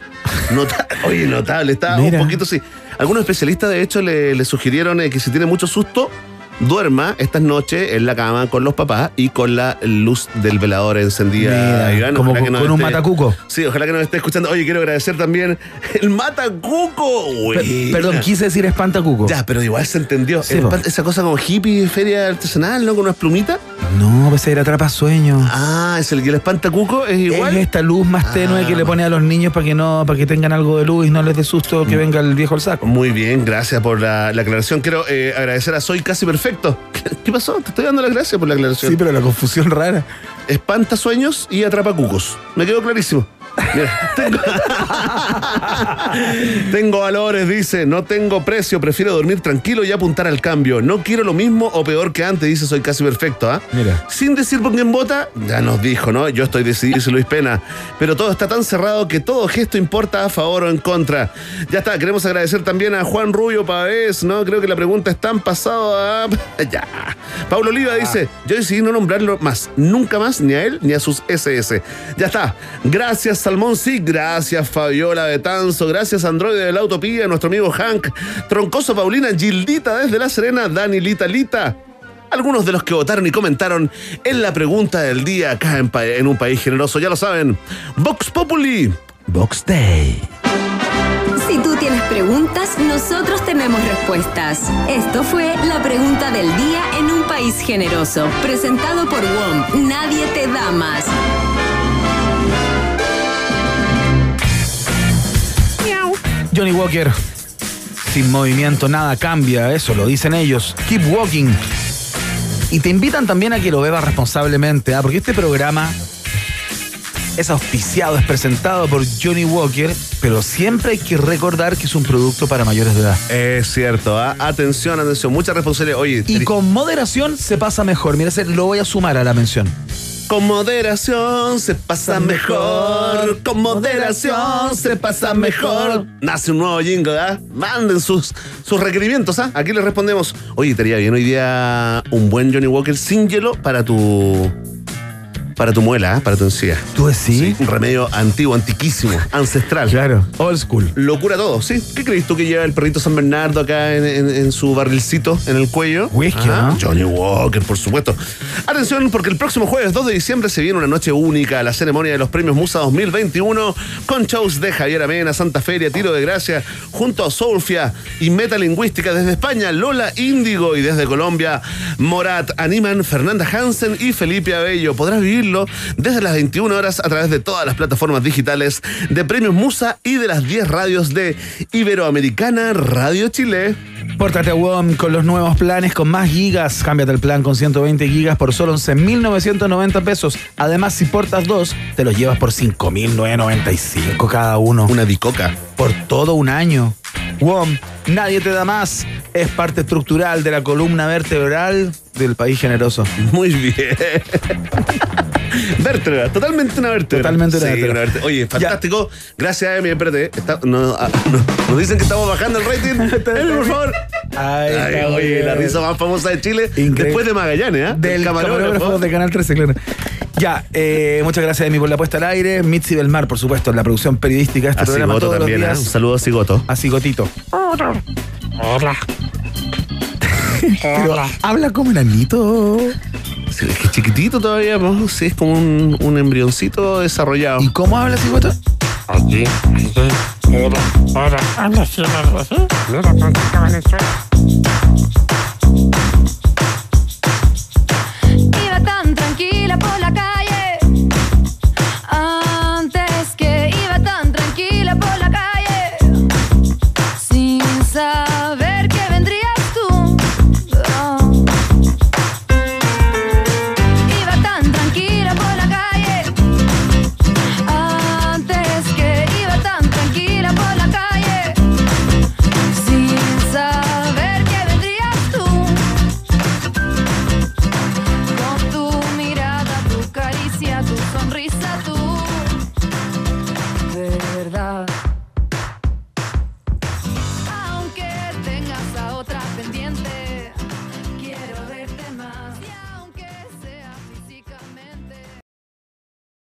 Nota- oye, notable, estaba Mira. un poquito así. Algunos especialistas, de hecho, le, le sugirieron eh, que si tiene mucho susto, duerma estas noches en la cama con los papás y con la luz del velador encendida. Mira, como con- nos con un matacuco. Sí, ojalá que nos esté escuchando. Oye, quiero agradecer también el matacuco. Per- perdón, quise decir espantacuco. Ya, pero igual se entendió. Sí, esa cosa como hippie, feria artesanal, ¿no? Con unas plumitas. No, pues era atrapa sueños. Ah, es el que el espantacuco es igual. Es esta luz más tenue Ah. que le pone a los niños para que no, para que tengan algo de luz y no les dé susto Mm. que venga el viejo al saco. Muy bien, gracias por la, la aclaración. Quiero eh, agradecer a Soy Casi Perfecto. ¿Qué, qué pasó? Te estoy dando las gracias por la aclaración. Sí, pero la confusión rara. Espanta sueños y atrapa cucos. Me quedó clarísimo. Tengo... tengo valores, dice. No tengo precio, prefiero dormir tranquilo y apuntar al cambio. No quiero lo mismo o peor que antes, dice. Soy casi perfecto, ¿ah? Mira. Sin decir por quién vota, ya nos dijo, ¿no? Yo estoy decidido, dice Luis Pena. Pero todo está tan cerrado que todo gesto importa a favor o en contra. Ya está, queremos agradecer también a Juan Rubio Pavés, ¿no? Creo que la pregunta es tan pasado a. Ya. Pablo Oliva dice: Yo decidí no nombrarlo más, nunca más, ni a él ni a sus SS. Ya está. Gracias, Salmón Sí. Gracias, Fabiola Betanzo. Gracias, Androide de la Utopía, nuestro amigo Hank. Troncoso Paulina, Gildita desde La Serena, Dani Lita Lita algunos de los que votaron y comentaron en la pregunta del día acá en, pa- en un país generoso, ya lo saben. Vox Populi. Box Day. Si tú tienes preguntas, nosotros tenemos respuestas. Esto fue la pregunta del día en un país generoso, presentado por WOM. Nadie te da más. Johnny Walker. Sin movimiento nada cambia, eso lo dicen ellos. Keep walking. Y te invitan también a que lo bebas responsablemente, ¿ah? porque este programa es auspiciado, es presentado por Johnny Walker, pero siempre hay que recordar que es un producto para mayores de edad. Es cierto, ¿ah? atención, atención, mucha responsabilidad. Oye, Y con moderación se pasa mejor. Mira, lo voy a sumar a la mención. Con moderación se pasa mejor. Con moderación se pasa mejor. Nace un nuevo jingle, ¿ah? Manden sus, sus requerimientos, ¿ah? Aquí les respondemos. Oye, estaría bien hoy día un buen Johnny Walker sin hielo para tu. Para tu muela, ¿ah? para tu encía. ¿Tú decís? Un remedio antiguo, antiquísimo, ancestral. Claro, old school. Locura todo, ¿sí? ¿Qué crees tú que lleva el perrito San Bernardo acá en, en- en su barrilcito en el cuello? Whisky, ¿no? Johnny Walker, por supuesto. Atención, porque el próximo jueves 2 de diciembre se viene una noche única, la ceremonia de los premios Musa 2021, con shows de Javier Amena, Santa Feria, Tiro de Gracia, junto a Solfia y Metalingüística desde España, Lola Índigo y desde Colombia, Morat, Animan, Fernanda Hansen y Felipe Abello. Podrás desde las 21 horas a través de todas las plataformas digitales de Premios Musa y de las 10 radios de Iberoamericana Radio Chile. Pórtate a WOM con los nuevos planes con más gigas. Cámbiate el plan con 120 gigas por solo 11.990 pesos. Además, si portas dos, te los llevas por 5.995 cada uno. Una bicoca. Por todo un año. WOM, nadie te da más. Es parte estructural de la columna vertebral del país generoso. Muy bien. Vértebra, totalmente una vértebra. Totalmente una Sí, vértebra. vértebra. Oye, fantástico. Gracias, Emi. Espérate. está- no, ah, no, nos dicen que estamos bajando el rating. Emi, por favor. Ay, Ay, está oye, bien. la risa más famosa de Chile. Increíble. Después de Magallanes, ¿ah? Del El camarógrafo de Canal 13, claro. Ya, eh, muchas gracias Emi por la puesta al aire. Mitzi Belmar, por supuesto, en la producción periodística de este A programa Cigoto todos también, los ¿ah? días. Un saludo a Cigoto. A Cigotito. Pero habla como enanito. Sí, es que es chiquitito todavía, ¿no? Sí, es como un, un embrioncito desarrollado. ¿Y cómo habla ese guato? Allí, ahora, ahora. Habla así, algo así.